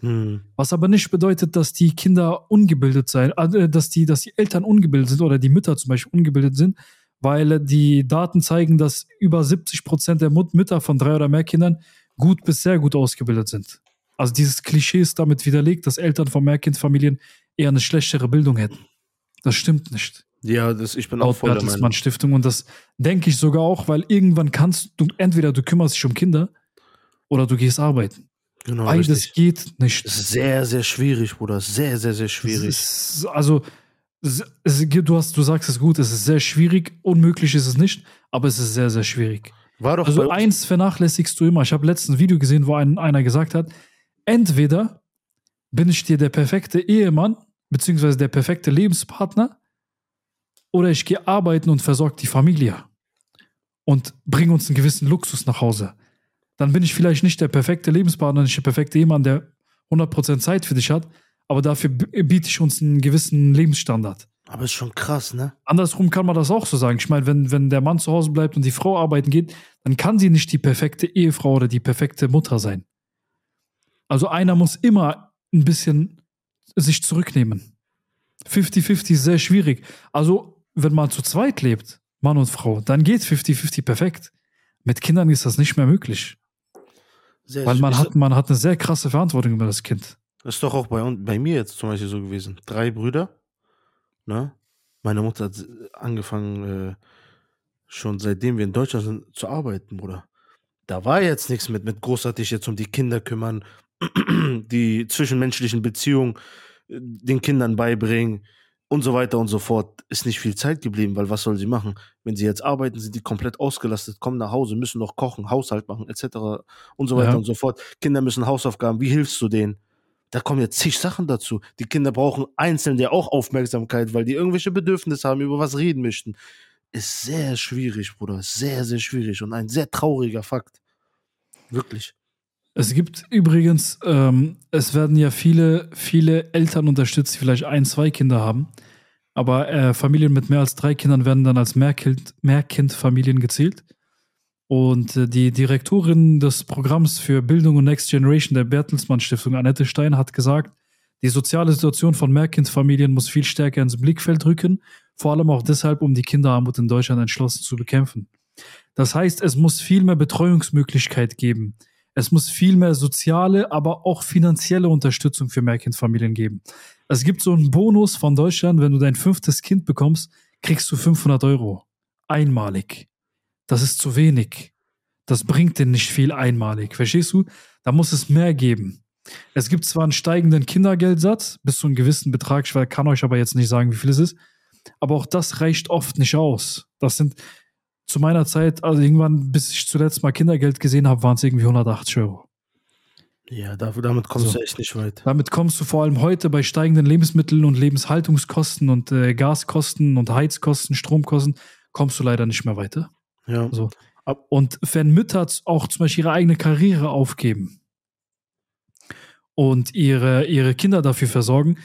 Speaker 2: Hm.
Speaker 1: Was aber nicht bedeutet, dass die Kinder ungebildet sein, äh, dass die, dass die Eltern ungebildet sind oder die Mütter zum Beispiel ungebildet sind, weil die Daten zeigen, dass über 70 Prozent der Mut Mütter von drei oder mehr Kindern gut bis sehr gut ausgebildet sind. Also dieses Klischee ist damit widerlegt, dass Eltern von Mehrkindfamilien eher eine schlechtere Bildung hätten. Das stimmt nicht.
Speaker 2: Ja, das, ich bin auch voll der Meinung.
Speaker 1: Stiftung. Und das denke ich sogar auch, weil irgendwann kannst du, entweder du kümmerst dich um Kinder oder du gehst arbeiten.
Speaker 2: Genau,
Speaker 1: Beides
Speaker 2: richtig.
Speaker 1: geht nicht.
Speaker 2: Das ist sehr, sehr schwierig, Bruder. Sehr, sehr, sehr schwierig.
Speaker 1: ist, also, es, du, hast, du sagst es gut, es ist sehr schwierig. Unmöglich ist es nicht, aber es ist sehr, sehr schwierig.
Speaker 2: War doch
Speaker 1: Also eins vernachlässigst du immer. Ich habe letztens ein Video gesehen, wo ein, einer gesagt hat, entweder bin ich dir der perfekte Ehemann, beziehungsweise der perfekte Lebenspartner, oder ich gehe arbeiten und versorge die Familie und bringe uns einen gewissen Luxus nach Hause. Dann bin ich vielleicht nicht der perfekte Lebenspartner, nicht der perfekte Ehemann, der 100% Zeit für dich hat, aber dafür biete ich uns einen gewissen Lebensstandard.
Speaker 2: Aber ist schon krass, ne?
Speaker 1: Andersrum kann man das auch so sagen. Ich meine, wenn, wenn der Mann zu Hause bleibt und die Frau arbeiten geht, dann kann sie nicht die perfekte Ehefrau oder die perfekte Mutter sein. Also einer muss immer ein bisschen sich zurücknehmen. 50-50 ist sehr schwierig. Also, wenn man zu zweit lebt, Mann und Frau, dann geht 50-50 perfekt. Mit Kindern ist das nicht mehr möglich.
Speaker 2: Sehr,
Speaker 1: Weil man hat, man hat eine sehr krasse Verantwortung über das Kind.
Speaker 2: ist doch auch bei, uns- bei mir jetzt zum Beispiel so gewesen. Drei Brüder, ne? Meine Mutter hat angefangen, äh, schon seitdem wir in Deutschland sind, zu arbeiten, Bruder. Da war jetzt nichts mit, mit großartig jetzt um die Kinder kümmern, <clears throat> die zwischenmenschlichen Beziehungen äh, den Kindern beibringen und so weiter und so fort. Ist nicht viel Zeit geblieben, weil was soll sie machen? Wenn sie jetzt arbeiten, sind die komplett ausgelastet, kommen nach Hause, müssen noch kochen, Haushalt machen, etc. und so weiter
Speaker 1: Ja.
Speaker 2: und so fort. Kinder müssen Hausaufgaben. Wie hilfst du denen? Da kommen jetzt zig Sachen dazu. Die Kinder brauchen einzeln ja auch Aufmerksamkeit, weil die irgendwelche Bedürfnisse haben, über was reden möchten. Ist sehr schwierig, Bruder. Sehr, sehr schwierig und ein sehr trauriger Fakt. Wirklich.
Speaker 1: Es gibt übrigens, ähm, es werden ja viele, viele Eltern unterstützt, die vielleicht ein, zwei Kinder haben. Aber äh, Familien mit mehr als drei Kindern werden dann als Mehrkind, Mehrkindfamilien gezählt. Und äh, die Direktorin des Programms für Bildung und Next Generation der Bertelsmann Stiftung, Annette Stein, hat gesagt, die soziale Situation von Mehrkindfamilien muss viel stärker ins Blickfeld rücken, vor allem auch deshalb, um die Kinderarmut in Deutschland entschlossen zu bekämpfen. Das heißt, es muss viel mehr Betreuungsmöglichkeit geben. Es muss viel mehr soziale, aber auch finanzielle Unterstützung für Mehrkindfamilien geben. Es gibt so einen Bonus von Deutschland, wenn du dein fünftes Kind bekommst, kriegst du 500 Euro. Einmalig. Das ist zu wenig. Das bringt dir nicht viel einmalig. Verstehst du? Da muss es mehr geben. Es gibt zwar einen steigenden Kindergeldsatz bis zu einem gewissen Betrag, ich kann euch aber jetzt nicht sagen, wie viel es ist, aber auch das reicht oft nicht aus. Das sind zu meiner Zeit, also irgendwann, bis ich zuletzt mal Kindergeld gesehen habe, waren es irgendwie 180 Euro.
Speaker 2: Ja, damit kommst
Speaker 1: So.
Speaker 2: du echt nicht weit.
Speaker 1: Damit kommst du vor allem heute bei steigenden Lebensmitteln und Lebenshaltungskosten und äh, Gaskosten und Heizkosten, Stromkosten, kommst du leider nicht mehr weiter.
Speaker 2: Ja.
Speaker 1: So. Und wenn Mütter auch zum Beispiel ihre eigene Karriere aufgeben und ihre, ihre Kinder dafür versorgen,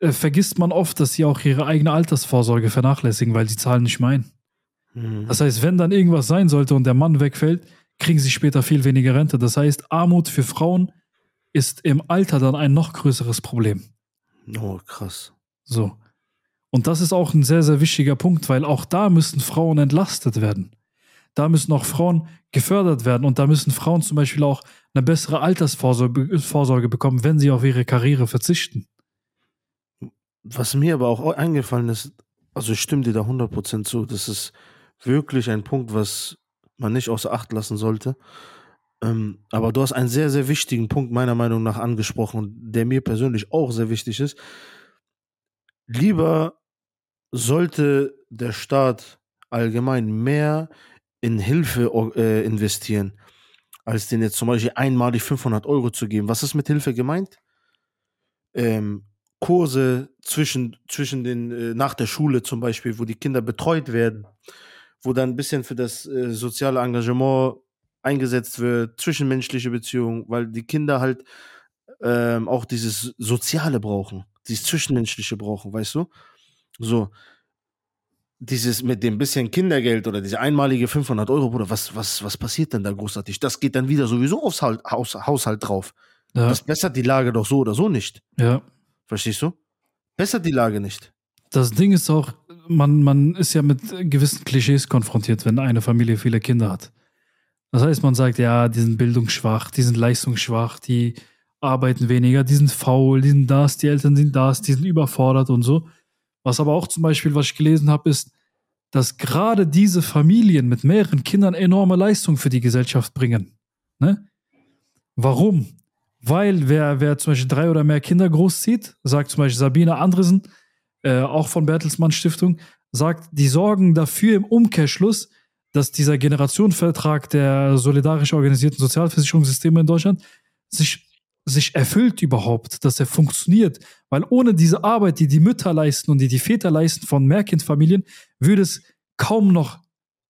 Speaker 1: äh, vergisst man oft, dass sie auch ihre eigene Altersvorsorge vernachlässigen, weil sie zahlen nicht mehr ein.
Speaker 2: Mhm.
Speaker 1: Das heißt, wenn dann irgendwas sein sollte und der Mann wegfällt, kriegen sie später viel weniger Rente. Das heißt, Armut für Frauen ist im Alter dann ein noch größeres Problem.
Speaker 2: Oh, krass.
Speaker 1: So. Und das ist auch ein sehr, sehr wichtiger Punkt, weil auch da müssen Frauen entlastet werden. Da müssen auch Frauen gefördert werden und da müssen Frauen zum Beispiel auch eine bessere Altersvorsorge Vorsorge bekommen, wenn sie auf ihre Karriere verzichten.
Speaker 2: Was mir aber auch eingefallen ist, also ich stimme dir da 100% zu, das ist wirklich ein Punkt, was man nicht außer Acht lassen sollte. Ähm, aber du hast einen sehr, sehr wichtigen Punkt meiner Meinung nach angesprochen, der mir persönlich auch sehr wichtig ist. Lieber sollte der Staat allgemein mehr in Hilfe äh, investieren, als den jetzt zum Beispiel einmalig 500 Euro zu geben. Was ist mit Hilfe gemeint? Ähm, Kurse zwischen, zwischen den, äh, nach der Schule zum Beispiel, wo die Kinder betreut werden, wo dann ein bisschen für das äh, soziale Engagement eingesetzt wird, zwischenmenschliche Beziehungen, weil die Kinder halt ähm, auch dieses Soziale brauchen, dieses Zwischenmenschliche brauchen, weißt du? So, dieses mit dem bisschen Kindergeld oder diese einmalige 500 Euro, Bruder, was, was, was passiert denn da großartig? Das geht dann wieder sowieso aufs Haus, Haus, Haushalt drauf.
Speaker 1: Ja,
Speaker 2: Das bessert die Lage doch so oder so nicht.
Speaker 1: ja.
Speaker 2: Verstehst du? Bessert die Lage nicht.
Speaker 1: Das Ding ist auch, man, man ist ja mit gewissen Klischees konfrontiert, wenn eine Familie viele Kinder hat. Das heißt, man sagt, ja, die sind bildungsschwach, die sind leistungsschwach, die arbeiten weniger, die sind faul, die sind das, die Eltern sind das, die sind überfordert und so. Was aber auch zum Beispiel, was ich gelesen habe, ist, dass gerade diese Familien mit mehreren Kindern enorme Leistung für die Gesellschaft bringen. Ne? Warum? Weil wer, wer zum Beispiel drei oder mehr Kinder großzieht, sagt zum Beispiel Sabine Andresen, äh, auch von Bertelsmann Stiftung, sagt, die sorgen dafür im Umkehrschluss, dass dieser Generationenvertrag der solidarisch organisierten Sozialversicherungssysteme in Deutschland sich, sich erfüllt überhaupt, dass er funktioniert. Weil ohne diese Arbeit, die die Mütter leisten und die die Väter leisten von Mehrkindfamilien, würde es kaum noch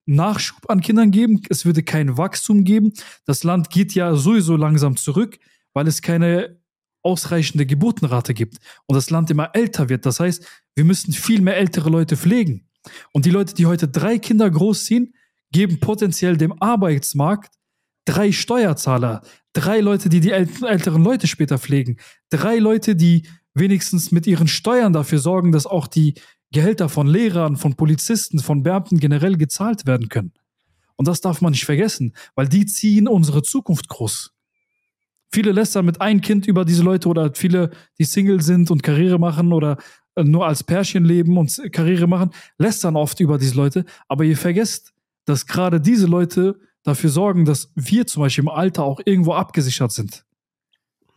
Speaker 1: Nachschub an Kindern geben. Es würde kein Wachstum geben. Das Land geht ja sowieso langsam zurück, weil es keine ausreichende Geburtenrate gibt und das Land immer älter wird. Das heißt, wir müssen viel mehr ältere Leute pflegen. Und die Leute, die heute drei Kinder großziehen, geben potenziell dem Arbeitsmarkt drei Steuerzahler, drei Leute, die die äl älteren Leute später pflegen, drei Leute, die wenigstens mit ihren Steuern dafür sorgen, dass auch die Gehälter von Lehrern, von Polizisten, von Beamten generell gezahlt werden können. Und das darf man nicht vergessen, weil die ziehen unsere Zukunft groß. Viele lästern mit einem Kind über diese Leute oder viele, die Single sind und Karriere machen oder äh, nur als Pärchen leben und Karriere machen, lästern oft über diese Leute. Aber ihr vergesst, dass gerade diese Leute dafür sorgen, dass wir zum Beispiel im Alter auch irgendwo abgesichert sind.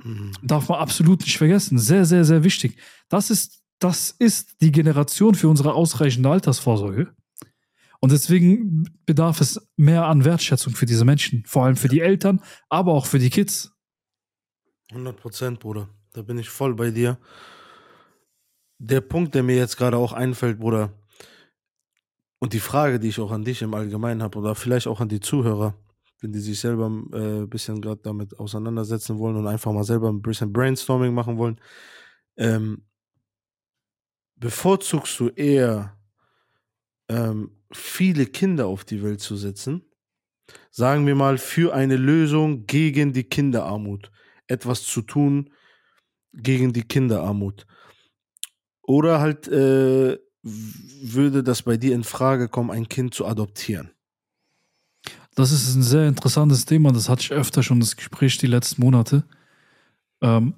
Speaker 2: Mhm.
Speaker 1: Darf man absolut nicht vergessen. Sehr, sehr, sehr wichtig. Das ist, das ist die Generation für unsere ausreichende Altersvorsorge. Und deswegen bedarf es mehr an Wertschätzung für diese Menschen, vor allem für die Eltern, aber auch für die Kids.
Speaker 2: 100 Prozent, Bruder. Da bin ich voll bei dir. Der Punkt, der mir jetzt gerade auch einfällt, Bruder, und die Frage, die ich auch an dich im Allgemeinen habe, oder vielleicht auch an die Zuhörer, wenn die sich selber ein äh, bisschen gerade damit auseinandersetzen wollen und einfach mal selber ein bisschen Brainstorming machen wollen, ähm, bevorzugst du eher ähm, viele Kinder auf die Welt zu setzen, sagen wir mal, für eine Lösung gegen die Kinderarmut, etwas zu tun gegen die Kinderarmut. Oder halt äh, würde das bei dir in Frage kommen, ein Kind zu adoptieren?
Speaker 1: Das ist ein sehr interessantes Thema. Das hatte ich öfter schon das Gespräch die letzten Monate. Ähm,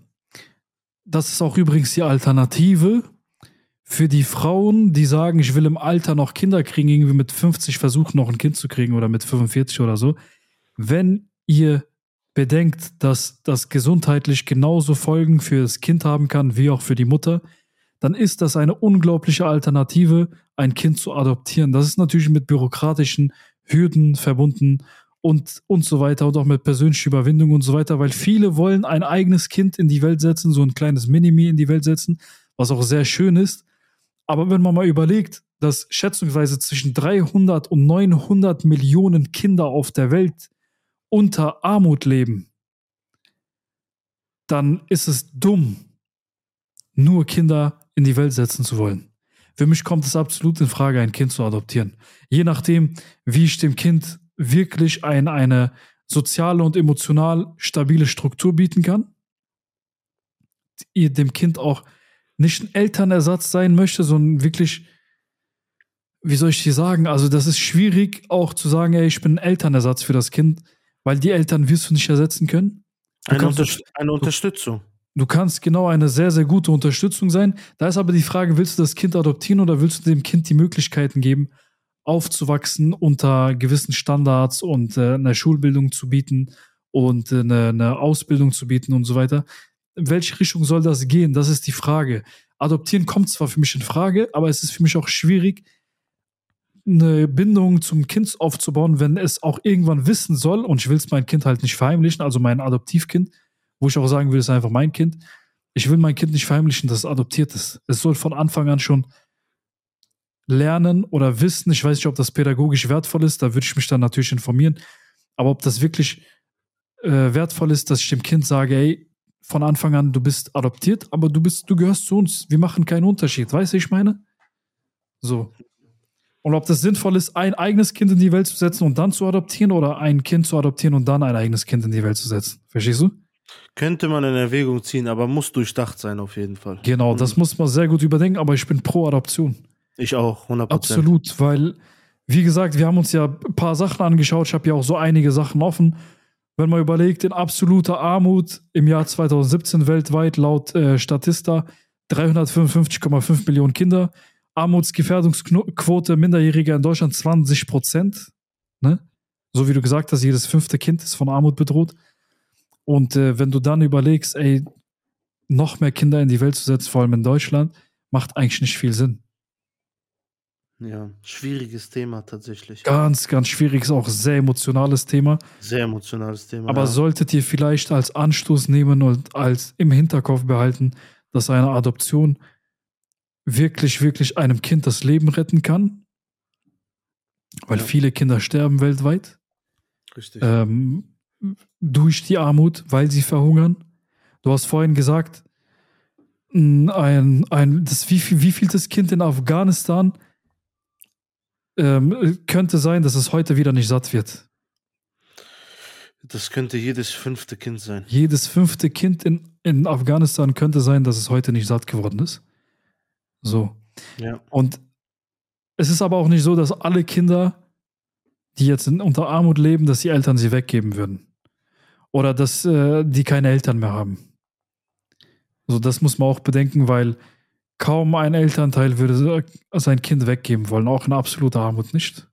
Speaker 1: das ist auch übrigens die Alternative für die Frauen, die sagen, ich will im Alter noch Kinder kriegen, irgendwie mit 50 versuchen, noch ein Kind zu kriegen oder mit 45 oder so. Wenn ihr bedenkt, dass das gesundheitlich genauso Folgen für das Kind haben kann, wie auch für die Mutter, dann ist das eine unglaubliche Alternative, ein Kind zu adoptieren. Das ist natürlich mit bürokratischen Hürden verbunden und, und so weiter und auch mit persönlicher Überwindung und so weiter, weil viele wollen ein eigenes Kind in die Welt setzen, so ein kleines Minimi in die Welt setzen, was auch sehr schön ist. Aber wenn man mal überlegt, dass schätzungsweise zwischen 300 und 900 Millionen Kinder auf der Welt unter Armut leben, dann ist es dumm, nur Kinder in die Welt setzen zu wollen. Für mich kommt es absolut in Frage, ein Kind zu adoptieren. Je nachdem, wie ich dem Kind wirklich ein, eine soziale und emotional stabile Struktur bieten kann, ihr dem Kind auch nicht ein Elternersatz sein möchte, sondern wirklich, wie soll ich dir sagen, also das ist schwierig auch zu sagen, ey, ich bin ein Elternersatz für das Kind, weil die Eltern wirst du nicht ersetzen können. Du
Speaker 2: Eine, Unterst eine Unterstützung.
Speaker 1: Du kannst genau eine sehr, sehr gute Unterstützung sein. Da ist aber die Frage, willst du das Kind adoptieren oder willst du dem Kind die Möglichkeiten geben, aufzuwachsen unter gewissen Standards und äh, eine Schulbildung zu bieten und äh, eine, eine Ausbildung zu bieten und so weiter. In welche Richtung soll das gehen? Das ist die Frage. Adoptieren kommt zwar für mich in Frage, aber es ist für mich auch schwierig, eine Bindung zum Kind aufzubauen, wenn es auch irgendwann wissen soll, und ich will es mein Kind halt nicht verheimlichen, also mein Adoptivkind, wo ich auch sagen will, es ist einfach mein Kind. Ich will mein Kind nicht verheimlichen, dass es adoptiert ist. Es soll von Anfang an schon lernen oder wissen. Ich weiß nicht, ob das pädagogisch wertvoll ist, da würde ich mich dann natürlich informieren. Aber ob das wirklich äh, wertvoll ist, dass ich dem Kind sage, ey, von Anfang an, du bist adoptiert, aber du bist, du gehörst zu uns. Wir machen keinen Unterschied. Weißt du, ich meine? So. Und ob das sinnvoll ist, ein eigenes Kind in die Welt zu setzen und dann zu adoptieren oder ein Kind zu adoptieren und dann ein eigenes Kind in die Welt zu setzen. Verstehst du?
Speaker 2: Könnte man in Erwägung ziehen, aber muss durchdacht sein auf jeden Fall.
Speaker 1: Genau, das muss man sehr gut überdenken, aber ich bin pro Adoption.
Speaker 2: Ich auch, 100%.
Speaker 1: Absolut, weil, wie gesagt, wir haben uns ja ein paar Sachen angeschaut. Ich habe ja auch so einige Sachen offen. Wenn man überlegt, in absoluter Armut im Jahr 2017 weltweit laut äh, Statista 355,5 Millionen Kinder. Armutsgefährdungsquote Minderjähriger in Deutschland 20 Prozent. Ne? So wie du gesagt hast, jedes fünfte Kind ist von Armut bedroht. Und äh, wenn du dann überlegst, ey, noch mehr Kinder in die Welt zu setzen, vor allem in Deutschland, macht eigentlich nicht viel Sinn.
Speaker 2: Ja, schwieriges Thema tatsächlich.
Speaker 1: Ganz, ganz schwierig, ist auch sehr emotionales Thema.
Speaker 2: Sehr emotionales Thema.
Speaker 1: Aber
Speaker 2: ja.
Speaker 1: solltet ihr vielleicht als Anstoß nehmen und als im Hinterkopf behalten, dass eine Adoption wirklich, wirklich einem Kind das Leben retten kann, weil
Speaker 2: Ja.
Speaker 1: viele Kinder sterben weltweit
Speaker 2: Richtig.
Speaker 1: ähm, durch die Armut, weil sie verhungern. Du hast vorhin gesagt, ein, ein, das wie, viel, wie vieltes Kind in Afghanistan ähm, könnte sein, dass es heute wieder nicht satt wird.
Speaker 2: das könnte jedes fünfte Kind sein.
Speaker 1: Jedes fünfte Kind in, in Afghanistan könnte sein, dass es heute nicht satt geworden ist. So.
Speaker 2: Ja.
Speaker 1: Und es ist aber auch nicht so, dass alle Kinder, die jetzt in, unter Armut leben, dass die Eltern sie weggeben würden. oder dass äh, die keine Eltern mehr haben. Also das muss man auch bedenken, weil kaum ein Elternteil würde sein Kind weggeben wollen, auch in absoluter Armut nicht.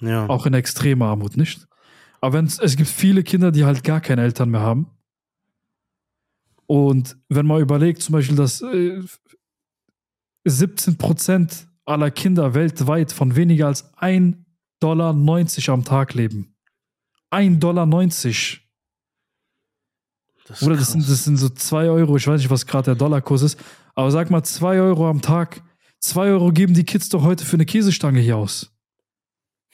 Speaker 2: Ja.
Speaker 1: Auch in extremer Armut nicht. Aber es gibt viele Kinder, die halt gar keine Eltern mehr haben. Und wenn man überlegt, zum Beispiel, dass äh, 17% aller Kinder weltweit von weniger als 1,90 Dollar am Tag leben. 1,90 Dollar.
Speaker 2: Das
Speaker 1: Oder das sind, das sind so 2 Euro, ich weiß nicht, was gerade der Dollarkurs ist, aber sag mal 2 Euro am Tag. 2 Euro geben die Kids doch heute für eine Käsestange hier aus.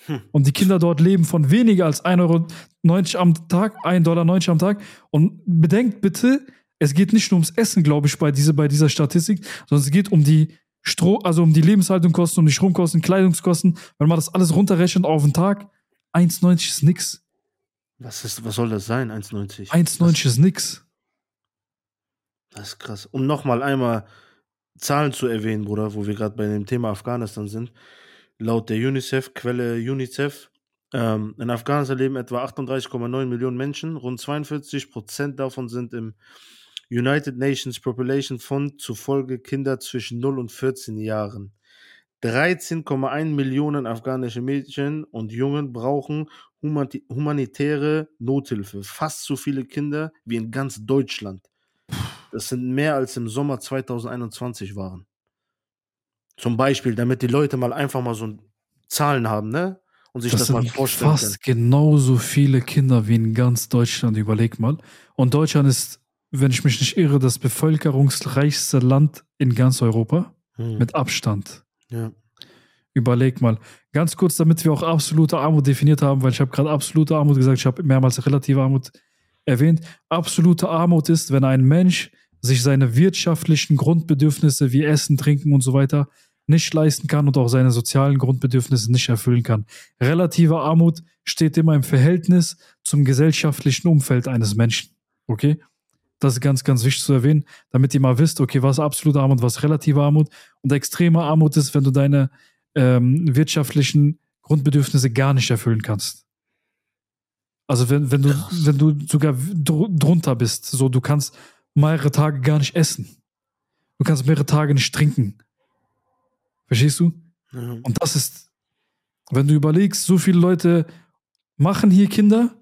Speaker 2: Hm.
Speaker 1: Und die Kinder dort leben von weniger als 1,90 Euro am Tag, 1,90 Dollar am Tag. Und bedenkt bitte, es geht nicht nur ums Essen, glaube ich, bei, diese, bei dieser Statistik, sondern es geht um die Stroh, also um die Lebenshaltungskosten, um die Stromkosten, Kleidungskosten. Wenn man das alles runterrechnet auf den Tag, 1,90 ist nix.
Speaker 2: Was, ist, was soll das sein? 1,90?
Speaker 1: 1,90 ist nix.
Speaker 2: Das ist krass. Um nochmal einmal Zahlen zu erwähnen, Bruder, wo wir gerade bei dem Thema Afghanistan sind. Laut der UNICEF, Quelle UNICEF, ähm, in Afghanistan leben etwa 38,9 Millionen Menschen. Rund 42 Prozent davon sind im United Nations Population Fund zufolge Kinder zwischen 0 und 14 Jahren. 13,1 Millionen afghanische Mädchen und Jungen brauchen humani- humanitäre Nothilfe. Fast so viele Kinder wie in ganz Deutschland. Das sind mehr als im Sommer 2021 waren. Zum Beispiel, damit die Leute mal einfach mal so Zahlen haben, ne? Und sich das,
Speaker 1: Das
Speaker 2: mal vorstellen
Speaker 1: fast genauso viele Kinder wie in ganz Deutschland, überleg mal. Und Deutschland ist, wenn ich mich nicht irre, das bevölkerungsreichste Land in ganz Europa.
Speaker 2: Hm.
Speaker 1: Mit Abstand.
Speaker 2: ja.
Speaker 1: Überleg mal. Ganz kurz, damit wir auch absolute Armut definiert haben, weil ich habe gerade absolute Armut gesagt, ich habe mehrmals relative Armut erwähnt. Absolute Armut ist, wenn ein Mensch sich seine wirtschaftlichen Grundbedürfnisse wie Essen, Trinken und so weiter nicht leisten kann und auch seine sozialen Grundbedürfnisse nicht erfüllen kann. Relative Armut steht immer im Verhältnis zum gesellschaftlichen Umfeld eines Menschen. Okay? Das ist ganz, ganz wichtig zu erwähnen, damit ihr mal wisst, okay, was ist absolute Armut, was ist relative Armut. Und extreme Armut ist, wenn du deine ähm, wirtschaftlichen Grundbedürfnisse gar nicht erfüllen kannst. Also wenn, wenn du,
Speaker 2: Krass.
Speaker 1: wenn du sogar dr drunter bist, so du kannst mehrere Tage gar nicht essen. Du kannst mehrere Tage nicht trinken. Verstehst du?
Speaker 2: Ja.
Speaker 1: Und das ist, wenn du überlegst, so viele Leute machen hier Kinder,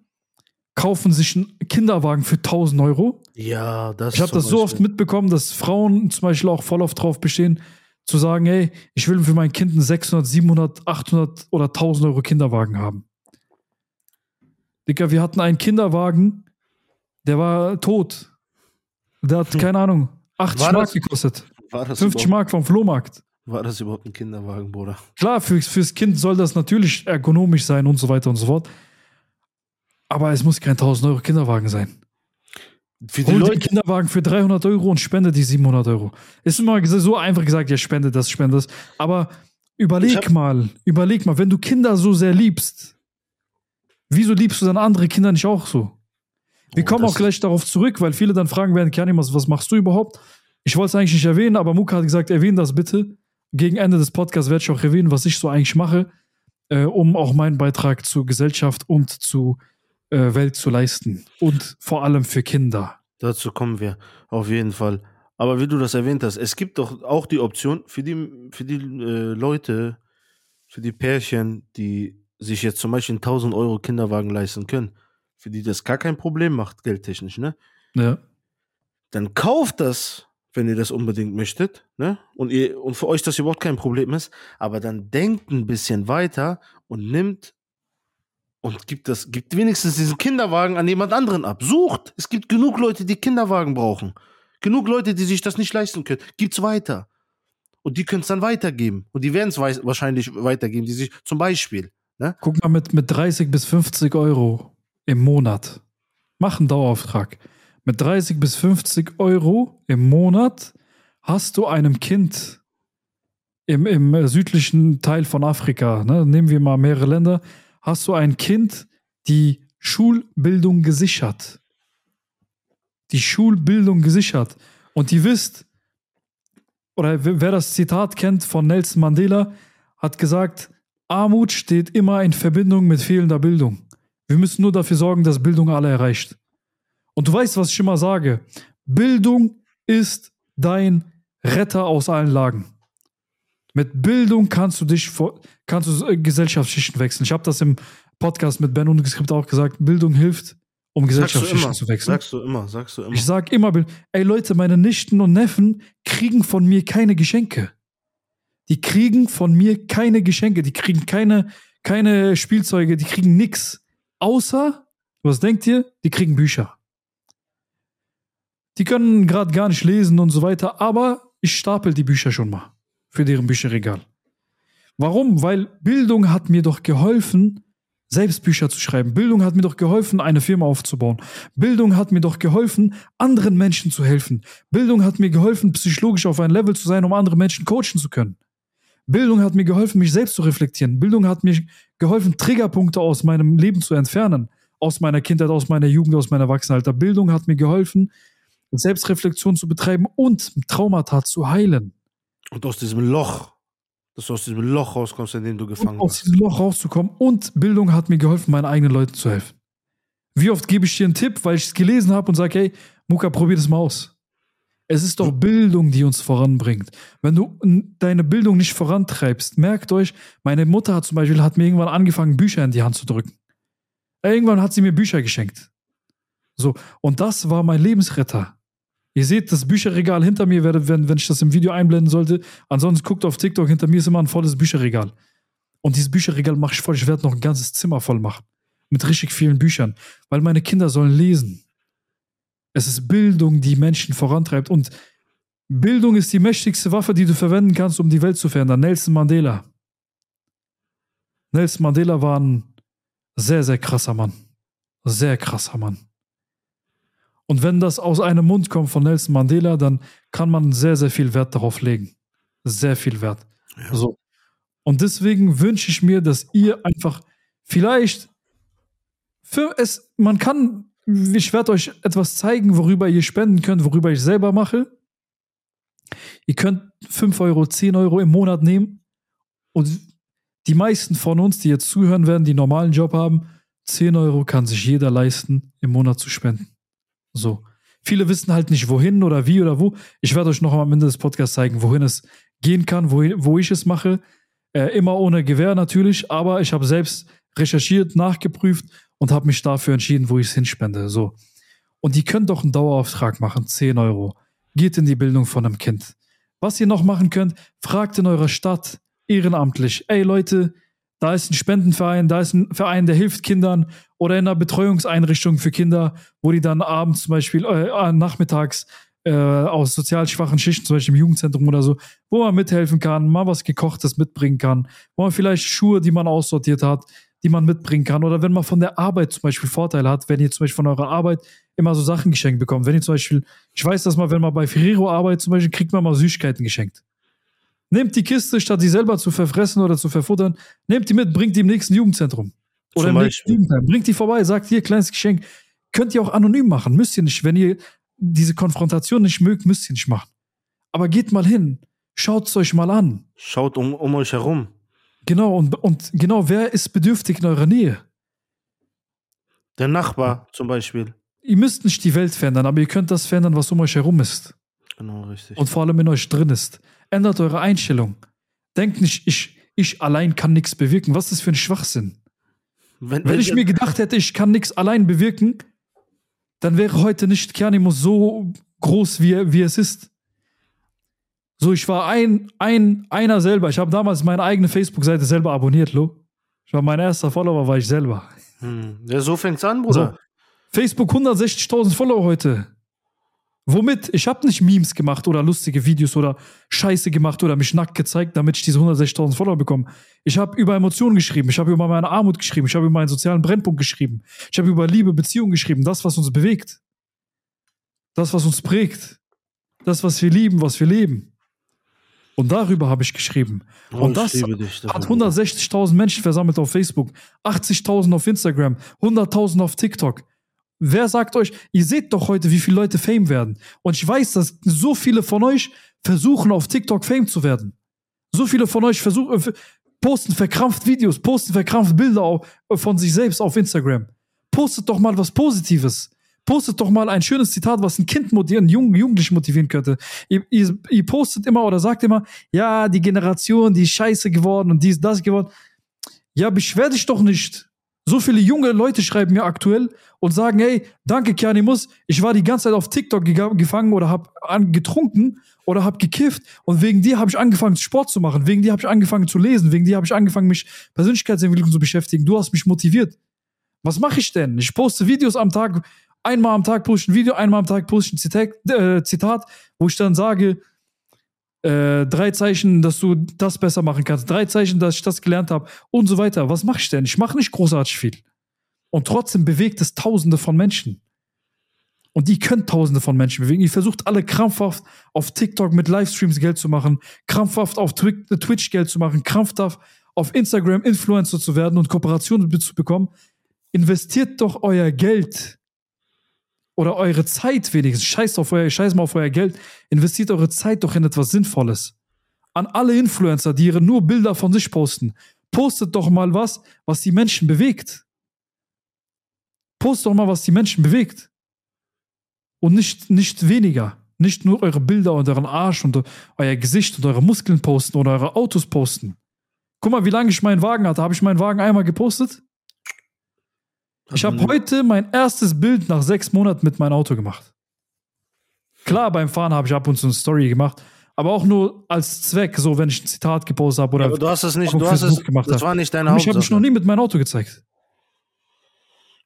Speaker 1: kaufen sich einen Kinderwagen für 1000 Euro.
Speaker 2: ja, das
Speaker 1: Ich habe das so oft mitbekommen, dass Frauen zum Beispiel auch voll oft drauf bestehen, zu sagen, hey, ich will für mein Kind einen 600, 700, 800 oder 1000 Euro Kinderwagen haben. Dicker, wir hatten einen Kinderwagen, der war tot. Der hat, keine Ahnung, 80
Speaker 2: War
Speaker 1: Mark
Speaker 2: das-
Speaker 1: gekostet.
Speaker 2: War das,
Speaker 1: 50
Speaker 2: überhaupt,
Speaker 1: Mark vom Flohmarkt.
Speaker 2: war das überhaupt ein Kinderwagen, Bruder?
Speaker 1: Klar, für, fürs Kind soll das natürlich ergonomisch sein und so weiter und so fort. Aber es muss kein 1000 Euro Kinderwagen sein.
Speaker 2: Für die
Speaker 1: Hol den
Speaker 2: Leute,
Speaker 1: Kinderwagen für 300 Euro und spende die 700 Euro. Ist immer so einfach gesagt, ja, spende das, spende das. Aber überleg
Speaker 2: hab-
Speaker 1: mal, überleg mal, wenn du Kinder so sehr liebst, wieso liebst du dann andere Kinder nicht auch so? Wir
Speaker 2: Oh,
Speaker 1: kommen auch gleich darauf zurück, weil viele dann fragen werden, Kianim, was, machst du überhaupt? Ich wollte es eigentlich nicht erwähnen, aber Muka hat gesagt, erwähne das bitte. Gegen Ende des Podcasts werde ich auch erwähnen, was ich so eigentlich mache, äh, um auch meinen Beitrag zur Gesellschaft und zur äh, Welt zu leisten. Und vor allem für Kinder.
Speaker 2: Dazu kommen wir auf jeden Fall. Aber wie du das erwähnt hast, es gibt doch auch die Option für die, für die äh, Leute, für die Pärchen, die sich jetzt zum Beispiel einen 1000 Euro Kinderwagen leisten können, für die das gar kein Problem macht, geldtechnisch, ne?
Speaker 1: Ja.
Speaker 2: Dann kauft das, wenn ihr das unbedingt möchtet, ne? Und, ihr, und für euch das überhaupt kein Problem ist, aber dann denkt ein bisschen weiter und nimmt und gibt das, gibt wenigstens diesen Kinderwagen an jemand anderen ab. Sucht! Es gibt genug Leute, die Kinderwagen brauchen. Genug Leute, die sich das nicht leisten können. Gibt's weiter. Und die können es dann weitergeben. Und die werden es wahrscheinlich weitergeben, die sich zum Beispiel. Ne?
Speaker 1: Guck mal, mit, mit 30 bis 50 Euro im Monat. Mach einen Dauerauftrag. Mit 30 bis 50 Euro im Monat hast du einem Kind im, im südlichen Teil von Afrika, ne, nehmen wir mal mehrere Länder, hast du ein Kind die Schulbildung gesichert. Die Schulbildung gesichert. Und ihr wisst, oder wer das Zitat kennt von Nelson Mandela, hat gesagt, Armut steht immer in Verbindung mit fehlender Bildung. Wir müssen nur dafür sorgen, dass Bildung alle erreicht. Und du weißt, was ich immer sage. Bildung ist dein Retter aus allen Lagen. Mit Bildung kannst du dich vor, kannst du äh, Gesellschaftsschichten wechseln. Ich habe das im Podcast mit Ben und Skript auch gesagt. Bildung hilft, um Gesellschaftsschichten zu wechseln.
Speaker 2: sagst du immer, sagst du immer.
Speaker 1: Ich sag immer, ey Leute, meine Nichten und Neffen kriegen von mir keine Geschenke. Die kriegen von mir keine Geschenke, die kriegen keine, keine Spielzeuge, die kriegen nix. Außer, was denkt ihr? Die kriegen Bücher. Die können gerade gar nicht lesen und so weiter, aber ich stapel die Bücher schon mal für deren Bücherregal. Warum? Weil Bildung hat mir doch geholfen, selbst Bücher zu schreiben. Bildung hat mir doch geholfen, eine Firma aufzubauen. Bildung hat mir doch geholfen, anderen Menschen zu helfen. Bildung hat mir geholfen, psychologisch auf ein Level zu sein, um andere Menschen coachen zu können. Bildung hat mir geholfen, mich selbst zu reflektieren. Bildung hat mir geholfen, Triggerpunkte aus meinem Leben zu entfernen. Aus meiner Kindheit, aus meiner Jugend, aus meinem Erwachsenenalter. Bildung hat mir geholfen, Selbstreflexion zu betreiben und Traumata zu heilen.
Speaker 2: Und aus diesem Loch, dass du aus diesem Loch rauskommst, in dem du gefangen
Speaker 1: Und aus diesem Loch rauszukommen. Und Bildung hat mir geholfen, meinen eigenen Leuten zu helfen. Wie oft gebe ich dir einen Tipp, weil ich es gelesen habe und sage, hey, Muka, probier das mal aus. Es ist doch Bildung, die uns voranbringt. Wenn du deine Bildung nicht vorantreibst, merkt euch, meine Mutter hat zum Beispiel hat mir irgendwann angefangen, Bücher in die Hand zu drücken. Irgendwann hat sie mir Bücher geschenkt. So, und das war mein Lebensretter. Ihr seht das Bücherregal hinter mir, werde- wenn, wenn ich das im Video einblenden sollte. Ansonsten guckt auf TikTok, hinter mir ist immer ein volles Bücherregal. Und dieses Bücherregal mache ich voll. Ich werde noch ein ganzes Zimmer voll machen. Mit richtig vielen Büchern. Weil meine Kinder sollen lesen. Es ist Bildung, die Menschen vorantreibt. Und Bildung ist die mächtigste Waffe, die du verwenden kannst, um die Welt zu verändern. Nelson Mandela. Nelson Mandela war ein sehr, sehr krasser Mann. Sehr krasser Mann. Und wenn das aus einem Mund kommt von Nelson Mandela, dann kann man sehr, sehr viel Wert darauf legen. Sehr viel Wert.
Speaker 2: Ja.
Speaker 1: So. Und deswegen wünsche ich mir, dass ihr einfach vielleicht für es, man kann, ich werde euch etwas zeigen, worüber ihr spenden könnt, worüber ich selber mache. Ihr könnt 5 Euro, 10 Euro im Monat nehmen und die meisten von uns, die jetzt zuhören werden, die normalen Job haben, 10 Euro kann sich jeder leisten, im Monat zu spenden. So. Viele wissen halt nicht, wohin oder wie oder wo. Ich werde euch noch am Ende des Podcasts zeigen, wohin es gehen kann, wo, wo ich es mache. Äh, immer ohne Gewähr natürlich, aber ich habe selbst recherchiert, nachgeprüft und habe mich dafür entschieden, wo ich es hinspende. So. Und die können doch einen Dauerauftrag machen, 10 Euro. Geht in die Bildung von einem Kind. Was ihr noch machen könnt, fragt in eurer Stadt ehrenamtlich. Ey Leute, da ist ein Spendenverein, da ist ein Verein, der hilft Kindern oder in einer Betreuungseinrichtung für Kinder, wo die dann abends zum Beispiel, äh, nachmittags äh, aus sozial schwachen Schichten, zum Beispiel im Jugendzentrum oder so, wo man mithelfen kann, mal was Gekochtes mitbringen kann, wo man vielleicht Schuhe, die man aussortiert hat, die man mitbringen kann. Oder wenn man von der Arbeit zum Beispiel Vorteile hat, wenn ihr zum Beispiel von eurer Arbeit immer so Sachen geschenkt bekommt. Wenn ihr zum Beispiel, ich weiß, dass man, wenn man bei Ferrero arbeitet, zum Beispiel, kriegt man mal Süßigkeiten geschenkt. Nehmt die Kiste, statt die selber zu verfressen oder zu verfuttern, nehmt die mit, bringt die im nächsten Jugendzentrum. Oder im nächsten. Jugendheim. Bringt die vorbei, sagt hier, kleines Geschenk. Könnt ihr auch anonym machen, müsst ihr nicht. Wenn ihr diese Konfrontation nicht mögt, müsst ihr nicht machen. Aber geht mal hin, schaut es euch mal an.
Speaker 2: Schaut um, um euch herum.
Speaker 1: Genau, und, und genau, wer ist bedürftig in eurer Nähe?
Speaker 2: Der Nachbar zum Beispiel.
Speaker 1: Ihr müsst nicht die Welt verändern, aber ihr könnt das verändern, was um euch herum ist.
Speaker 2: Genau, richtig.
Speaker 1: Und vor allem in euch drin ist. Ändert eure Einstellung. Denkt nicht, ich, ich allein kann nichts bewirken. Was ist das für ein Schwachsinn? Wenn ich mir gedacht hätte, ich kann nichts allein bewirken, dann wäre heute nicht Kernimus so groß, wie, wie es ist. So, ich war ein, ein, einer selber. Ich habe damals meine eigene Facebook-Seite selber abonniert, Lo. Ich war mein erster Follower, war ich selber.
Speaker 2: Hm. Ja, so fängt's an, Bruder.
Speaker 1: Facebook 160.000 Follower heute. Womit? Ich habe nicht Memes gemacht oder lustige Videos oder Scheiße gemacht oder mich nackt gezeigt, damit ich diese 160.000 Follower bekomme. Ich habe über Emotionen geschrieben, ich habe über meine Armut geschrieben, ich habe über meinen sozialen Brennpunkt geschrieben, ich habe über Liebe, Beziehung geschrieben, das, was uns bewegt. Das, was uns prägt. Das, was wir lieben, was wir leben. Und darüber habe ich geschrieben.
Speaker 2: Oh,
Speaker 1: Und das hat
Speaker 2: Bruder.
Speaker 1: 160.000 Menschen versammelt auf Facebook, 80.000 auf Instagram, 100.000 auf TikTok. Wer sagt euch, ihr seht doch heute, wie viele Leute Fame werden. Und ich weiß, dass so viele von euch versuchen, auf TikTok Fame zu werden. So viele von euch versuchen, äh, posten verkrampft Videos, posten verkrampft Bilder von sich selbst auf Instagram. Postet doch mal was Positives. Postet doch mal ein schönes Zitat, was ein Kind motivieren, einen Jugendlichen motivieren könnte. Ihr, ihr, ihr postet immer oder sagt immer, ja, die Generation, die ist scheiße geworden und die ist das geworden. Ja, beschwer dich doch nicht. So viele junge Leute schreiben mir aktuell und sagen, hey, danke Kianimus, ich war die ganze Zeit auf TikTok gefangen oder hab getrunken oder hab gekifft und wegen dir habe ich angefangen Sport zu machen, wegen dir habe ich angefangen zu lesen, wegen dir habe ich angefangen mich Persönlichkeitsentwicklung zu beschäftigen. Du hast mich motiviert. Was mache ich denn? Ich poste Videos am Tag, einmal am Tag poste ich ein Video, einmal am Tag poste ich ein Zitat, äh, Zitat wo ich dann sage, äh, drei Zeichen, dass du das besser machen kannst, drei Zeichen, dass ich das gelernt habe und so weiter. Was mache ich denn? Ich mache nicht großartig viel. Und trotzdem bewegt es Tausende von Menschen. Und die können Tausende von Menschen bewegen. Ihr versucht alle krampfhaft auf TikTok mit Livestreams Geld zu machen, krampfhaft auf Twitch Geld zu machen, krampfhaft auf Instagram Influencer zu werden und Kooperationen zu bekommen. Investiert doch euer Geld oder eure Zeit wenigstens, scheißt auf euer, scheiß mal auf euer Geld, investiert eure Zeit doch in etwas Sinnvolles. An alle Influencer, die ihre nur Bilder von sich posten, postet doch mal was, was die Menschen bewegt. Postet doch mal, was die Menschen bewegt. Und nicht, nicht weniger. Nicht nur eure Bilder und euren Arsch und euer Gesicht und eure Muskeln posten oder eure Autos posten. Guck mal, wie lange ich meinen Wagen hatte. Habe ich meinen Wagen einmal gepostet? Ich habe heute mein erstes Bild nach sechs Monaten mit meinem Auto gemacht. Klar, beim Fahren habe ich ab und zu eine Story gemacht, aber auch nur als Zweck, so wenn ich ein Zitat gepostet habe oder. Ja,
Speaker 2: aber du hast es nicht, du hast es, gemacht das war nicht deine
Speaker 1: Hauptsache. Ich habe mich noch nie mit meinem Auto gezeigt.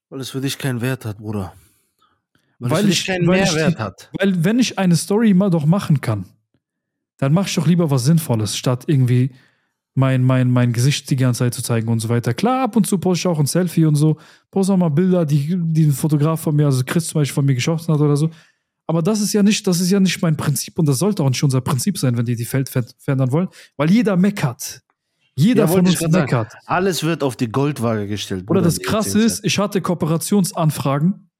Speaker 2: Weil es für dich keinen Wert hat, Bruder.
Speaker 1: Weil, weil es keinen Mehrwert hat. Weil wenn ich eine Story mal doch machen kann, dann mach ich doch lieber was Sinnvolles, statt irgendwie mein, mein, mein Gesicht die ganze Zeit zu zeigen und so weiter. Klar, ab und zu poste ich auch ein Selfie und so. Poste auch mal Bilder, die, die ein Fotograf von mir, also Chris zum Beispiel von mir geschossen hat oder so. Aber das ist ja nicht, das ist ja nicht mein Prinzip und das sollte auch nicht unser Prinzip sein, wenn die die Welt verändern wollen, weil jeder meckert. Jeder ja, von uns meckert.
Speaker 2: Alles wird auf die Goldwaage gestellt.
Speaker 1: Oder das Krasse ist, ich hatte Kooperationsanfragen.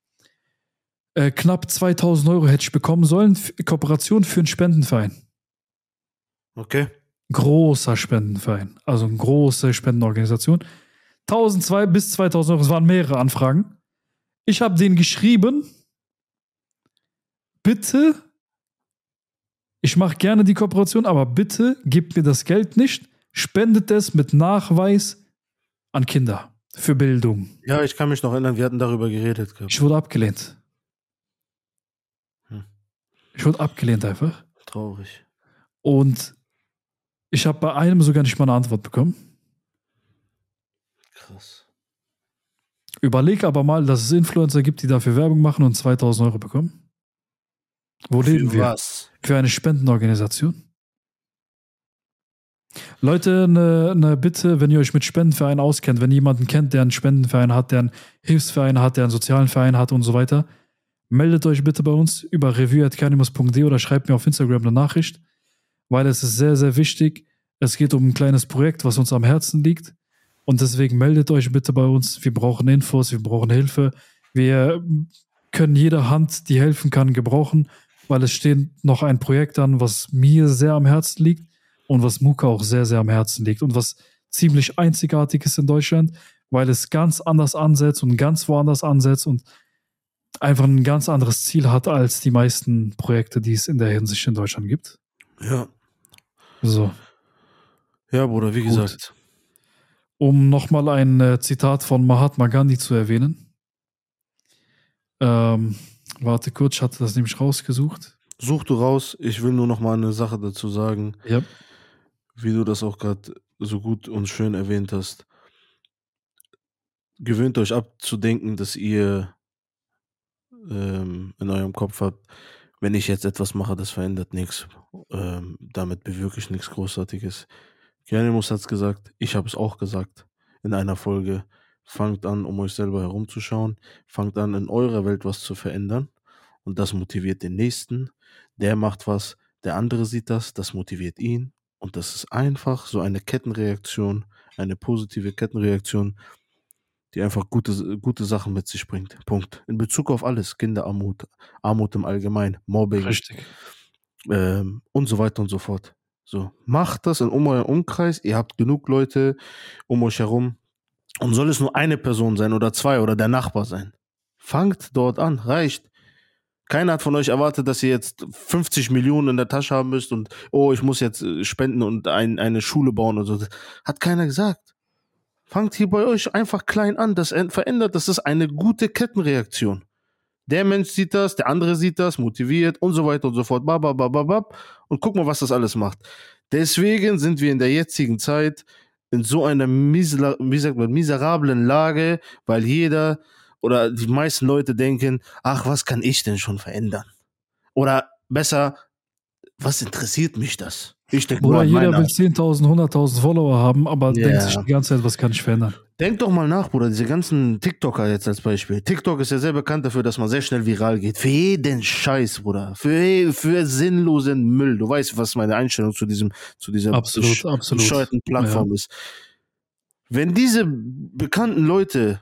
Speaker 1: Äh, knapp 2000 Euro hätte ich bekommen sollen. Kooperation für einen Spendenverein.
Speaker 2: Okay
Speaker 1: großer Spendenverein, also eine große Spendenorganisation. 1002 bis 2000 Euro, es waren mehrere Anfragen. Ich habe denen geschrieben, bitte, ich mache gerne die Kooperation, aber bitte gebt mir das Geld nicht, spendet es mit Nachweis an Kinder für Bildung.
Speaker 2: Ja, ich kann mich noch erinnern, wir hatten darüber geredet.
Speaker 1: Ich wurde abgelehnt. Hm. Ich wurde abgelehnt einfach.
Speaker 2: Traurig.
Speaker 1: Und ich habe bei einem sogar nicht mal eine Antwort bekommen.
Speaker 2: Krass.
Speaker 1: Überleg aber mal, dass es Influencer gibt, die dafür Werbung machen und 2000 Euro bekommen. Wo Für leben wir? Was? Für eine Spendenorganisation. Leute, eine ne Bitte, wenn ihr euch mit Spendenvereinen auskennt, wenn jemanden kennt, der einen Spendenverein hat, der einen Hilfsverein hat, der einen sozialen Verein hat und so weiter, meldet euch bitte bei uns über review.canimus.de oder schreibt mir auf Instagram eine Nachricht weil es ist sehr, sehr wichtig. Es geht um ein kleines Projekt, was uns am Herzen liegt. Und deswegen meldet euch bitte bei uns. Wir brauchen Infos, wir brauchen Hilfe. Wir können jede Hand, die helfen kann, gebrauchen, weil es steht noch ein Projekt an, was mir sehr am Herzen liegt und was Muka auch sehr, sehr am Herzen liegt und was ziemlich einzigartig ist in Deutschland, weil es ganz anders ansetzt und ganz woanders ansetzt und einfach ein ganz anderes Ziel hat als die meisten Projekte, die es in der Hinsicht in Deutschland gibt.
Speaker 2: Ja,
Speaker 1: so.
Speaker 2: Ja, Bruder, wie Gut. gesagt.
Speaker 1: Um nochmal ein äh, Zitat von Mahatma Gandhi zu erwähnen. Ähm, warte kurz, ich hatte das nämlich rausgesucht.
Speaker 2: Such du raus. Ich will nur noch mal eine Sache dazu sagen.
Speaker 1: Ja.
Speaker 2: Wie du das auch gerade so gut und schön erwähnt hast. Gewöhnt euch ab zu denken, dass ihr ähm, in eurem Kopf habt, wenn ich jetzt etwas mache, das verändert nichts. Ähm, damit bewirke ich nichts Großartiges. Gernimus hat es gesagt, ich habe es auch gesagt in einer Folge. Fangt an, um euch selber herumzuschauen. Fangt an, in eurer Welt was zu verändern. Und das motiviert den Nächsten. Der macht was, der andere sieht das, das motiviert ihn. Und das ist einfach so eine Kettenreaktion, eine positive Kettenreaktion, die einfach gute, gute Sachen mit sich bringt. Punkt. In Bezug auf alles, Kinderarmut, Armut im Allgemeinen, Mobbing ähm, und so weiter und so fort. So, macht das in euren Umkreis. Ihr habt genug Leute um euch herum. Und soll es nur eine Person sein oder zwei oder der Nachbar sein. Fangt dort an, reicht. Keiner hat von euch erwartet, dass ihr jetzt 50 Millionen in der Tasche haben müsst und, oh, ich muss jetzt äh, spenden und ein, eine Schule bauen und so. Hat keiner gesagt. Fangt hier bei euch einfach klein an. Das verändert, das ist eine gute Kettenreaktion. Der Mensch sieht das, der andere sieht das, motiviert und so weiter und so fort. Und guck mal, was das alles macht. Deswegen sind wir in der jetzigen Zeit in so einer miserablen Lage, weil jeder oder die meisten Leute denken, ach, was kann ich denn schon verändern? Oder besser, was interessiert mich das?
Speaker 1: Ich denke Oder jeder will 10.000, 100.000 Follower haben, aber yeah. denkt sich die ganze Zeit, was kann ich verändern?
Speaker 2: Denk doch mal nach, Bruder, diese ganzen TikToker jetzt als Beispiel. TikTok ist ja sehr bekannt dafür, dass man sehr schnell viral geht. Für jeden Scheiß, Bruder. Für, für sinnlosen Müll. Du weißt, was meine Einstellung zu diesem, zu dieser
Speaker 1: absolut, absolut. bescheuerten
Speaker 2: Plattform ja. ist. Wenn diese bekannten Leute,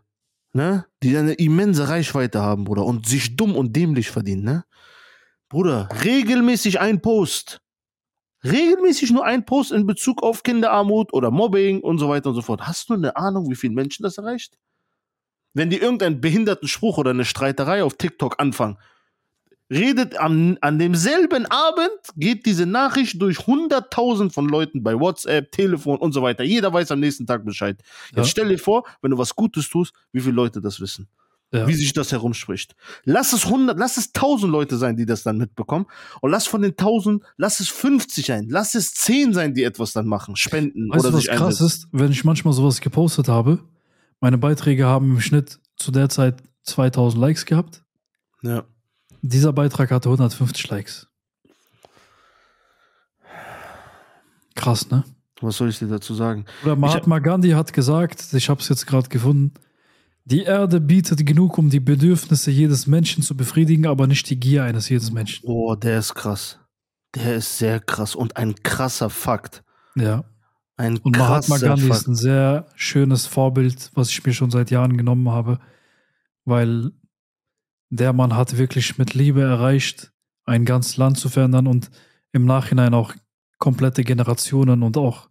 Speaker 2: ne, die eine immense Reichweite haben, Bruder, und sich dumm und dämlich verdienen, ne, Bruder, regelmäßig ein Post regelmäßig nur ein Post in Bezug auf Kinderarmut oder Mobbing und so weiter und so fort. Hast du eine Ahnung, wie viele Menschen das erreicht? Wenn die irgendeinen behinderten Spruch oder eine Streiterei auf TikTok anfangen, redet am, an demselben Abend, geht diese Nachricht durch 100.000 von Leuten bei WhatsApp, Telefon und so weiter. Jeder weiß am nächsten Tag Bescheid. Jetzt ja. stell dir vor, wenn du was Gutes tust, wie viele Leute das wissen ja. wie sich das herumspricht. Lass es 100, lass es 1000 Leute sein, die das dann mitbekommen. Und lass von den 1000, lass es 50 sein, lass es 10 sein, die etwas dann machen, spenden
Speaker 1: weißt
Speaker 2: oder
Speaker 1: du, was sich krass ist, wenn ich manchmal sowas gepostet habe, meine Beiträge haben im Schnitt zu der Zeit 2000 Likes gehabt.
Speaker 2: Ja.
Speaker 1: Dieser Beitrag hatte 150 Likes. Krass, ne?
Speaker 2: Was soll ich dir dazu sagen?
Speaker 1: Oder Mahatma Gandhi hat gesagt, ich habe es jetzt gerade gefunden, die Erde bietet genug, um die Bedürfnisse jedes Menschen zu befriedigen, aber nicht die Gier eines jedes Menschen.
Speaker 2: Oh, der ist krass. Der ist sehr krass und ein krasser Fakt.
Speaker 1: Ja.
Speaker 2: Ein
Speaker 1: und Mahatma Gandhi Fakt. ist ein sehr schönes Vorbild, was ich mir schon seit Jahren genommen habe, weil der Mann hat wirklich mit Liebe erreicht, ein ganzes Land zu verändern und im Nachhinein auch komplette Generationen und auch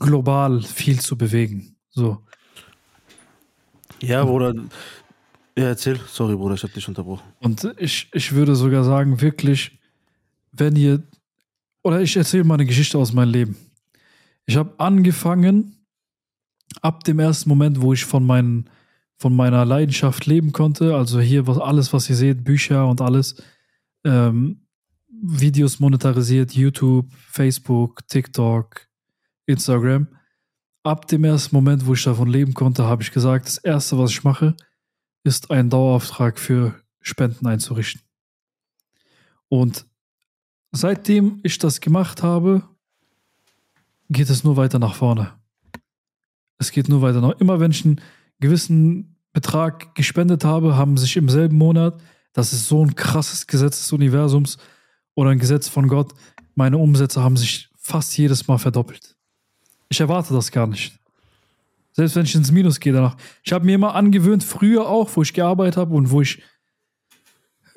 Speaker 1: global viel zu bewegen. So.
Speaker 2: Ja, Bruder. Ja, erzähl. Sorry, Bruder, ich hab dich unterbrochen.
Speaker 1: Und ich, ich würde sogar sagen, wirklich, wenn ihr. Oder ich erzähle mal eine Geschichte aus meinem Leben. Ich habe angefangen, ab dem ersten Moment, wo ich von, meinen, von meiner Leidenschaft leben konnte, also hier was, alles, was ihr seht, Bücher und alles, ähm, Videos monetarisiert, YouTube, Facebook, TikTok, Instagram ab dem ersten Moment, wo ich davon leben konnte, habe ich gesagt, das Erste, was ich mache, ist einen Dauerauftrag für Spenden einzurichten. Und seitdem ich das gemacht habe, geht es nur weiter nach vorne. Es geht nur weiter nach. Immer wenn ich einen gewissen Betrag gespendet habe, haben sich im selben Monat, das ist so ein krasses Gesetz des Universums oder ein Gesetz von Gott, meine Umsätze haben sich fast jedes Mal verdoppelt. Ich erwarte das gar nicht. Selbst wenn ich ins Minus gehe danach. Ich habe mir immer angewöhnt, früher auch, wo ich gearbeitet habe und wo ich,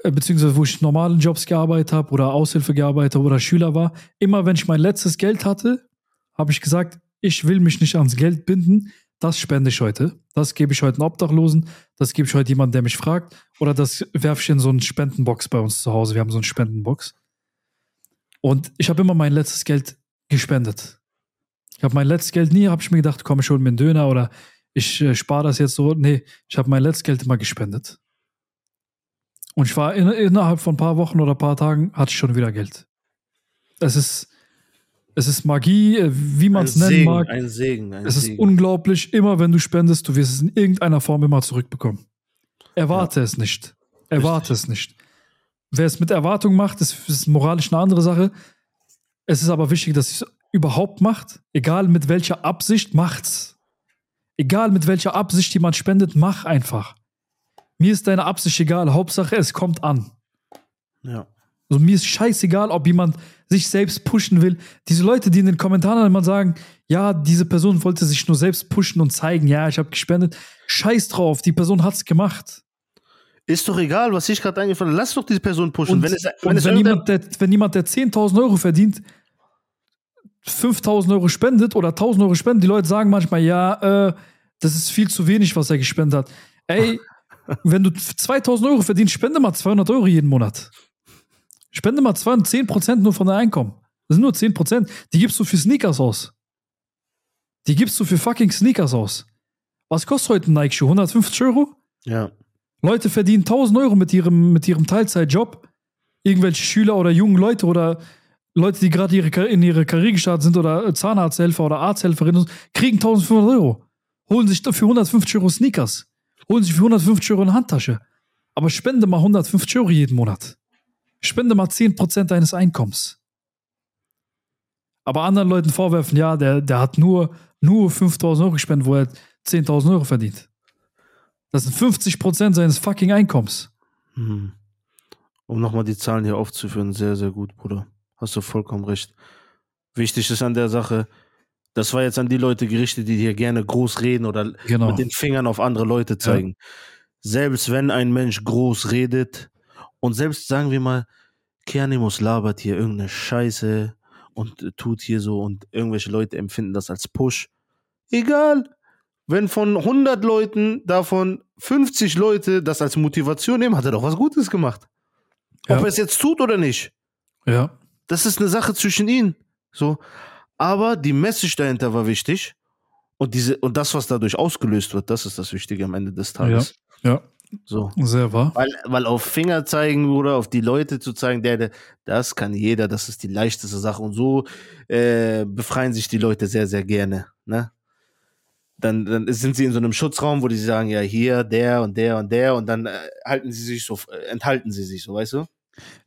Speaker 1: äh, beziehungsweise wo ich normalen Jobs gearbeitet habe oder Aushilfe gearbeitet habe oder Schüler war, immer wenn ich mein letztes Geld hatte, habe ich gesagt, ich will mich nicht ans Geld binden, das spende ich heute. Das gebe ich heute einem Obdachlosen, das gebe ich heute jemandem, der mich fragt, oder das werfe ich in so eine Spendenbox bei uns zu Hause. Wir haben so eine Spendenbox. Und ich habe immer mein letztes Geld gespendet. Ich habe mein letztes Geld nie, habe ich mir gedacht, komm, ich hole mir einen Döner oder ich äh, spare das jetzt so. Nee, ich habe mein letztes Geld immer gespendet. Und ich war in, innerhalb von ein paar Wochen oder ein paar Tagen hatte ich schon wieder Geld. Es ist, es ist Magie, äh, wie man es nennen
Speaker 2: Segen,
Speaker 1: mag.
Speaker 2: Ein Segen. Ein
Speaker 1: es
Speaker 2: Segen.
Speaker 1: ist unglaublich. Immer wenn du spendest, du wirst es in irgendeiner Form immer zurückbekommen. Erwarte ja. es nicht. Erwarte Richtig. es nicht. Wer es mit Erwartung macht, ist, ist moralisch eine andere Sache. Es ist aber wichtig, dass ich es überhaupt macht, egal mit welcher Absicht, macht's. Egal mit welcher Absicht jemand spendet, mach einfach. Mir ist deine Absicht egal, Hauptsache es kommt an.
Speaker 2: Ja.
Speaker 1: Also mir ist scheißegal, ob jemand sich selbst pushen will. Diese Leute, die in den Kommentaren immer sagen, ja, diese Person wollte sich nur selbst pushen und zeigen, ja, ich habe gespendet. Scheiß drauf, die Person hat's gemacht.
Speaker 2: Ist doch egal, was ich gerade eingefallen habe. Lass doch diese Person pushen.
Speaker 1: Und wenn, es, wenn, wenn, jemand, der, wenn jemand, der 10.000 Euro verdient, 5000 Euro spendet oder 1000 Euro spendet, die Leute sagen manchmal, ja, äh, das ist viel zu wenig, was er gespendet hat. Ey, <laughs> Wenn du 2000 Euro verdienst, spende mal 200 Euro jeden Monat. Spende mal 210 Prozent nur von deinem Einkommen. Das sind nur 10 Prozent. Die gibst du für Sneakers aus. Die gibst du für fucking Sneakers aus. Was kostet heute ein Nike-Schuh? 150 Euro?
Speaker 2: Ja.
Speaker 1: Leute verdienen 1000 Euro mit ihrem, mit ihrem Teilzeitjob. Irgendwelche Schüler oder jungen Leute oder Leute, die gerade ihre, in ihre Karriere gestartet sind oder Zahnarzthelfer oder Arzthelferinnen, kriegen 1500 Euro. Holen sich für 150 Euro Sneakers. Holen sich für 150 Euro eine Handtasche. Aber spende mal 150 Euro jeden Monat. Spende mal 10% deines Einkommens. Aber anderen Leuten vorwerfen, ja, der, der hat nur, nur 5000 Euro gespendet, wo er 10.000 Euro verdient. Das sind 50% seines fucking Einkommens.
Speaker 2: Mhm. Um nochmal die Zahlen hier aufzuführen, sehr, sehr gut, Bruder. Hast du vollkommen recht. Wichtig ist an der Sache, das war jetzt an die Leute gerichtet, die hier gerne groß reden oder
Speaker 1: Genau.
Speaker 2: mit den Fingern auf andere Leute zeigen. Selbst wenn ein Mensch groß redet und selbst sagen wir mal, Keanimus labert hier irgendeine Scheiße und tut hier so und irgendwelche Leute empfinden das als Push. Egal. Wenn von 100 Leuten davon 50 Leute das als Motivation nehmen, hat er doch was Gutes gemacht. Ob
Speaker 1: Ja.
Speaker 2: er es jetzt tut oder nicht.
Speaker 1: Ja.
Speaker 2: Das ist eine Sache zwischen ihnen. So. Aber die Message dahinter war wichtig. Und, diese, und das, was dadurch ausgelöst wird, das ist das Wichtige am Ende des Tages.
Speaker 1: Ja.
Speaker 2: So.
Speaker 1: Sehr wahr.
Speaker 2: Weil, weil auf Finger zeigen oder auf die Leute zu zeigen, der, der, das kann jeder, das ist die leichteste Sache. Und so äh, befreien sich die Leute sehr, sehr gerne. Ne? Dann, dann sind sie in so einem Schutzraum, wo die sagen, ja, hier, der und der und der, und dann äh, halten sie sich so, äh, enthalten sie sich so, weißt du?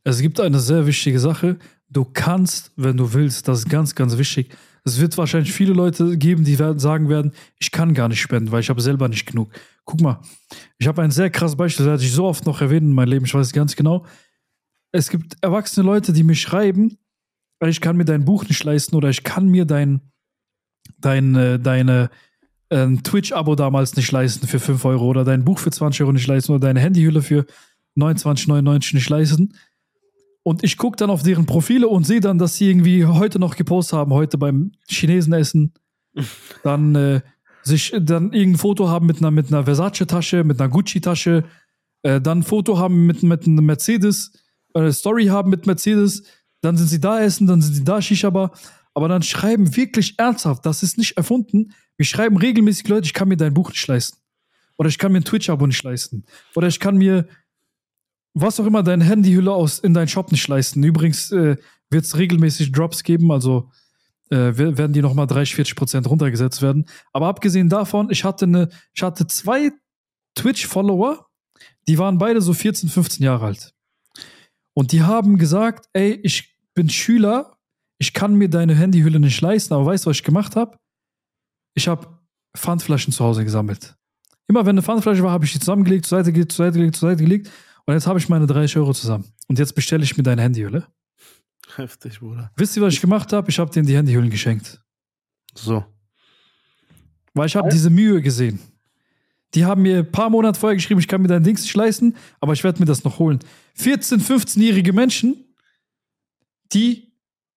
Speaker 1: Es gibt eine sehr wichtige Sache. Du kannst, wenn du willst, das ist ganz, ganz wichtig. Es wird wahrscheinlich viele Leute geben, die werden sagen werden, ich kann gar nicht spenden, weil ich habe selber nicht genug. Guck mal, ich habe ein sehr krasses Beispiel, das werde ich so oft noch erwähnen in meinem Leben, ich weiß es ganz genau. Es gibt erwachsene Leute, die mir schreiben, ich kann mir dein Buch nicht leisten oder ich kann mir dein, dein, äh, deine äh, Twitch-Abo damals nicht leisten für 5 Euro oder dein Buch für 20 Euro nicht leisten oder deine Handyhülle für 29,99 nicht leisten. Und ich gucke dann auf deren Profile und sehe dann, dass sie irgendwie heute noch gepostet haben, heute beim Chinesen essen. <laughs> Dann äh, sich dann irgendein Foto haben mit einer, mit einer Versace-Tasche, mit einer Gucci-Tasche, äh, dann ein Foto haben mit, mit einem Mercedes, äh, eine Story haben mit Mercedes, dann sind sie da essen, dann sind sie da Shisha-Bar. Aber dann schreiben wirklich ernsthaft, das ist nicht erfunden. Wir schreiben regelmäßig Leute, ich kann mir dein Buch nicht leisten. Oder ich kann mir ein Twitch-Abo nicht leisten. Oder ich kann mir was auch immer deine Handyhülle aus in deinen Shop nicht leisten. Übrigens äh, wird es regelmäßig Drops geben, also äh, wer- werden die nochmal 30, 40 Prozent runtergesetzt werden. Aber abgesehen davon, ich hatte, eine, ich hatte zwei Twitch-Follower, die waren beide so 14, 15 Jahre alt. Und die haben gesagt, ey, ich bin Schüler, ich kann mir deine Handyhülle nicht leisten, aber weißt du, was ich gemacht habe? Ich habe Pfandflaschen zu Hause gesammelt. Immer wenn eine Pfandflasche war, habe ich die zusammengelegt, zur Seite gelegt, zur Seite gelegt, zur Seite gelegt. Und jetzt habe ich meine 30 Euro zusammen. Und jetzt bestelle ich mir deine Handyhülle.
Speaker 2: Heftig, Bruder.
Speaker 1: Wisst ihr, was ich gemacht habe? Ich habe denen die Handyhüllen geschenkt.
Speaker 2: So.
Speaker 1: Weil ich habe diese Mühe gesehen. Die haben mir ein paar Monate vorher geschrieben, ich kann mir dein Dings nicht leisten, aber ich werde mir das noch holen. 14-, 15-jährige Menschen, die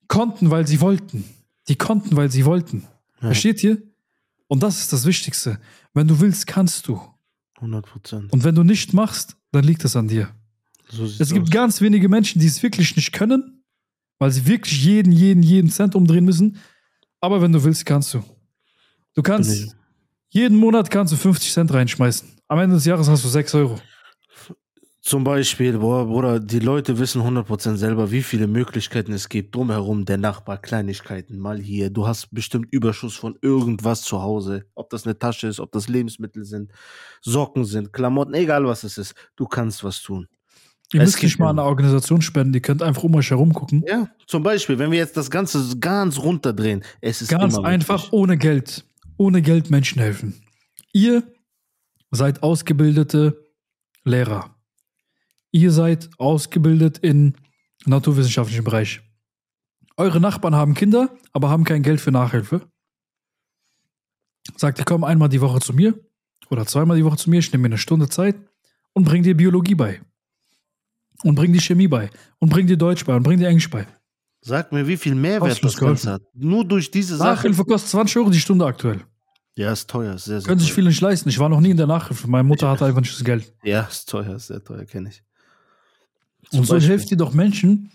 Speaker 1: konnten, weil sie wollten. Die konnten, weil sie wollten.
Speaker 2: Ja.
Speaker 1: Versteht ihr? Und das ist das Wichtigste. Wenn du willst, kannst du.
Speaker 2: 100 Prozent.
Speaker 1: Und wenn du nicht machst, dann liegt es an dir.
Speaker 2: So
Speaker 1: Es gibt
Speaker 2: aus.
Speaker 1: ganz wenige Menschen, die es wirklich nicht können, weil sie wirklich jeden, jeden, jeden Cent umdrehen müssen. Aber wenn du willst, kannst du. Du kannst, jeden Monat kannst du 50 Cent reinschmeißen. Am Ende des Jahres hast du 6 Euro.
Speaker 2: Zum Beispiel, boah, Bruder, die Leute wissen 100% selber, wie viele Möglichkeiten es gibt. Drumherum, der Nachbar, Kleinigkeiten, mal hier. Du hast bestimmt Überschuss von irgendwas zu Hause. Ob das eine Tasche ist, ob das Lebensmittel sind, Socken sind, Klamotten, egal was es ist. Du kannst was tun.
Speaker 1: Ihr
Speaker 2: Es
Speaker 1: müsst nicht mal an eine Organisation spenden, ihr könnt einfach um euch herum gucken.
Speaker 2: Ja, zum Beispiel, wenn wir jetzt das Ganze ganz runterdrehen, es ist
Speaker 1: Ganz einfach
Speaker 2: möglich.
Speaker 1: ohne Geld. Ohne Geld Menschen helfen. Ihr seid ausgebildete Lehrer. Ihr seid ausgebildet in naturwissenschaftlichen Bereich. Eure Nachbarn haben Kinder, aber haben kein Geld für Nachhilfe. Sagt, ihr kommt einmal die Woche zu mir oder zweimal die Woche zu mir, ich nehme mir eine Stunde Zeit und bring dir Biologie bei. Und bring dir Chemie bei. Und bring dir Deutsch bei. Und bring dir Englisch bei.
Speaker 2: Sag mir, wie viel Mehrwert das Ganze hat. Nur durch diese Sache.
Speaker 1: Nachhilfe kostet 20 Euro die Stunde aktuell.
Speaker 2: Ja, ist teuer, ist sehr, sehr
Speaker 1: Können sich
Speaker 2: teuer.
Speaker 1: viele nicht leisten. Ich war noch nie in der Nachhilfe. Meine Mutter hatte einfach nicht das Geld.
Speaker 2: Ja, ist teuer, ist sehr teuer, kenne ich.
Speaker 1: Und so
Speaker 2: Beispiel.
Speaker 1: helft ihr doch Menschen,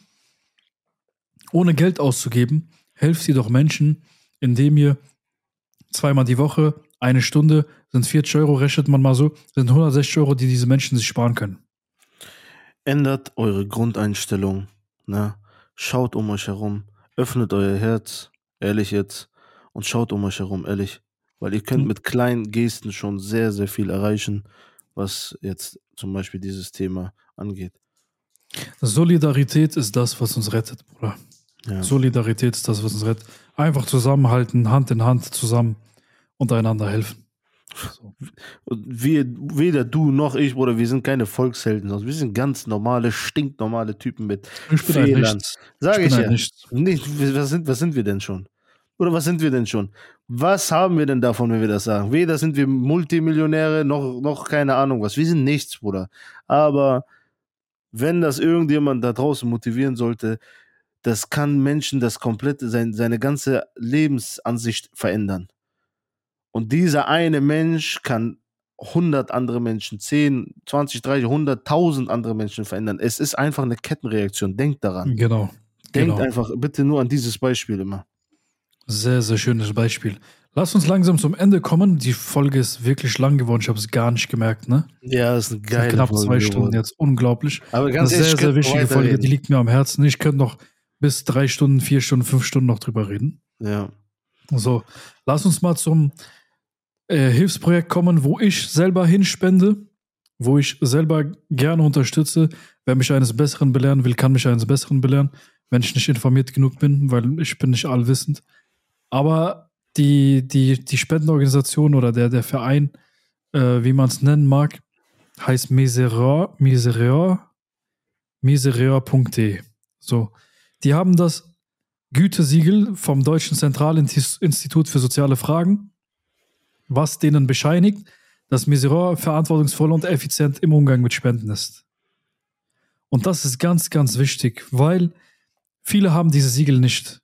Speaker 1: ohne Geld auszugeben, helft ihr doch Menschen, indem ihr zweimal die Woche, eine Stunde, sind 40 Euro, rechnet man mal so, sind 160 Euro, die diese Menschen sich sparen können.
Speaker 2: Ändert eure Grundeinstellung. Ne? Schaut um euch herum. Öffnet euer Herz, ehrlich jetzt. Und schaut um euch herum, ehrlich. Weil ihr könnt
Speaker 1: Mhm.
Speaker 2: mit kleinen Gesten schon sehr, sehr viel erreichen, was jetzt zum Beispiel dieses Thema angeht.
Speaker 1: Solidarität ist das, was uns rettet, Bruder.
Speaker 2: Ja.
Speaker 1: Solidarität ist das, was uns rettet. Einfach zusammenhalten, Hand in Hand zusammen und einander helfen. So.
Speaker 2: Wir, weder du noch ich, Bruder, wir sind keine Volkshelden, sondern wir sind ganz normale, stinknormale Typen mit
Speaker 1: Ich bin
Speaker 2: Fehlern. Sag
Speaker 1: Ich
Speaker 2: ich, ja.
Speaker 1: Nichts.
Speaker 2: Nicht, was, sind, was sind wir denn schon? Oder was sind wir denn schon? Was haben wir denn davon, wenn wir das sagen? Weder sind wir Multimillionäre, noch, noch keine Ahnung was. Wir sind nichts, Bruder. Aber wenn das irgendjemand da draußen motivieren sollte, das kann Menschen das komplette, sein, seine ganze Lebensansicht verändern. Und dieser eine Mensch kann 100 andere Menschen, 10, 20, 30, 100, 1000 andere Menschen verändern. Es ist einfach eine Kettenreaktion. Denkt daran.
Speaker 1: Genau.
Speaker 2: Denkt
Speaker 1: genau.
Speaker 2: einfach bitte nur an dieses Beispiel immer.
Speaker 1: Sehr, sehr schönes Beispiel. Lass uns langsam zum Ende kommen. Die Folge ist wirklich lang geworden. Ich habe es gar nicht gemerkt, ne?
Speaker 2: Ja, das ist eine geile
Speaker 1: Knapp
Speaker 2: Folge
Speaker 1: zwei
Speaker 2: geworden.
Speaker 1: Stunden jetzt. Unglaublich.
Speaker 2: Aber
Speaker 1: Eine
Speaker 2: ganz
Speaker 1: sehr,
Speaker 2: ich
Speaker 1: sehr
Speaker 2: noch
Speaker 1: wichtige Folge. Die liegt mir am Herzen. Ich könnte noch bis drei Stunden, vier Stunden, fünf Stunden noch drüber reden.
Speaker 2: Ja.
Speaker 1: So, lass uns mal zum äh, Hilfsprojekt kommen, wo ich selber hinspende, wo ich selber gerne unterstütze. Wer mich eines Besseren belehren will, kann mich eines Besseren belehren, wenn ich nicht informiert genug bin, weil ich bin nicht allwissend. Aber die, die, die Spendenorganisation oder der, der Verein, äh, wie man es nennen mag, heißt Miseror, Miseror, miseror.de. So, die haben das Gütesiegel vom Deutschen Zentralinstitut für soziale Fragen, was denen bescheinigt, dass Miseror verantwortungsvoll und effizient im Umgang mit Spenden ist. Und das ist ganz, ganz wichtig, weil viele haben diese Siegel nicht.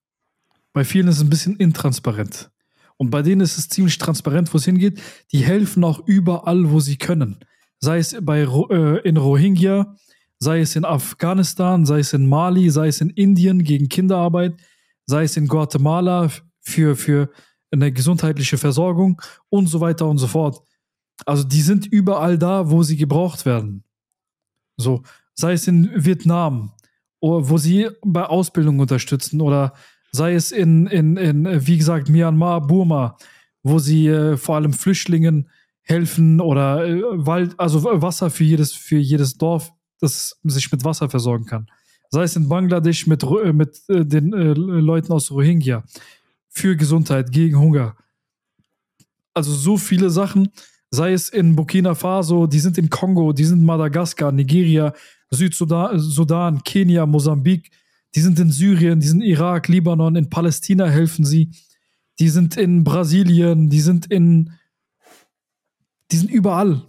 Speaker 1: Bei vielen ist es ein bisschen intransparent. Und bei denen ist es ziemlich transparent, wo es hingeht. Die helfen auch überall, wo sie können. Sei es bei, äh, in Rohingya, sei es in Afghanistan, sei es in Mali, sei es in Indien gegen Kinderarbeit, sei es in Guatemala für, für eine gesundheitliche Versorgung und so weiter und so fort. Also die sind überall da, wo sie gebraucht werden. So, sei es in Vietnam, wo sie bei Ausbildung unterstützen oder sei es in, in, in äh, wie gesagt, Myanmar, Burma, wo sie äh, vor allem Flüchtlingen helfen oder äh, Wald, also Wasser für jedes, für jedes Dorf, das sich mit Wasser versorgen kann. Sei es in Bangladesch mit, äh, mit äh, den äh, Leuten aus Rohingya für Gesundheit, gegen Hunger. Also so viele Sachen, sei es in Burkina Faso, die sind in Kongo, die sind in Madagaskar, Nigeria, Südsudan, Sudan, Kenia, Mosambik, die sind in Syrien, die sind in Irak, Libanon, in Palästina helfen sie, die sind in Brasilien, die sind in, die sind überall.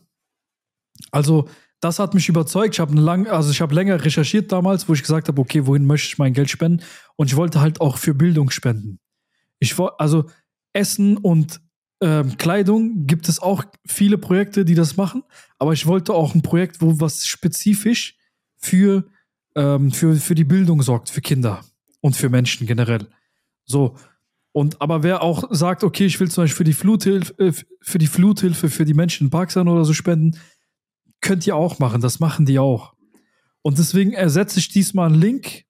Speaker 1: Also das hat mich überzeugt. Ich habe lang, also ich habe länger recherchiert damals, wo ich gesagt habe, okay, wohin möchte ich mein Geld spenden? Und ich wollte halt auch für Bildung spenden. Ich also Essen und ähm, Kleidung gibt es auch viele Projekte, die das machen. Aber ich wollte auch ein Projekt, wo was spezifisch für, ähm, für, für die Bildung sorgt, für Kinder und für Menschen generell. So. Und aber wer auch sagt, okay, ich will zum Beispiel für die Fluthilfe, äh, für die Fluthilfe für die Menschen in Pakistan oder so spenden, könnt ihr auch machen. Das machen die auch. Und deswegen ersetze ich diesmal einen Link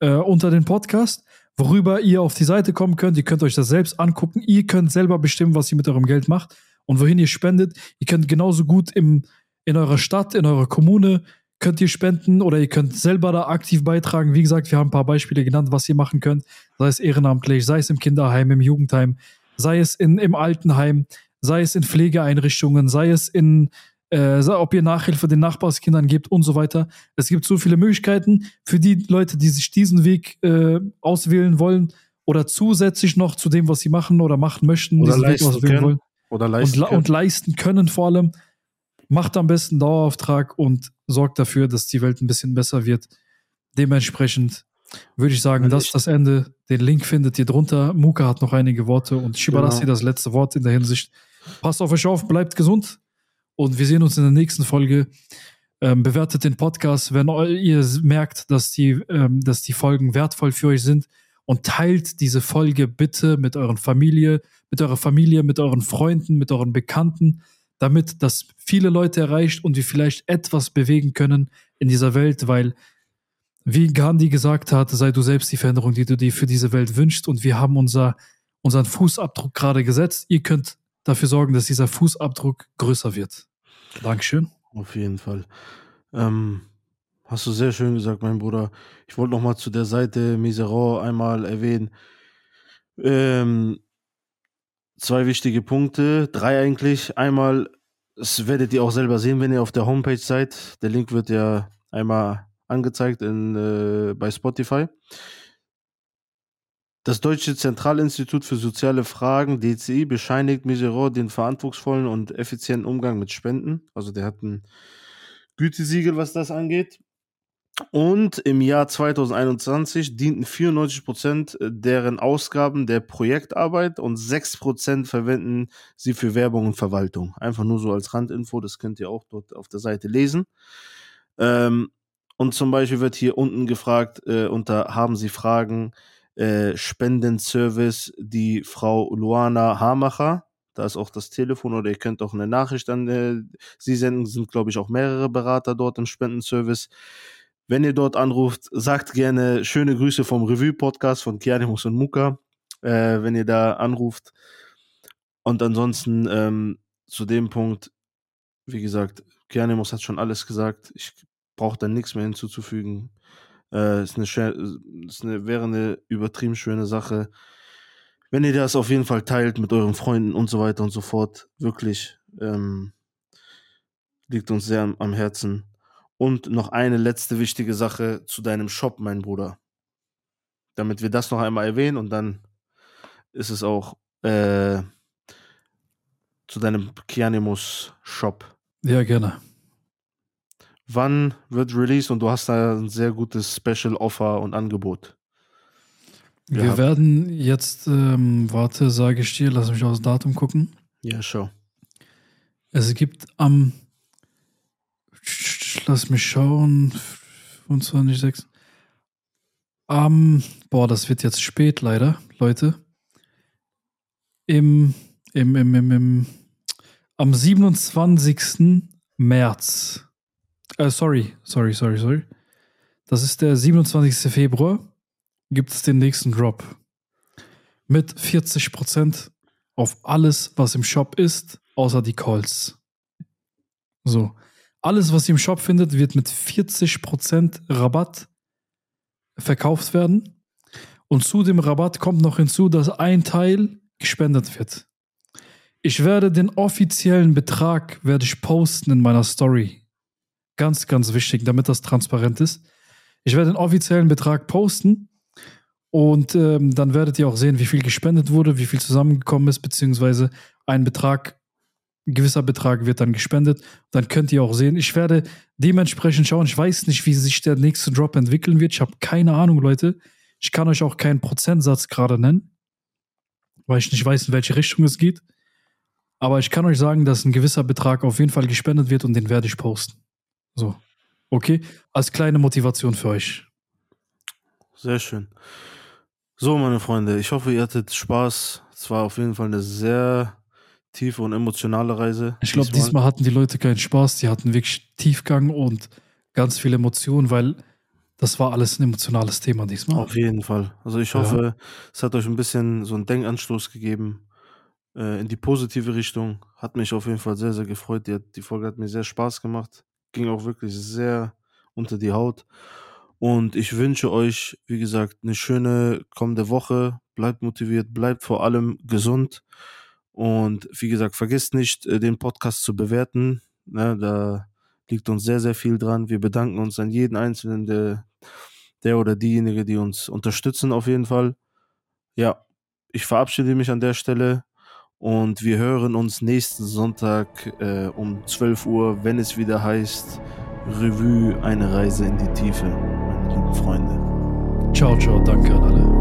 Speaker 1: äh, unter den Podcast, worüber ihr auf die Seite kommen könnt. Ihr könnt euch das selbst angucken. Ihr könnt selber bestimmen, was ihr mit eurem Geld macht und wohin ihr spendet. Ihr könnt genauso gut im, in eurer Stadt, in eurer Kommune, könnt ihr spenden oder ihr könnt selber da aktiv beitragen. Wie gesagt, wir haben ein paar Beispiele genannt, was ihr machen könnt. Sei es ehrenamtlich, sei es im Kinderheim, im Jugendheim, sei es in, im Altenheim, sei es in Pflegeeinrichtungen, sei es in, äh, ob ihr Nachhilfe den Nachbarskindern gebt und so weiter. Es gibt so viele Möglichkeiten für die Leute, die sich diesen Weg äh, auswählen wollen oder zusätzlich noch zu dem, was sie machen oder machen möchten,
Speaker 2: Oder
Speaker 1: diesen Weg auswählen
Speaker 2: können.
Speaker 1: wollen
Speaker 2: Oder
Speaker 1: und,
Speaker 2: leisten
Speaker 1: la-
Speaker 2: können.
Speaker 1: und leisten können vor allem. Macht am besten Dauerauftrag und sorgt dafür, dass die Welt ein bisschen besser wird. Dementsprechend würde ich sagen,
Speaker 2: Wenn
Speaker 1: das ist das Ende. Den Link findet ihr drunter. Muka hat noch einige Worte und überlasse
Speaker 2: Genau.
Speaker 1: das letzte Wort in der Hinsicht. Passt auf euch auf, bleibt gesund und wir sehen uns in der nächsten Folge. Ähm, bewertet den Podcast, wenn ihr merkt, dass die, ähm, dass die Folgen wertvoll für euch sind und teilt diese Folge bitte mit euren Familie, mit eurer Familie, mit euren Freunden, mit euren Bekannten, damit das viele Leute erreicht und wir vielleicht etwas bewegen können in dieser Welt, weil wie Gandhi gesagt hat, sei du selbst die Veränderung, die du dir für diese Welt wünschst und wir haben unser, unseren Fußabdruck gerade gesetzt. Ihr könnt dafür sorgen, dass dieser Fußabdruck größer wird. Dankeschön.
Speaker 2: Auf jeden Fall. Ähm, hast du sehr schön gesagt, mein Bruder. Ich wollte noch mal zu der Seite Miserau einmal erwähnen. Ähm, zwei wichtige Punkte, drei eigentlich. Einmal, das werdet ihr auch selber sehen, wenn ihr auf der Homepage seid. Der Link wird ja einmal angezeigt in, äh, bei Spotify. Das Deutsche Zentralinstitut für soziale Fragen, DCI, bescheinigt Miserau den verantwortungsvollen und effizienten Umgang mit Spenden. Also der hat ein Gütesiegel, was das angeht. Und im Jahr 2021 dienten 94% deren Ausgaben der Projektarbeit und 6% verwenden sie für Werbung und Verwaltung. Einfach nur so als Randinfo, das könnt ihr auch dort auf der Seite lesen. Ähm, und zum Beispiel wird hier unten gefragt, äh, unter haben Sie Fragen, äh, Spendenservice, die Frau Luana Hamacher, da ist auch das Telefon oder ihr könnt auch eine Nachricht an äh, sie senden, sind glaube ich auch mehrere Berater dort im Spendenservice. Wenn ihr dort anruft, sagt gerne schöne Grüße vom Revue-Podcast von Kianimus und Muka, äh, wenn ihr da anruft. Und ansonsten ähm, zu dem Punkt, wie gesagt, Kianimus hat schon alles gesagt. Ich brauche da nichts mehr hinzuzufügen. Äh, ist eine, ist eine, wäre eine übertrieben schöne Sache. Wenn ihr das auf jeden Fall teilt mit euren Freunden und so weiter und so fort, wirklich ähm, liegt uns sehr am, am Herzen. Und noch eine letzte wichtige Sache zu deinem Shop, mein Bruder. Damit wir das noch einmal erwähnen und dann ist es auch äh, zu deinem Kianimus Shop.
Speaker 1: Ja, gerne.
Speaker 2: Wann wird released und du hast da ein sehr gutes Special Offer und Angebot.
Speaker 1: Wir werden jetzt, ähm, warte, sage ich dir, lass mich aufs Datum gucken.
Speaker 2: Ja, schau.
Speaker 1: Es gibt am, lass mich schauen, 25,6. Am, boah, das wird jetzt spät leider, Leute. Im, im, im, im, im, am 27. März. Äh, sorry, sorry, sorry, sorry. Das ist der 27. Februar. Gibt es den nächsten Drop. Mit 40% auf alles, was im Shop ist, außer die Calls. So. Alles, was ihr im Shop findet, wird mit 40% Rabatt verkauft werden. Und zu dem Rabatt kommt noch hinzu, dass ein Teil gespendet wird. Ich werde den offiziellen Betrag werde ich posten in meiner Story. Ganz, ganz wichtig, damit das transparent ist. Ich werde den offiziellen Betrag posten und ähm, dann werdet ihr auch sehen, wie viel gespendet wurde, wie viel zusammengekommen ist, beziehungsweise ein Betrag, ein gewisser Betrag wird dann gespendet. Dann könnt ihr auch sehen. Ich werde dementsprechend schauen. Ich weiß nicht, wie sich der nächste Drop entwickeln wird. Ich habe keine Ahnung, Leute. Ich kann euch auch keinen Prozentsatz gerade nennen, weil ich nicht weiß, in welche Richtung es geht. Aber ich kann euch sagen, dass ein gewisser Betrag auf jeden Fall gespendet wird und den werde ich posten. So. Okay? Als kleine Motivation für euch.
Speaker 2: Sehr schön. So, meine Freunde, ich hoffe, ihr hattet Spaß. Es war auf jeden Fall eine sehr tiefe und emotionale Reise.
Speaker 1: Ich glaube, diesmal hatten die Leute keinen Spaß. Die hatten wirklich Tiefgang und ganz viel Emotion, weil das war alles ein emotionales Thema diesmal.
Speaker 2: Auf jeden Fall. Also ich
Speaker 1: Ja.
Speaker 2: hoffe, es hat euch ein bisschen so einen Denkanstoß gegeben äh, in die positive Richtung. Hat mich auf jeden Fall sehr, sehr gefreut. Die, die Folge hat mir sehr Spaß gemacht. Ging auch wirklich sehr unter die Haut. Und ich wünsche euch, wie gesagt, eine schöne kommende Woche. Bleibt motiviert, bleibt vor allem gesund. Und wie gesagt, vergesst nicht, äh, den Podcast zu bewerten. Ne, da liegt uns sehr, sehr viel dran. Wir bedanken uns an jeden Einzelnen, der, der oder diejenige, die uns unterstützen, auf jeden Fall. Ja, ich verabschiede mich an der Stelle und wir hören uns nächsten Sonntag äh, um 12 Uhr, wenn es wieder heißt Revue, eine Reise in die Tiefe, meine lieben Freunde.
Speaker 1: Ciao, ciao, danke an alle.